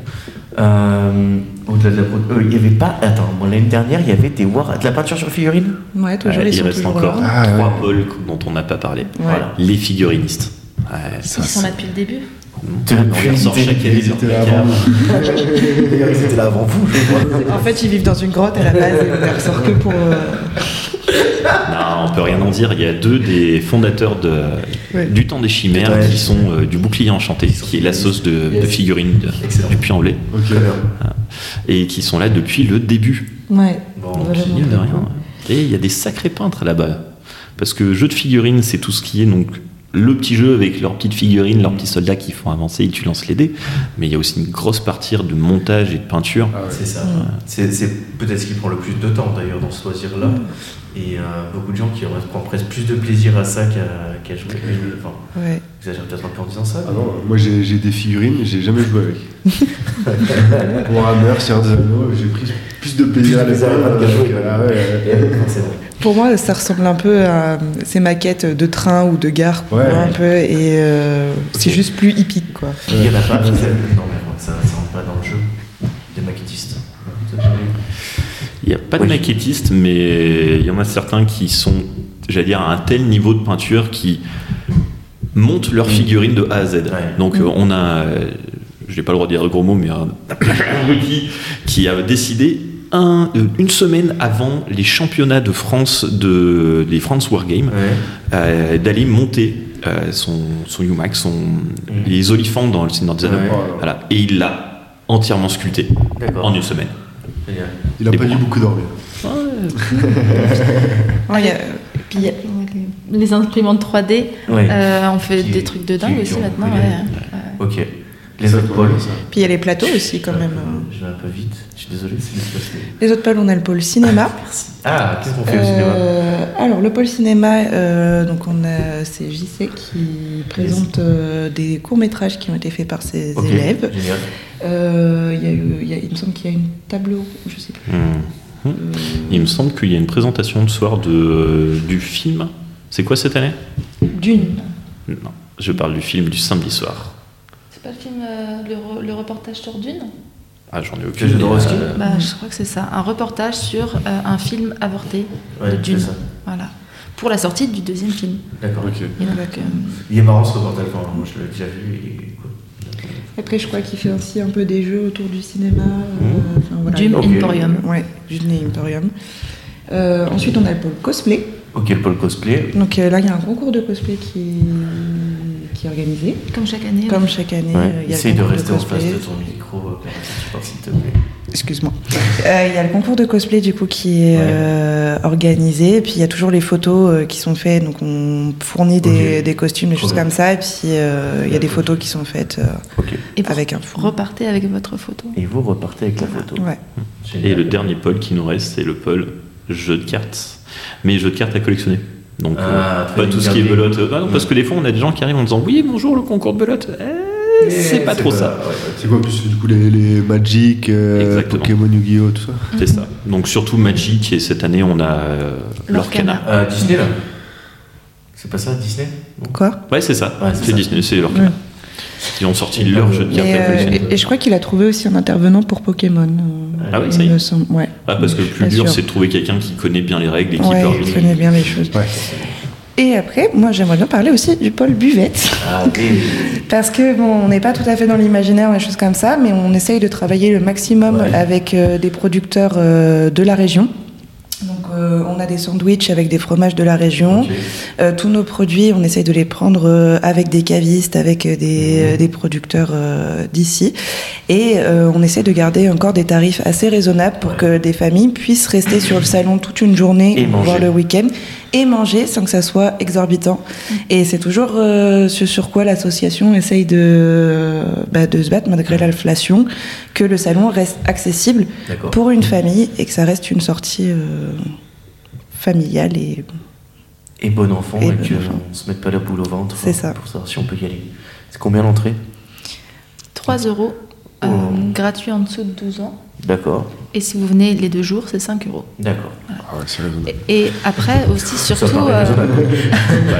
Euh, Au-delà de la pro- euh, il n'y avait pas. Attends, l'année dernière, il y avait des war... de la peinture sur figurine Ouais, toujours, Ouais, ils Il reste toujours encore là. Ah, trois ouais. pôles dont on n'a pas parlé. Ouais. Voilà. Les figurinistes. Ouais, Ils sont là depuis le début. On les ressort chaque année. Ils étaient là avant D'ailleurs, ils étaient là avant vous, je crois. En fait, ils vivent dans une grotte à la base et on les ressort que pour. euh, Non, on peut rien en dire. Il y a deux des fondateurs de, Ouais. du temps des chimères Ouais. qui sont euh, du bouclier enchanté, qui est la sauce de, de figurines de- du Puy-en-Velay, et qui sont là depuis le début. Ouais. Bon, de rien. Et il y a des sacrés peintres là-bas. Parce que jeu de figurines, c'est tout ce qui est donc le petit jeu avec leurs petites figurines, leurs petits soldats qui font avancer et tu lances les dés. Mais il y a aussi une grosse partie de montage et de peinture. Ah ouais. C'est ça. C'est c'est peut-être ce qui prend le plus de temps d'ailleurs dans ce loisir-là. Et euh, beaucoup de gens qui prennent presque plus de plaisir à ça qu'à qu'à jouer. Mais, Enfin, Ouais. j'exagère peut-être un peu en disant ça. Ah non, moi j'ai des figurines, j'ai jamais joué avec. Pour Hammer, Seigneur des Anneaux, j'ai pris plus de plaisir à Plus qu'à jouer. ah ouais, c'est vrai. Pour moi, ça ressemble un peu à ces maquettes de train ou de gare, quoi, Ouais. un peu, et euh, c'est juste plus hippique, quoi. Il n'y en a pas. Non, mais ça ne rentre pas dans le jeu des maquettistes. Il n'y a pas de Oui. maquettistes, mais il y en a certains qui sont, j'allais dire, à un tel niveau de peinture qui montent leurs figurines de A à Z. Ouais. Donc euh, on a, euh, je n'ai pas le droit de dire de gros mots, mais un <coughs> qui, qui a décidé un, euh, une semaine avant les championnats de France de les France Wargames Ouais. euh, d'aller monter euh, son, son Umax, son, les olifants dans le Seigneur des Anneaux. Ouais. Voilà. Et il l'a entièrement sculpté en une semaine. Génial. Il a Des pas dû beaucoup dormir. Ouais, <laughs> Puis y a les imprimantes 3D, Ouais. euh, on fait Qui- des trucs de dingue aussi maintenant. Ok. Les autres pôles Puis il y a les plateaux aussi, quand même. Je vais un peu vite. Je suis désolé, Les autres pôles, on a le pôle cinéma. Ah, qu'est-ce qu'on fait au cinéma Euh, alors le pôle cinéma, euh, donc on a c'est JC qui présente euh, des courts métrages qui ont été faits par ses élèves. Génial. Euh, il y a eu- il y a- il me semble qu'il y a une tableau, je sais plus. Hmm. Il me semble qu'il y a une présentation ce soir de, du film. C'est quoi cette année? D'une. Non, je parle du film du samedi soir. C'est pas le film, euh, le, re- le reportage sur Dune Ah, j'en ai aucune idée. Euh, bah, Je crois que c'est ça. Un reportage sur euh, un film avorté Ouais, de Dune. ça. Voilà. Pour la sortie du deuxième film. D'accord. Ok. Et donc, euh, Il est marrant ce reportage, enfin, moi je l'ai déjà vu. Et... quoi. Après, je crois qu'il fait aussi un peu des jeux autour du cinéma. euh, voilà. Dune Ok. Emporium. Ouais, Dune et Emporium. Euh, ensuite, on a le pôle cosplay. Ok, le pôle cosplay. Donc euh, là, il y a un concours de cosplay qui, qui est organisé. Comme chaque année. Comme chaque année, euh, il y a le Essaye de concours rester en face de ton micro, euh, quand tu parles, s'il te plaît. Excuse-moi. Euh, Il y a le concours de cosplay du coup qui est Ouais. euh, organisé. Et puis il y a toujours les photos euh, qui sont faites. Donc on fournit des, costumes, des choses comme ça. Et puis euh, il y a des photos qui sont faites euh. Et vous avec un fond. repartez avec votre photo. Et vous repartez avec la photo. Ouais. Génial. Et le dernier pôle qui nous reste, c'est le pôle jeu de cartes. Mais jeu de cartes à collectionner. Donc, Ah, euh, pas tout ce qui est belote. Ah non, parce que des fois, on a des gens qui arrivent en disant Oui, bonjour, le concours de belote. Eh, Mais c'est pas trop ça. ouais. C'est quoi plus du coup les, les Magic, euh. Pokémon Yu-Gi-Oh, tout ça C'est ça. Donc, surtout Magic, et cette année, on a euh, Lorcana. Euh, Disney là C'est pas ça, Disney? Quoi? Ouais, c'est ça. Ouais, c'est. Disney, c'est Lorcana. Ouais. Ils ont sorti leur jeu de cartes euh, et je crois qu'il a trouvé aussi un intervenant pour Pokémon. Ah oui, ça y est. me semble. Ouais. Ah, parce que le plus dur, c'est de trouver quelqu'un qui connaît bien les règles et qui Ouais, organiser. connaît bien les choses. Ouais. Et après, moi j'aimerais bien parler aussi du pôle buvette. Ah. <laughs> Parce que bon, on n'est pas tout à fait dans l'imaginaire ou des choses comme ça, mais on essaye de travailler le maximum Ouais. avec euh, des producteurs euh, de la région. Euh, on a des sandwichs avec des fromages de la région. Euh, tous nos produits, on essaye de les prendre euh, avec des cavistes, avec euh, des, euh, des producteurs euh, d'ici. Et euh, on essaie de garder encore des tarifs assez raisonnables pour Ouais. que des familles puissent rester sur le salon toute une journée, Et voire le week-end, et manger sans que ça soit exorbitant. Et c'est toujours euh, ce sur quoi l'association essaye de, bah, de se battre malgré l'inflation, que le salon reste accessible pour une famille et que ça reste une sortie euh, familiale et Et bon enfant, Et et, bon qu'on se mette pas la boule au ventre. C'est ça. Pour savoir si on peut y aller. C'est combien l'entrée? 3 euros, euh, gratuit en dessous de 12 ans. D'accord. Et si vous venez les deux jours, c'est 5 euros. D'accord. Ah ouais. Et, et après <laughs> aussi, surtout, euh. Bah,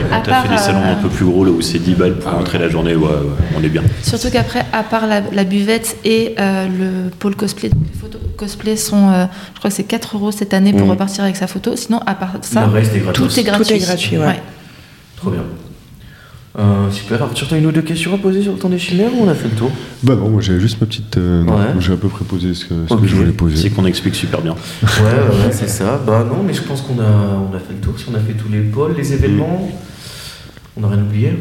<laughs> quand t'as fait des salons euh, un peu plus gros, là où c'est 10 balles pour rentrer la journée, ouais, ouais, on est bien. surtout qu'après, à part la, la buvette et euh, le pôle cosplay, donc les photos cosplay sont, euh, je crois que c'est 4 euros cette année pour Mhm. repartir avec sa photo. Sinon, à part ça, Le reste est gratuit. tout est gratuit. Tout est gratuit, ouais. Euh, super. Arthur, t'as une ou deux questions à poser sur le temps des chimères ou on a fait le tour Bah non, moi j'avais juste ma petite. euh, non, Ouais. J'ai à peu près posé ce que, ce Ok. que je voulais C'est poser. qu'on explique super bien. Ouais, ouais, c'est ça. Bah non, mais je pense qu'on a, on a fait le tour. Si on a fait tous les pôles, les événements, on n'a rien oublié.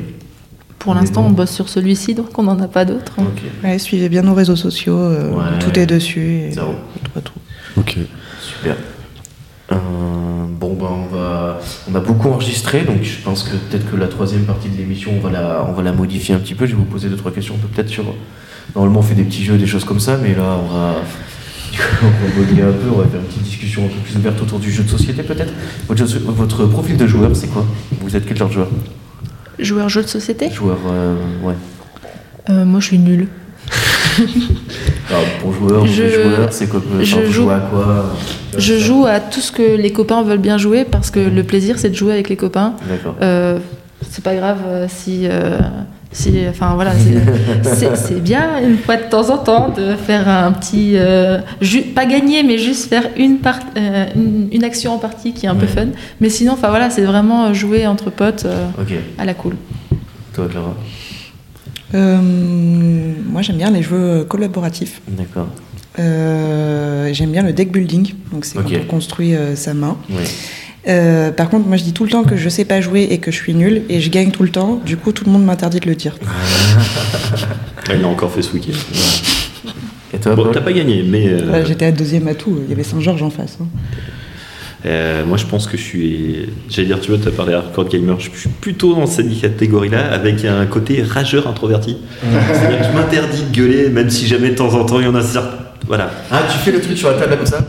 Pour l'instant, on bosse sur celui-ci, donc on n'en a pas d'autres. hein. Ok. Ouais, suivez bien nos réseaux sociaux, euh, Ouais. tout est dessus. Et Zéro. on trouve tout. Ok. Super. Euh, bon, bah, on, va, on a beaucoup enregistré, donc je pense que peut-être que la troisième partie de l'émission, on, va la, on va la modifier un petit peu. Je vais vous poser deux, trois questions, on peut peut-être sur. Normalement, on fait des petits jeux, des choses comme ça, mais là, on va. <laughs> On va modeler un peu, on va faire une petite discussion un peu plus ouverte autour du jeu de société, peut-être. Votre, profil de joueur, c'est quoi? Vous êtes quel genre de joueur? Joueur jeu de société? Joueur, euh, ouais. Euh, Moi, je suis nulle. <laughs> Alors, pour joueur, Je- joueur, c'est joue- à quoi Je joue à tout ce que les copains veulent bien jouer parce que le plaisir, c'est de jouer avec les copains. D'accord. Euh, c'est pas grave euh, si. euh, si enfin voilà, c'est- <laughs> bien une fois de temps en temps de faire un petit. euh, pas gagner, mais juste faire une, part- euh, une, une action en partie qui est un peu fun. Mais sinon, enfin voilà, c'est vraiment jouer entre potes euh, à la cool. Toi, Clara? Euh, moi, j'aime bien les jeux collaboratifs. D'accord. Euh, j'aime bien le deck building, donc c'est Ok. quand on construit euh, sa main. Ouais. Euh, par contre, moi, je dis tout le temps que je sais pas jouer et que je suis nulle, et je gagne tout le temps. Du coup, tout le monde m'interdit de le dire. <laughs> Elle l'a encore fait ce week-end. Et toi, Bon, t'as pas gagné, mais. euh, Voilà, J'étais à deuxième à tout. Il y avait Saint-Georges en face. hein. Euh, moi, je pense que je suis. J'allais dire, tu vois, tu as parlé hardcore gamer. Je suis plutôt dans cette catégorie-là, avec un côté rageur introverti. C'est-à-dire que je m'interdis de gueuler, même si jamais de temps en temps il y en a certains. Voilà. Ah, tu fais le truc sur la table comme ça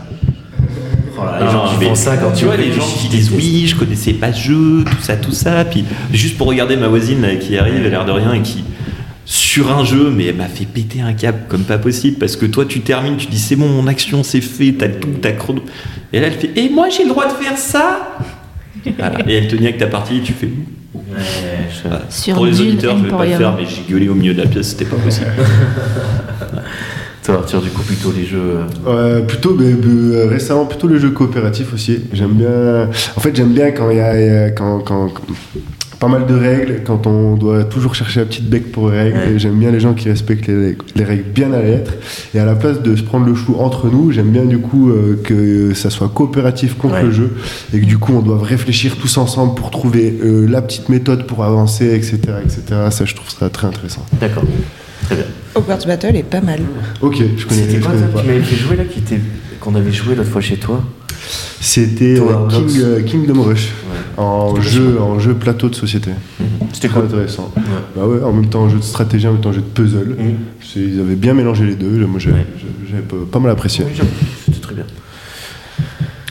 Oh là, les Non, gens qui mais font ça quand tu vois, les gens qui disent oui oui, je connaissais pas ce jeu, tout ça, tout ça. Puis juste pour regarder ma voisine là, qui arrive, elle a l'air de rien et qui. Sur un jeu, mais elle m'a fait péter un câble comme pas possible parce que toi tu termines, tu dis c'est bon, mon action c'est fait, t'as tout, t'as chrono. Et là elle fait et moi j'ai le droit de faire ça? Voilà. Et elle te nie avec ta partie, tu fais. Voilà. Sur Pour les auditeurs, je vais pas le faire, mais j'ai gueulé au milieu de la pièce, c'était pas possible. <laughs> Toi, Arthur, du coup, plutôt les jeux. euh, plutôt, mais, mais, euh, récemment, plutôt les jeux coopératifs aussi. J'aime bien. En fait, j'aime bien quand il y a euh, quand, quand- quand- pas mal de règles, quand on doit toujours chercher la petite bec pour les règles. Ouais. Et j'aime bien les gens qui respectent les, les règles bien à la lettre. Et à la place de se prendre le chou entre nous, j'aime bien du coup euh, que ça soit coopératif contre Ouais. le jeu et que du coup on doit réfléchir tous ensemble pour trouver euh, la petite méthode pour avancer, etc., etc. Ça, je trouve ça très intéressant. D'accord. Très bien. Hogwarts Battle est pas mal. Ok, je connais, C'était je quoi connais ça pas. Tu m'avais fait jouer là qui était... qu'on avait joué l'autre fois chez toi? C'était. King, euh, Kingdom Rush. Ouais. En jeu, en jeu plateau de société. C'était Très quoi intéressant. Ouais. Bah ouais, en même temps jeu de stratégie, en même temps jeu de puzzle. Mhm. Ils avaient bien mélangé les deux. Moi j'ai- Ouais. j'ai- j'avais pas, mal apprécié. Oui, C'était très bien.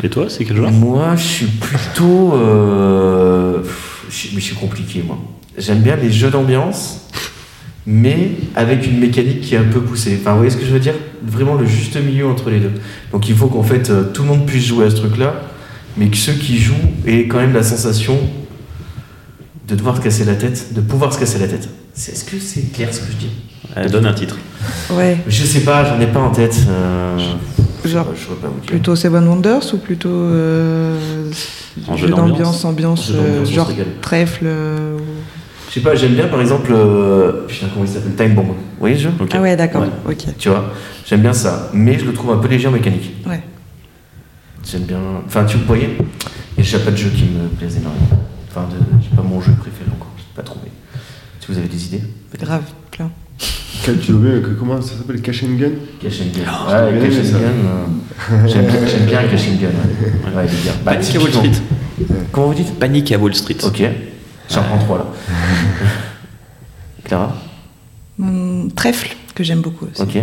Et toi, c'est quel genre? Moi, je suis plutôt. euh, je suis compliqué, moi. J'aime bien les jeux d'ambiance, mais avec une mécanique qui est un peu poussée. Enfin, vous voyez ce que je veux dire? Vraiment le juste milieu entre les deux. Donc il faut qu'en fait euh, tout le monde puisse jouer à ce truc-là, mais que ceux qui jouent aient quand même la sensation de devoir se casser la tête, de pouvoir se casser la tête. C'est- Est-ce que c'est clair ce que je dis? Euh, Donne un titre. Ouais. Je sais pas, j'en ai pas en tête. euh, Genre, je pas. Plutôt Seven Wonders ou plutôt euh, En jeu jeu d'ambiance. ambiance, Jeu d'ambiance, euh, genre trèfle euh, ou- Je sais pas, j'aime bien par exemple. euh, Putain, comment il s'appelle? Time Bomb. Vous voyez le jeu. Ah ouais, d'accord. Ouais. Ok. Tu vois, j'aime bien ça, mais je le trouve un peu léger en mécanique. Ouais. J'aime bien. Enfin, tu vous voyez Et j'ai pas de jeu qui me plaise énormément. Enfin, de... j'ai pas mon jeu préféré encore, je pas trouvé. Si vous avez des idées? Grave, plein. Quel- tu veux comment ça s'appelle? Cash and Gun? Cash and Gun. Oh, ouais, j'ai Cash and. Gun. euh, J'aime bien, j'aime bien Cash and Gun. Ouais, ouais il est bien. Bah, Panique à Wall. Street. Comment vous dites? Panique à Wall Street. Ok, j'en prends trois là. <laughs> Clara trèfle, que j'aime beaucoup aussi. Ok,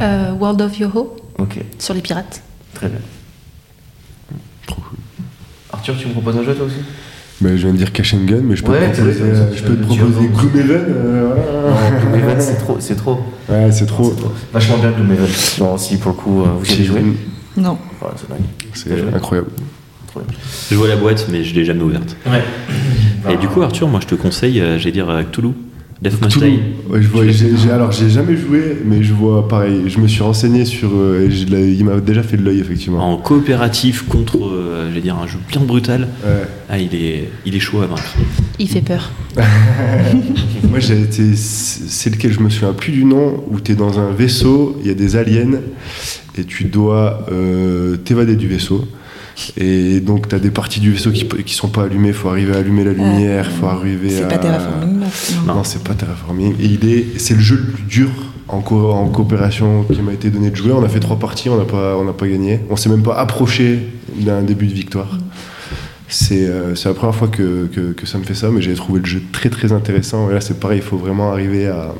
Euh, World of Yoho ok, sur les pirates. très bien. Arthur, tu me proposes un jeu toi aussi? Bah, Je viens de dire Cash and Gun, mais je peux Ouais, te proposer, c'est vrai, euh, je peux te proposer Gloomhaven. euh, voilà. Non, Gloomhaven, c'est trop, c'est trop. Ouais, c'est trop. Trop. Vachement bien Gloomhaven. Genre, si pour le coup, euh, vous y avez joué? Non. C'est dingue. C'est incroyable. Trop bien. Je vois la boîte, mais je l'ai jamais ouverte. Ouais. Et du coup, Arthur, moi je te conseille, euh, j'allais dire euh, Cthulhu, Death Must Cthulhu. Die. Ouais, je vois, j'ai, j'ai- alors j'ai jamais joué, mais je vois pareil. Je me suis renseigné sur. euh, et je l'ai- il m'a déjà fait de l'œil effectivement. En coopératif contre, euh, j'allais dire, un jeu bien brutal. Ouais. Ah, il est, il est chaud à vaincre. Il fait peur. <laughs> Moi, j'ai été. C'est lequel? Je me souviens plus du nom, où tu es dans un vaisseau, il y a des aliens, et tu dois euh, t'évader du vaisseau. Et donc, tu as des parties du vaisseau qui, qui sont pas allumées, il faut arriver à allumer la lumière, il faut arriver C'est à. pas Terraforming non. Non, c'est pas Terraforming. Et il est, c'est le jeu le plus dur en, co- en coopération qui m'a été donné de jouer. On a fait trois parties, on n'a pas, on n'a pas gagné. On s'est même pas approché d'un début de victoire. C'est, euh, c'est la première fois que, que, que ça me fait ça, mais j'ai trouvé le jeu très très intéressant. Et là, c'est pareil, il faut vraiment arriver à,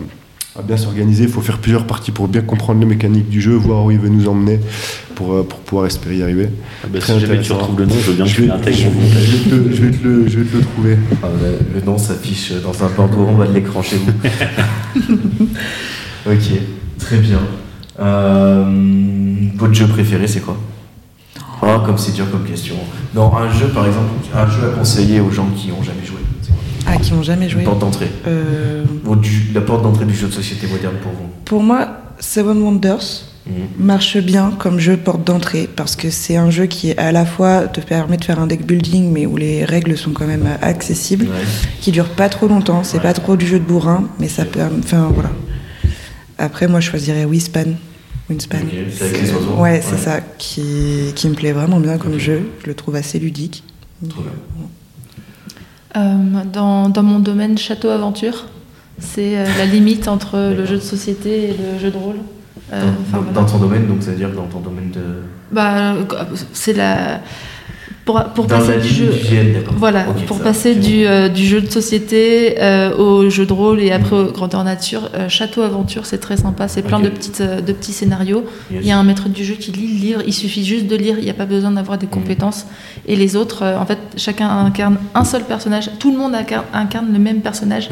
à bien s'organiser. Il faut faire plusieurs parties pour bien comprendre les mécaniques du jeu, voir où il veut nous emmener pour, euh, pour pouvoir espérer y arriver. Ah bah, Très si jamais tu intéressant. retrouves le nom, je veux bien que Je tu vais, l'intègres je, vais te, le- je vais te le, je vais te le trouver. Ah, le, le nom s'affiche dans un bandeau en bas de l'écran chez vous. <laughs> ok, très bien. Euh, votre jeu préféré, c'est quoi? Oh, comme c'est dur comme question. Non, un jeu, par exemple, un jeu à conseiller aux gens qui n'ont jamais joué. Ah, qui n'ont jamais joué. Une porte d'entrée. Euh, la porte d'entrée du jeu de société moderne pour vous. pour moi, Seven Wonders Mhm. marche bien comme jeu porte d'entrée parce que c'est un jeu qui à la fois te permet de faire un deck building mais où les règles sont quand même accessibles, Ouais. qui dure pas trop longtemps, c'est Ouais. pas trop du jeu de bourrin, mais ça peut. Enfin voilà. Après, moi je choisirais Winspan. Winspan. C'est avec les oiseaux. Ouais, c'est Ouais. ça qui, qui me plaît vraiment bien comme jeu. Je le trouve assez ludique. Trop bien. Euh, dans, dans mon domaine château aventure, c'est euh, la limite entre le jeu de société et le jeu de rôle. Euh, Dans, enfin, dans- voilà. dans ton domaine, donc ça veut dire dans ton domaine de. Bah, c'est la pour, passer du jeu. GN. Voilà, pour ça, passer du, euh, du jeu de société euh, au jeu de rôle et après au grandeur nature, euh, château aventure, c'est très sympa. C'est plein de, petites, euh, de petits scénarios. Yes. Il y a un maître du jeu qui lit le livre, il suffit juste de lire, il n'y a pas besoin d'avoir des compétences. Et les autres, en fait, chacun incarne un seul personnage. Tout le monde incarne, incarne le même personnage.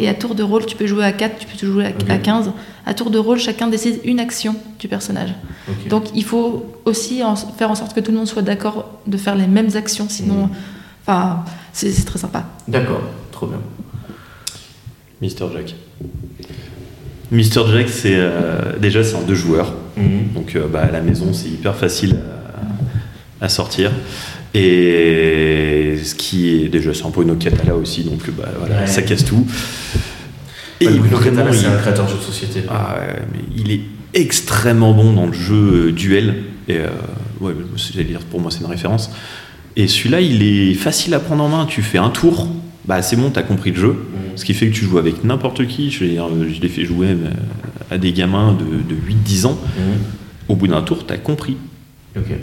Et à tour de rôle, tu peux jouer à 4, tu peux jouer à, Ok. à 15. À tour de rôle, chacun décide une action du personnage. Donc il faut aussi en- faire en sorte que tout le monde soit d'accord de faire les mêmes actions, sinon, enfin, c'est très sympa. D'accord, trop bien. Mister Jack. Mister Jack, c'est euh, déjà c'est en deux joueurs, Mhm. donc euh, bah, à la maison c'est hyper facile à, à sortir. Et ce qui est déjà c'est un Bruno Catala aussi, donc bah, voilà, Ouais. ça casse tout. Et Bruno vraiment, Catala, c'est un créateur de jeux de société. Ah, ouais, mais il est extrêmement bon dans le jeu euh, duel. Et euh, ouais, pour moi, c'est une référence. Et celui-là, il est facile à prendre en main. Tu fais un tour, bah c'est bon, t'as compris le jeu. Mhm. Ce qui fait que tu joues avec n'importe qui. Je, veux dire, je l'ai fait jouer euh, à des gamins de, de 8-10 ans. Mhm. Au bout d'un tour, t'as compris.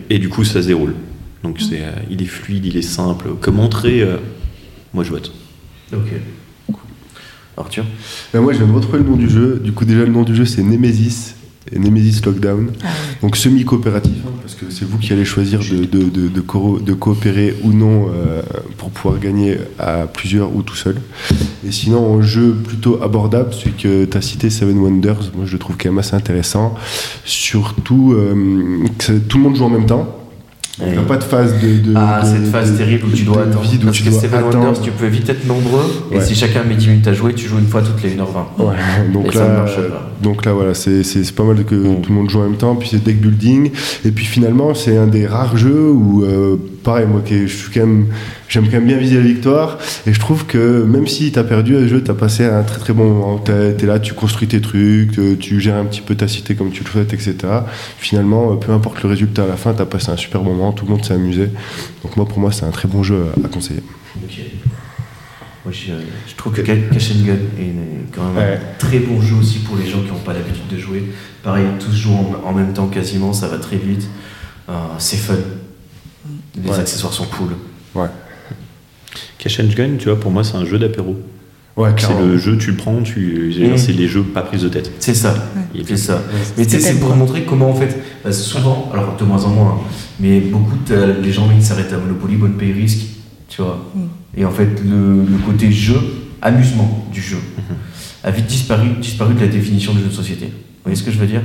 Et du coup, ça se déroule. Donc c'est, euh, il est fluide, il est simple. Comme entrée, euh, moi je vote. Ok. Cool. Arthur? Ben, moi, je viens de retrouver le nom du jeu. Du coup, déjà, le nom du jeu, c'est Nemesis. Nemesis Lockdown. Ah. Donc semi-coopératif, hein, parce que c'est vous qui allez choisir de, de, de, de co- de coopérer ou non euh, pour pouvoir gagner à plusieurs ou tout seul. Et sinon, en jeu plutôt abordable, celui que tu as cité, Seven Wonders, moi je le trouve quand même assez intéressant. Surtout euh, que tout le monde joue en même temps. Il n'y a pas de phase de. de- Ah, de- cette phase de- terrible où tu dois attendre. vide Parce tu que Seven attendre. Wonders, tu peux vite être nombreux. Et si chacun met 10 minutes à jouer, tu joues une fois toutes les 1h20. Ouais, donc Et ça ne là, marche pas. donc là voilà, c'est pas mal que Mm. tout le monde joue en même temps, puis c'est deck building, et puis finalement c'est un des rares jeux où, euh, pareil, moi je suis quand même, j'aime quand même bien viser la victoire, et je trouve que même si t'as perdu à ce jeu, t'as passé un très très bon moment, T'es t'es là, tu construis tes trucs, euh, tu gères un petit peu ta cité comme tu le souhaites, etc. Finalement, euh, peu importe le résultat à la fin, t'as passé un super moment, tout le monde s'est amusé, donc moi pour moi c'est un très bon jeu à, à conseiller. Ok. Moi, je, je trouve que Ca- Cash and Gun est quand même Ouais. un très bon jeu aussi pour les gens qui n'ont pas l'habitude de jouer. Pareil, tous jouent en, en même temps quasiment, ça va très vite. Euh, c'est fun. Les Ouais. accessoires sont cool. Ouais, Cash and Gun, tu vois, pour moi, c'est un jeu d'apéro. ouais C'est le jeu, tu le prends, tu, Mm. c'est les jeux pas prise de tête. C'est ça. C'est ça. Mais tu sais, C'est pour montrer comment en fait, bah, souvent, alors de moins en moins, hein, mais beaucoup de les gens ils s'arrêtent à Monopoly, bonne paye risque, tu vois. Mm. Et en fait, le, le côté jeu, amusement du jeu, a vite disparu, disparu de la définition du jeu de société. Vous voyez ce que je veux dire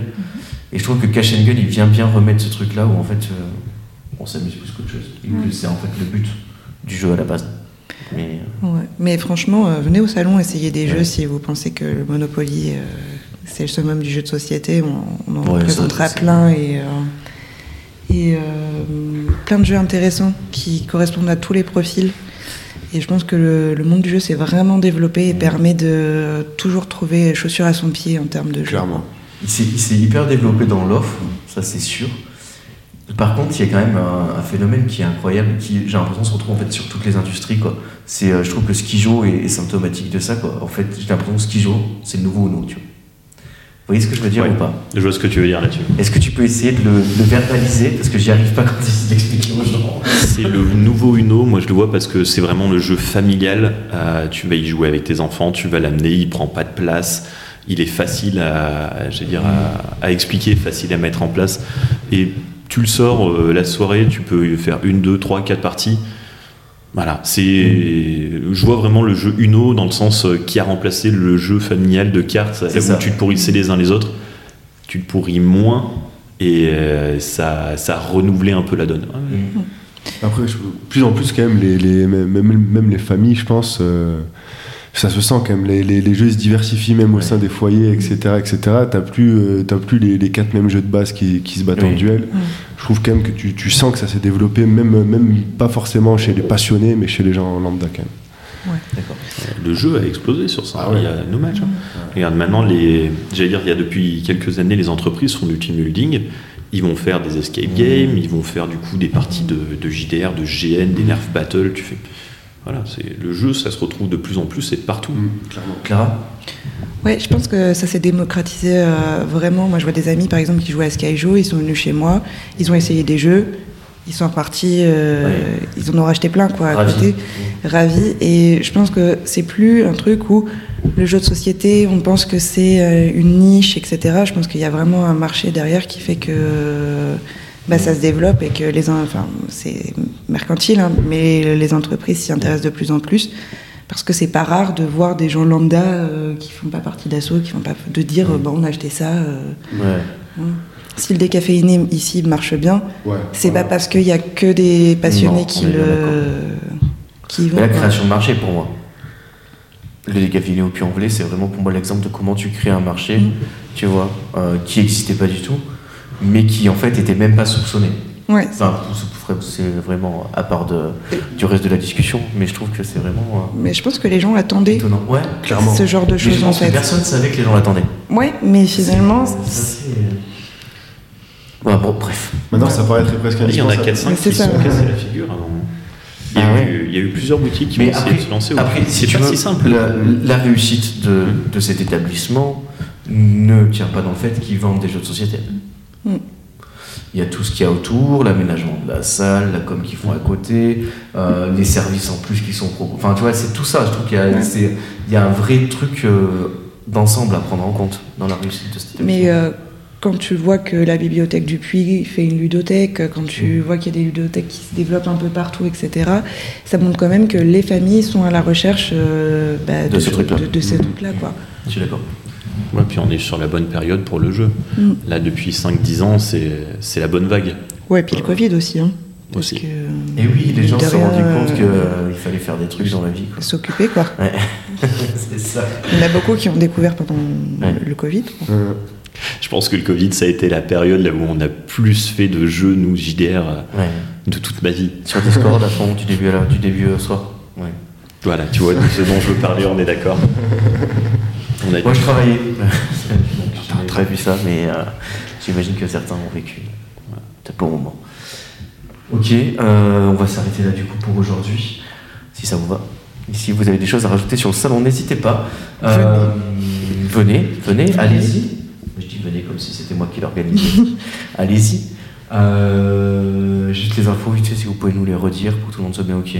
Et je trouve que Cash and Gun, il vient bien remettre ce truc-là où en fait, euh, on s'amuse plus qu'autre chose. Et que c'est en fait le but du jeu à la base. Mais euh, Ouais. Mais franchement, euh, venez au salon essayer des Ouais. jeux si vous pensez que le Monopoly, euh, c'est le summum du jeu de société. On, on en Ouais, ça, plein et, euh, et euh, plein de jeux intéressants qui correspondent à tous les profils. Et je pense que le, le monde du jeu s'est vraiment développé et permet de toujours trouver chaussures à son pied en termes de jeu. Clairement. Il s'est il s'est hyper développé dans l'offre, ça c'est sûr. Par contre, il y a quand même un, un phénomène qui est incroyable, qui j'ai l'impression se retrouve en fait sur toutes les industries. Quoi. C'est, euh, je trouve que Skijo est, est symptomatique de ça. Quoi. En fait, j'ai l'impression que Skijo, c'est le nouveau Uno. Tu vois. Vous voyez ce que je veux dire Ouais. ou pas? Je vois ce que tu veux dire là-dessus. Est-ce que tu peux essayer de le, de verbaliser? Parce que j'y arrive pas quand j'essaie d'expliquer aux gens. C'est le nouveau Uno, moi je le vois parce que c'est vraiment le jeu familial. Euh, tu vas y jouer avec tes enfants, tu vas l'amener, il prend pas de place, il est facile à, j'allais dire, à, à expliquer, facile à mettre en place. Et tu le sors euh, la soirée, tu peux faire une, deux, trois, quatre parties. Voilà, c'est. Je vois vraiment le jeu Uno dans le sens euh, qui a remplacé le jeu familial de cartes où ça. tu te pourrissais les uns les autres. Tu te pourris moins et euh, ça, ça a renouvelé un peu la donne. Après, je- plus en plus, quand même, les, les- même, même- même les familles, je pense, euh, ça se sent quand même. Les, les- les jeux se diversifient même au Ouais. sein des foyers, etc. etc. T'as plus, euh, t'as plus les, les quatre mêmes jeux de base qui, qui se battent en Oui. duel. Je trouve quand même que tu, tu sens que ça s'est développé, même, même pas forcément chez les passionnés, mais chez les gens lambda quand même. D'accord. Le jeu a explosé sur ça. Ah ouais. Il y a nos matchs. hein. Regarde, maintenant, les, j'allais dire, il y a depuis quelques années, les entreprises font du team building. Ils vont faire des escape games, ils vont faire du coup des parties de, de JDR, de GN, des nerf battle. Tu fais, voilà, c'est le jeu, ça se retrouve de plus en plus, c'est partout. clairement. Clara Ouais, je pense que ça s'est démocratisé euh, vraiment. Moi, je vois des amis, par exemple, qui jouaient à Skyjo, ils sont venus chez moi, ils ont essayé des jeux, ils sont repartis, euh, Ouais. ils en ont racheté plein, quoi, à Ravis. côté, ravis. Et je pense que c'est plus un truc où le jeu de société, on pense que c'est euh, une niche, etc. Je pense qu'il y a vraiment un marché derrière qui fait que bah, ça se développe et que les, en- enfin, c'est mercantile, hein, mais les entreprises s'y intéressent de plus en plus. Parce que c'est pas rare de voir des gens lambda euh, qui font pas partie d'assaut, qui font pas de dire euh, bon on a acheté ça. euh, Ouais. si le décaféiné ici marche bien, Ouais, c'est pas parce qu'il y a que des passionnés Non, qui le qui vont. Mais la création de marché pour moi. Le décaféiné au puy-en-velay, c'est vraiment pour moi l'exemple de comment tu crées un marché, Mm. tu vois, qui n'existait pas du tout, mais qui en fait était même pas soupçonné. Ouais. Enfin, c'est vraiment à part de, du reste de la discussion, mais je trouve que c'est vraiment euh, Mais je pense que les gens attendaient étonnant. Ouais, clairement. ce genre de choses en fait. personne savait que les gens l'attendaient. Ouais, mais finalement, C'est- c'est- Ouais, bon, bref. Maintenant, ça paraît très presque Il y en a indispensable. 4-5 C'est qui ça. se sont cassés la figure avant. Il y, a Ah ouais. eu, il y a eu plusieurs boutiques qui Mais ont essayé après, de se lancer. après, si c'est tu pas veux, si simple. La, la réussite de, de cet établissement ne tient pas dans le fait qu'ils vendent des jeux de société. Mm. Il y a tout ce qu'il y a autour, l'aménagement de la salle, la com qu'ils font à côté, euh, les services en plus qui sont proposés. Enfin, tu vois, c'est tout ça. Je trouve qu'il y, a- il y a un vrai truc euh, d'ensemble à prendre en compte dans la réussite de cet établissement. mais euh, quand tu vois que la bibliothèque du Puy fait une ludothèque, quand tu vois qu'il y a des ludothèques qui se développent un peu partout, etc., ça montre quand même que les familles sont à la recherche bah, De ce truc-là. de, de ces trucs-là, quoi. Je suis d'accord. Ouais, puis on est sur la bonne période pour le jeu. Mm. Là, depuis 5-10 ans, c'est c'est la bonne vague. Ouais, puis le Covid aussi, hein. Parce Aussi. que Et oui, les gens se sont rendus compte euh, qu'il fallait faire des trucs dans la vie. quoi. s'occuper, quoi. Ouais. <laughs> c'est ça. Il y en a beaucoup qui ont découvert pendant Ouais. le Covid. quoi. Euh, Je pense que le Covid, ça a été la période là où on a plus fait de jeux, nous, JDR, euh, Ouais. de toute ma vie. Sur Discord, à fond, du début, à la- du début au soir. Ouais. Voilà, tu vois, de ce dont je veux parler, on est d'accord. <laughs> On a Moi, je travaillais. <laughs> J'ai pas vu ça, mais euh, j'imagine que certains ont vécu de bons moments. Ok, euh, on va s'arrêter là du coup pour aujourd'hui, si ça vous va. Et si vous avez des choses à rajouter sur le salon, n'hésitez pas. Euh, venez, venez, allez-y. Je dis venez comme si c'était moi qui l'organisais. <laughs> allez-y. Euh, juste les infos, vite fait, si vous pouvez nous les redire pour que tout le monde soit bien ok.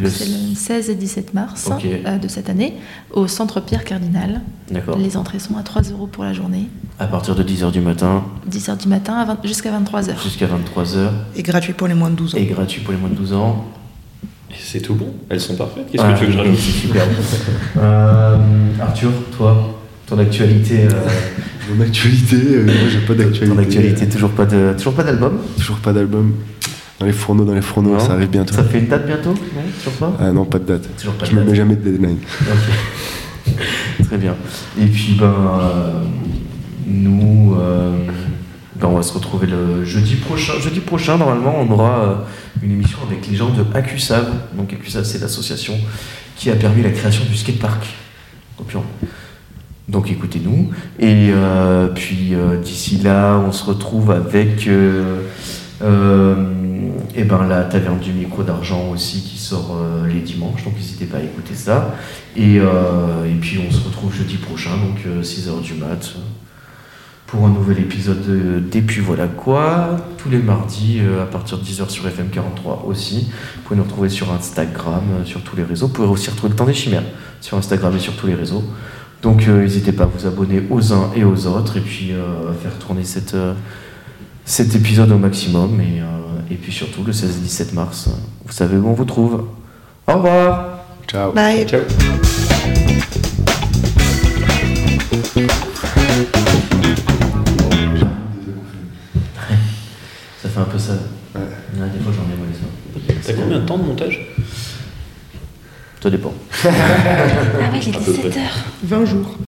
Le- C'est le 16 et 17 mars euh, de cette année au centre Pierre Cardinal. D'accord. Les entrées sont à 3 euros pour la journée, À partir de 10h du matin 10h du matin à 20 jusqu'à 23h. jusqu'à 23h Et gratuit pour les moins de 12 ans. et gratuit pour les moins de 12 ans. C'est tout bon? Elles sont parfaites Qu'est-ce Ah, que tu veux que je rajoute C'est super. <laughs> Euh, Arthur, toi, ton actualité, euh, <laughs> Mon actualité, euh, moi j'ai pas d'actualité. ton actualité, toujours pas de, toujours pas d'album? Toujours pas d'album. Dans les fourneaux, dans les fourneaux, Non. ça arrive bientôt. Ça fait une date bientôt Non, toujours pas. Ah non, pas de date. Toujours pas Je me date. mets jamais de deadline. Ok. <laughs> Très bien. Et puis ben, euh, nous, euh, ben, on va se retrouver le jeudi prochain. Jeudi prochain, normalement, on aura euh, une émission avec les gens de AcuSav. Donc AcuSav, c'est l'association qui a permis la création du skatepark au Pion. Donc écoutez-nous. Et euh, puis euh, d'ici là, on se retrouve avec euh, euh, eh ben, la taverne du micro d'argent aussi qui sort euh, les dimanches. Donc n'hésitez pas à écouter ça. Et, euh, et puis on se retrouve jeudi prochain, donc 6h du mat, euh, pour un nouvel épisode de Des puis voilà quoi. Tous les mardis euh, à partir de 10h sur FM43 aussi. Vous pouvez nous retrouver sur Instagram, euh, sur tous les réseaux. Vous pouvez aussi retrouver le temps des chimères sur Instagram et sur tous les réseaux. Donc euh, n'hésitez pas à vous abonner aux uns et aux autres et puis euh, faire tourner cette, euh, cet épisode au maximum. Et, euh, et puis surtout le 16 et 17 mars, vous savez où on vous trouve. Au revoir Ciao. Bye. Ciao. Ça fait un peu ça. Ouais. Ouais, des fois j'en ai mal les T'as combien de temps de montage? Ça dépend. <laughs> Ah oui, il peu près. 17h. 20 jours.